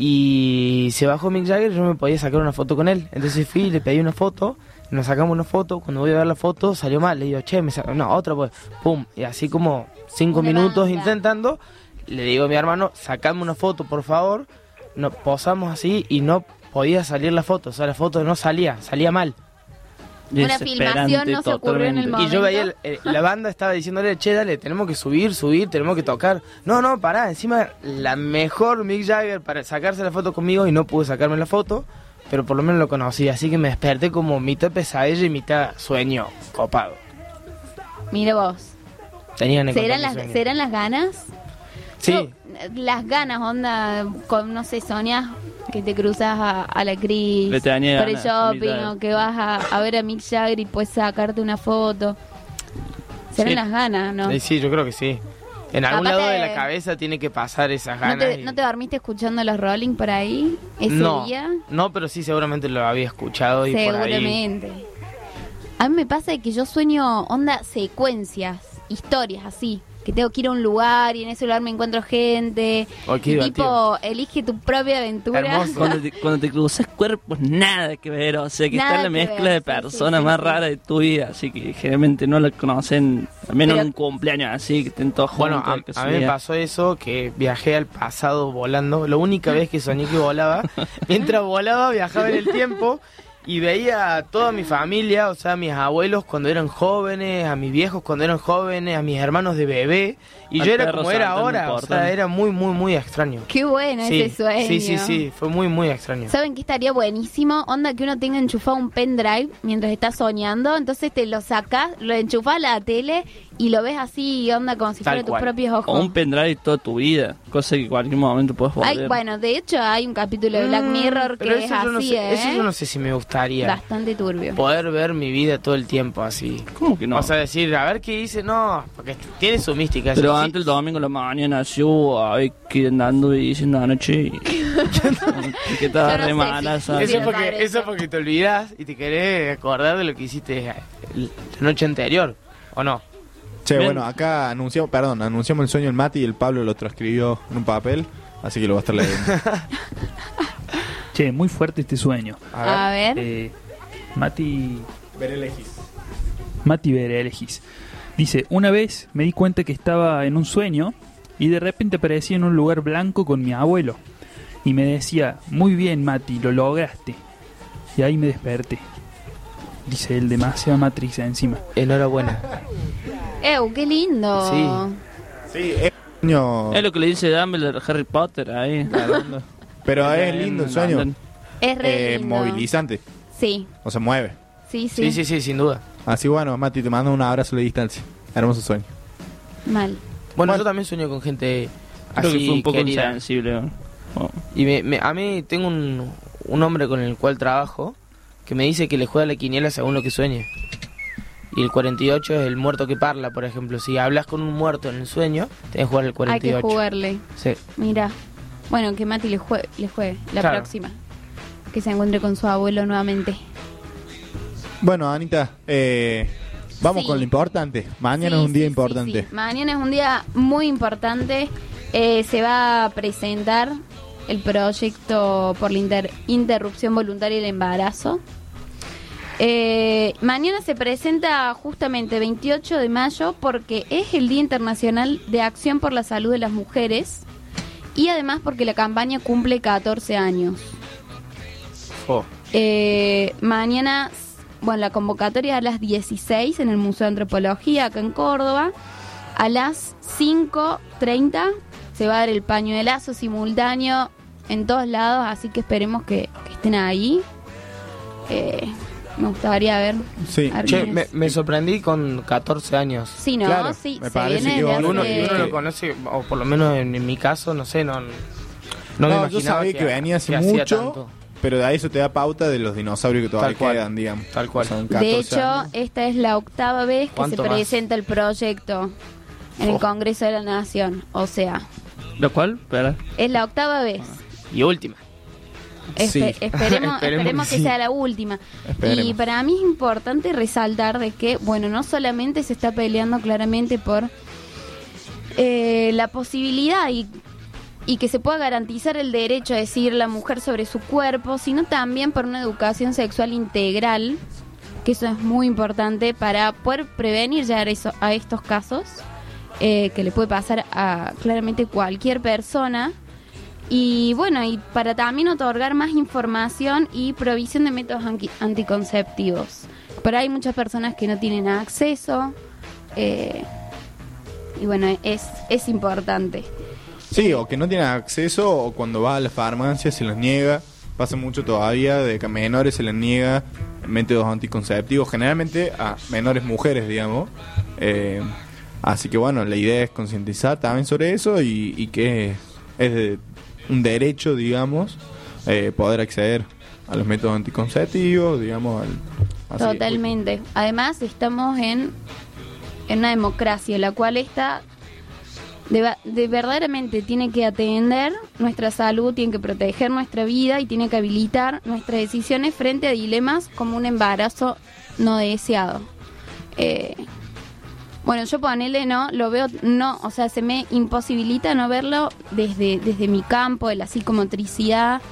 Speaker 2: Y se bajó Mick Jagger y yo me podía sacar una foto con él. Entonces fui y le pedí una foto. Nos sacamos una foto. Cuando voy a ver la foto salió mal. Le digo, che, me sa- no, otra pues. Pum. Y así como cinco
Speaker 5: Una
Speaker 2: minutos
Speaker 5: banda.
Speaker 2: intentando. Le digo a mi hermano, sacame una foto, por favor. Nos posamos así y no podía salir la foto. O sea, la foto no salía, salía mal.
Speaker 5: Una filmación no se ocurrió en el
Speaker 2: Y
Speaker 5: momento.
Speaker 2: yo veía, el- el- la banda estaba diciéndole, che, dale, tenemos que subir, subir, tenemos que tocar. No, no, pará, encima la mejor Mick Jagger para sacarse la foto conmigo y no pude sacarme la foto, pero por lo menos lo conocí, así que me desperté como mitad pesadilla y mitad sueño copado.
Speaker 5: Mira vos.
Speaker 2: Tenían que
Speaker 5: ¿Serán
Speaker 2: contar
Speaker 5: las,
Speaker 2: mi sueño.
Speaker 5: ¿Serán las ganas?
Speaker 2: Sí,
Speaker 5: Yo, las ganas, onda, con, no sé, soñas que te cruzas a, a la Cris por el shopping
Speaker 7: Jagger.
Speaker 5: o que vas a, a ver a Mick Jagger y puedes sacarte una foto. Serán
Speaker 2: Sí.
Speaker 5: las ganas, ¿no?
Speaker 2: Eh, sí, yo creo que sí. En algún
Speaker 5: Capaz
Speaker 2: lado de la cabeza tiene que pasar esas
Speaker 5: ¿No
Speaker 2: ganas.
Speaker 5: te,
Speaker 2: y-
Speaker 5: ¿No te dormiste escuchando los Rolling por ahí ese
Speaker 2: no,
Speaker 5: día?
Speaker 2: no, pero sí seguramente lo había escuchado y por ahí.
Speaker 5: Seguramente. A mí me pasa que yo sueño onda secuencias, historias así, que tengo que ir a un lugar y en ese lugar me encuentro gente.
Speaker 7: Oh,
Speaker 5: y tipo, elige tu propia aventura.
Speaker 7: Cuando te, cuando te cruzas cuerpos, nada que ver. O sea, que
Speaker 5: Nada
Speaker 7: está la mezcla
Speaker 5: ver,
Speaker 7: de personas
Speaker 5: sí, sí,
Speaker 7: más
Speaker 5: sí.
Speaker 7: raras de tu vida. Así que generalmente no la conocen, al menos
Speaker 2: Pero-
Speaker 7: en un cumpleaños así, que estén todos
Speaker 2: Bueno, a, a mí me pasó eso, que viajé al pasado volando. La única vez que soñé que volaba. Mientras volaba, viajaba en el tiempo y veía a toda mi familia, o sea, a mis abuelos cuando eran jóvenes, a mis viejos cuando eran jóvenes, a mis hermanos de bebé. Y
Speaker 7: Al
Speaker 2: yo era como era ahora, o sea, era muy, muy, muy extraño.
Speaker 5: Qué bueno
Speaker 2: Sí,
Speaker 5: ese sueño.
Speaker 2: Sí, sí, sí, fue muy, muy extraño.
Speaker 5: ¿Saben qué estaría buenísimo? Onda que uno tenga enchufado un pendrive mientras está soñando, entonces te lo sacas, lo enchufas a la tele y lo ves así, onda como si fuera tus propios ojos.
Speaker 7: O un pendrive toda tu vida, cosa que en cualquier momento puedes volver.
Speaker 5: Ay, bueno, de hecho hay un capítulo de Black
Speaker 2: Mm,
Speaker 5: Mirror que
Speaker 2: pero
Speaker 5: es
Speaker 2: eso yo no
Speaker 5: así,
Speaker 2: sé,
Speaker 5: ¿eh?
Speaker 2: eso yo no sé si me gustaría.
Speaker 5: Bastante turbio.
Speaker 2: Poder ver mi vida todo el tiempo así.
Speaker 7: ¿Cómo que no?
Speaker 2: O sea, decir, a ver qué hice, no, porque tiene su mística.
Speaker 7: Pero
Speaker 2: sí.
Speaker 7: antes el domingo en la mañana nació, ay, que andando y diciendo anoche. y- que
Speaker 2: Yo
Speaker 7: estaba
Speaker 2: no
Speaker 7: re mala,
Speaker 2: si-
Speaker 7: ¿sabes?
Speaker 2: Eso porque, eso porque te olvidas y te querés acordar de lo que hiciste la noche anterior, ¿o no?
Speaker 4: Che,
Speaker 2: Bien.
Speaker 4: bueno, acá anunciamos, perdón, anunciamos el sueño del Mati y el Pablo lo transcribió en un papel, así que lo va a estar leyendo.
Speaker 1: Che, muy fuerte este sueño.
Speaker 5: A ver.
Speaker 1: Eh, Mati.
Speaker 4: Berelegis.
Speaker 1: Mati Berelegis. Dice: Una vez me di cuenta que estaba en un sueño y de repente aparecí en un lugar blanco con mi abuelo. Y me decía: Muy bien, Mati, lo lograste. Y ahí me desperté. Dice él, demasiada Matrix encima.
Speaker 2: Enhorabuena.
Speaker 5: ¡Ew, qué lindo!
Speaker 4: Sí, es un sueño.
Speaker 7: Es lo que le dice Dumbledore a Harry Potter ahí.
Speaker 4: Pero es lindo el sueño.
Speaker 5: Es re
Speaker 4: Eh,
Speaker 5: lindo.
Speaker 4: movilizante,
Speaker 5: Sí,
Speaker 4: o sea, mueve.
Speaker 5: sí, sí.
Speaker 2: Sí, sí, sí, sin duda.
Speaker 4: Así bueno, Mati, te mando un abrazo de distancia. Hermoso sueño.
Speaker 5: Mal.
Speaker 2: Bueno, yo también sueño con gente
Speaker 7: Creo
Speaker 2: así
Speaker 7: que fue un poco
Speaker 2: querida.
Speaker 7: insensible.
Speaker 2: Y me, me- a mí tengo un, un hombre con el cual trabajo que me dice que le juega la quiniela según lo que sueñe. Y el 48 es el muerto que parla, por ejemplo. Si hablas con un muerto en el sueño, tenés que jugar el
Speaker 5: Hay
Speaker 2: 48.
Speaker 5: que jugarle.
Speaker 2: Sí.
Speaker 5: Mira. Bueno, que Mati le, jue- le juegue la
Speaker 2: Claro.
Speaker 5: próxima. Que se encuentre con su abuelo nuevamente.
Speaker 4: Bueno, Anita, eh, vamos
Speaker 5: Sí.
Speaker 4: con lo importante. Mañana
Speaker 5: Sí,
Speaker 4: es un día
Speaker 5: sí, sí,
Speaker 4: importante.
Speaker 5: sí. Mañana es un día muy importante. Eh, se va a presentar el proyecto por la inter- interrupción voluntaria del embarazo. Eh, mañana se presenta justamente 28 de mayo porque es el Día Internacional de Acción por la Salud de las Mujeres y además porque la campaña cumple 14 años.
Speaker 2: Oh.
Speaker 5: Eh, mañana, bueno, la convocatoria es a las 16 en el Museo de Antropología, acá en Córdoba. A las 5.30 se va a dar el paño de lazo simultáneo en todos lados, así que esperemos que, que estén ahí. Eh, me gustaría ver.
Speaker 4: Sí.
Speaker 2: Che, me, me sorprendí con 14 años.
Speaker 5: Sí, ¿no? Claro, Sí, me se parece que
Speaker 2: uno, uno lo conoce, o por lo menos en, en mi caso, no sé, no, no, me
Speaker 4: No,
Speaker 2: imaginaba
Speaker 4: yo sabía que, venía hace
Speaker 2: que hacía
Speaker 4: mucho,
Speaker 2: tanto.
Speaker 4: pero de ahí eso te da pauta de los dinosaurios que todavía
Speaker 2: Tal
Speaker 4: quedan, digamos.
Speaker 2: Tal cual.
Speaker 4: Son
Speaker 5: De
Speaker 4: 14
Speaker 5: hecho,
Speaker 4: años.
Speaker 5: esta es la octava vez que se presenta el proyecto en el
Speaker 2: Oh.
Speaker 5: Congreso de la Nación. O sea,
Speaker 7: ¿Lo cual? Espera.
Speaker 5: es la octava vez.
Speaker 2: Y última.
Speaker 5: Espe-
Speaker 2: Sí.
Speaker 5: esperemos,
Speaker 2: Esperemos
Speaker 5: esperemos
Speaker 2: que sí.
Speaker 5: sea la última.
Speaker 2: Esperemos.
Speaker 5: Y para mí es importante resaltar de que, bueno, no solamente se está peleando claramente por eh, la posibilidad y, y que se pueda garantizar el derecho a decidir la mujer sobre su cuerpo, sino también por una educación sexual integral, que eso es muy importante para poder prevenir ya eso, a estos casos, eh, que le puede pasar a claramente cualquier persona. Y bueno, y para también otorgar más información y provisión de métodos anticonceptivos. Pero hay muchas personas que no tienen acceso. eh, y bueno, es, es importante.
Speaker 4: Sí, o que no tienen acceso, o cuando va a la farmacia se los niega. Pasa mucho todavía de que a menores se les niega métodos anticonceptivos, generalmente a menores mujeres, digamos. Eh, así que bueno, la idea es concientizar también sobre eso y, y que es de- un derecho, digamos, eh, poder acceder a los métodos anticonceptivos, digamos. al- así
Speaker 5: Totalmente. Además, estamos en, en una democracia, la cual está de, de verdaderamente tiene que atender nuestra salud, tiene que proteger nuestra vida y tiene que habilitar nuestras decisiones frente a dilemas como un embarazo no deseado. Eh, Bueno, yo ponele, ¿no? Lo veo, no, o sea, se me imposibilita no verlo desde, desde mi campo, de la psicomotricidad,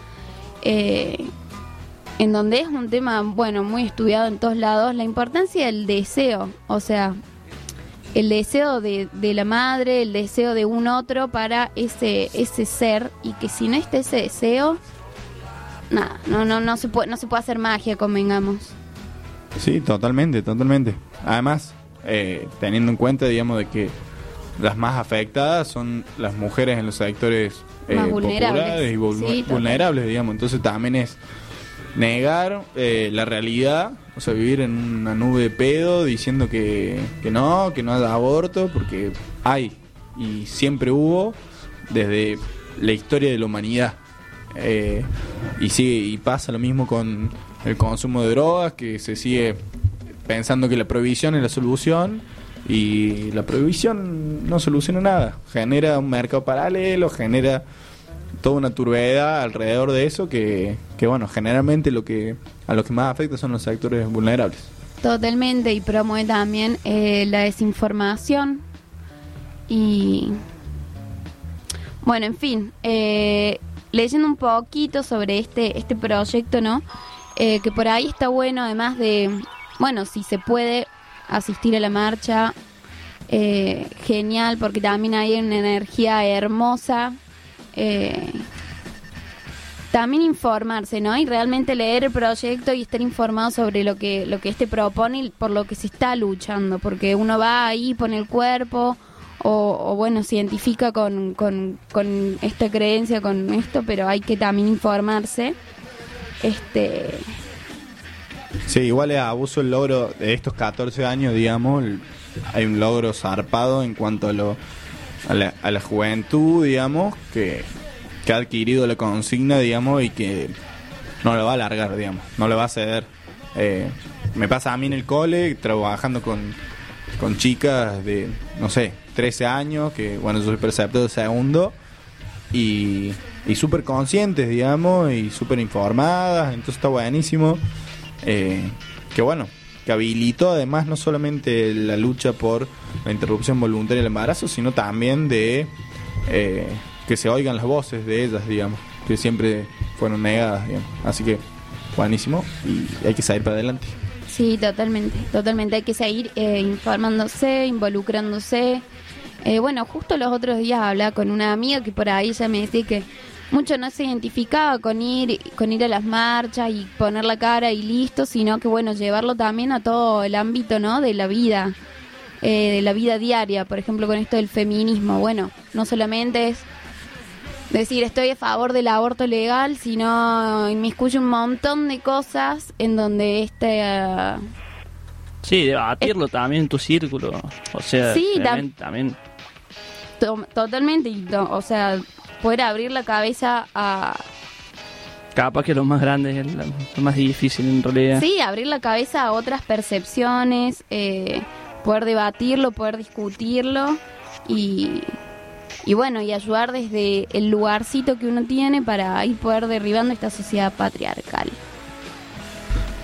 Speaker 5: eh, en donde es un tema, bueno, muy estudiado en todos lados, la importancia del deseo, o sea, el deseo de, de la madre, el deseo de un otro para ese, ese ser, y que si no está ese deseo, nada, no, no, no se puede, no se puede hacer magia, convengamos.
Speaker 4: Sí, totalmente, totalmente. Además, eh, teniendo en cuenta, digamos, de que las más afectadas son las mujeres en los sectores eh,
Speaker 5: Más vulnerables.
Speaker 4: y vul-
Speaker 5: Sí, total.
Speaker 4: vulnerables, digamos. Entonces también es negar eh, la realidad, o sea, vivir en una nube de pedo diciendo que, que no, que no haya aborto, porque hay y siempre hubo desde la historia de la humanidad. Eh, y sigue y pasa lo mismo con el consumo de drogas, que se sigue pensando que la prohibición es la solución y la prohibición no soluciona nada. Genera un mercado paralelo, genera toda una turbeidad alrededor de eso que, que bueno, generalmente lo que a los que más afecta son los sectores vulnerables.
Speaker 5: Totalmente, y promueve también eh, la desinformación. Y bueno, en fin, eh, leyendo un poquito sobre este, este proyecto, ¿no? Eh, que por ahí está bueno, además de, bueno, si se puede asistir a la marcha, eh, genial, porque también hay una energía hermosa. eh, también informarse, ¿no? Y realmente leer el proyecto y estar informado sobre lo que lo que este propone y por lo que se está luchando, porque uno va ahí, pone el cuerpo o, o, bueno, se identifica con, con, con esta creencia, con esto, pero hay que también informarse. Este,
Speaker 4: Sí, igual es abuso el logro de estos 14 años, digamos. hay un logro zarpado en cuanto a, lo, a, la, a juventud, digamos, que, que ha adquirido la consigna, digamos, y que no lo va a largar, digamos, no lo va a ceder. Eh, me pasa a mí en el cole, trabajando con, con chicas de, no sé, 13 años, que, bueno, yo soy preceptor de segundo, y, y súper conscientes, digamos, y súper informadas, entonces está buenísimo. Eh, que bueno, que habilitó además no solamente la lucha por la interrupción voluntaria del embarazo, sino también de eh, que se oigan las voces de ellas, digamos, que siempre fueron negadas, digamos. Así que buenísimo y hay que salir para adelante.
Speaker 5: Sí, totalmente, totalmente. Hay que seguir eh, informándose, involucrándose. Eh, bueno, justo los otros días hablaba con una amiga que por ahí ya me decía que mucho no se identificaba con ir, con ir a las marchas y poner la cara y listo, sino que bueno, llevarlo también a todo el ámbito, ¿no? De la vida, eh, de la vida diaria. Por ejemplo, con esto del feminismo. Bueno, no solamente es decir estoy a favor del aborto legal, sino inmiscuye un montón de cosas en donde este eh,
Speaker 7: Sí, debatirlo también en tu círculo. O sea,
Speaker 5: Sí, tam-
Speaker 7: también.
Speaker 5: to- totalmente, o sea, poder abrir la cabeza a
Speaker 7: Capaz que lo más grande es la- lo más difícil en realidad.
Speaker 5: sí, abrir la cabeza a otras percepciones, eh, poder debatirlo, poder discutirlo y y bueno, y ayudar desde el lugarcito que uno tiene para ir poder derribando esta sociedad patriarcal.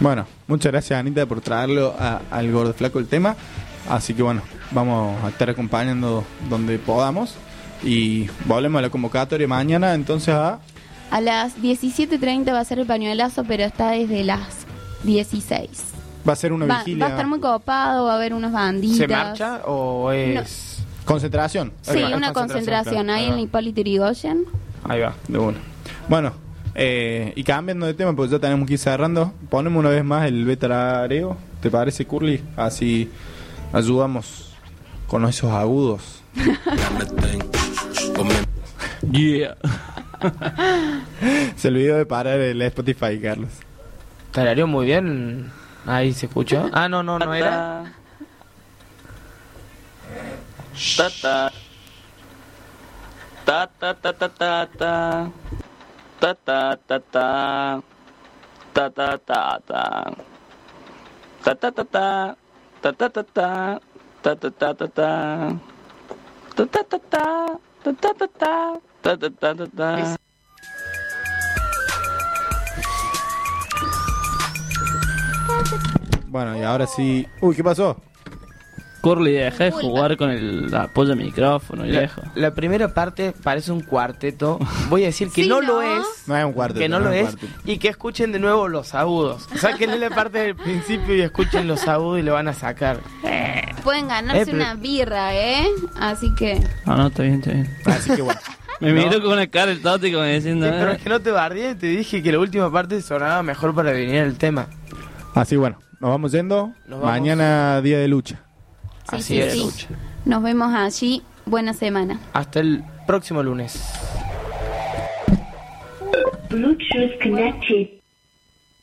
Speaker 4: Bueno, muchas gracias Anita por traerlo a- al Gordo Flaco el tema. Así que bueno, vamos a estar acompañando donde podamos. Y volvemos a la convocatoria mañana entonces a...
Speaker 5: A las 17.30 va a ser el pañuelazo, pero está desde las 16.
Speaker 4: Va a ser una
Speaker 5: Va,
Speaker 4: vigilia...
Speaker 5: va a estar muy copado, va a haber unas banditas.
Speaker 2: ¿Se marcha o es...?
Speaker 4: Concentración.
Speaker 5: Sí, una concentración ahí en el Hipólito Yrigoyen.
Speaker 4: Ahí va, de una. Bueno, eh, y cambiando de tema, pues ya tenemos que ir cerrando. Ponemos una vez más el betarareo. ¿Te parece, Curly? Así ayudamos con esos agudos.
Speaker 7: Yeah.
Speaker 4: Se olvidó de parar el Spotify, Carlos.
Speaker 2: Tarareó muy bien. Ahí se escuchó. Ah, no, no, no era.
Speaker 7: Ta ta. Ta ta ta ta ta ta. Ta ta ta ta. Ta ta ta ta. Ta ta ta ta. Ta ta ta ta. Ta ta ta ta ta. Ta ta ta ta. Ta ta ta ta. Ta ta ta ta ta.
Speaker 4: Bueno, y ahora sí. Uy, ¿qué pasó?
Speaker 7: Curly deja de jugar con el apoyo micrófono,
Speaker 2: La,
Speaker 7: viejo.
Speaker 2: la primera parte parece un cuarteto. Voy a decir que
Speaker 5: Sí,
Speaker 2: no,
Speaker 5: ¿no?
Speaker 2: lo es.
Speaker 4: No es un cuarteto.
Speaker 2: Que no lo
Speaker 4: es cuarteto.
Speaker 2: Y que escuchen de nuevo los agudos. Sáquenle la parte del principio y escuchen los agudos y lo van a sacar.
Speaker 5: Pueden ganarse
Speaker 2: Eh, pero-
Speaker 5: una birra, ¿eh? Así que.
Speaker 7: No, no, está bien, está bien.
Speaker 4: Así que bueno.
Speaker 7: Me
Speaker 2: No.
Speaker 7: miró con una cara el Toti como diciendo...
Speaker 2: Sí, pero
Speaker 7: "Eh".
Speaker 2: es que no te bardeé, te dije que la última parte sonaba mejor para venir el tema.
Speaker 4: Así bueno, nos vamos yendo.
Speaker 2: Nos vamos.
Speaker 4: Mañana día de lucha.
Speaker 5: Sí,
Speaker 2: Así
Speaker 5: sí,
Speaker 2: es.
Speaker 5: sí. Nos vemos allí. Buena semana.
Speaker 2: Hasta el próximo lunes.
Speaker 17: Bluetooth connected.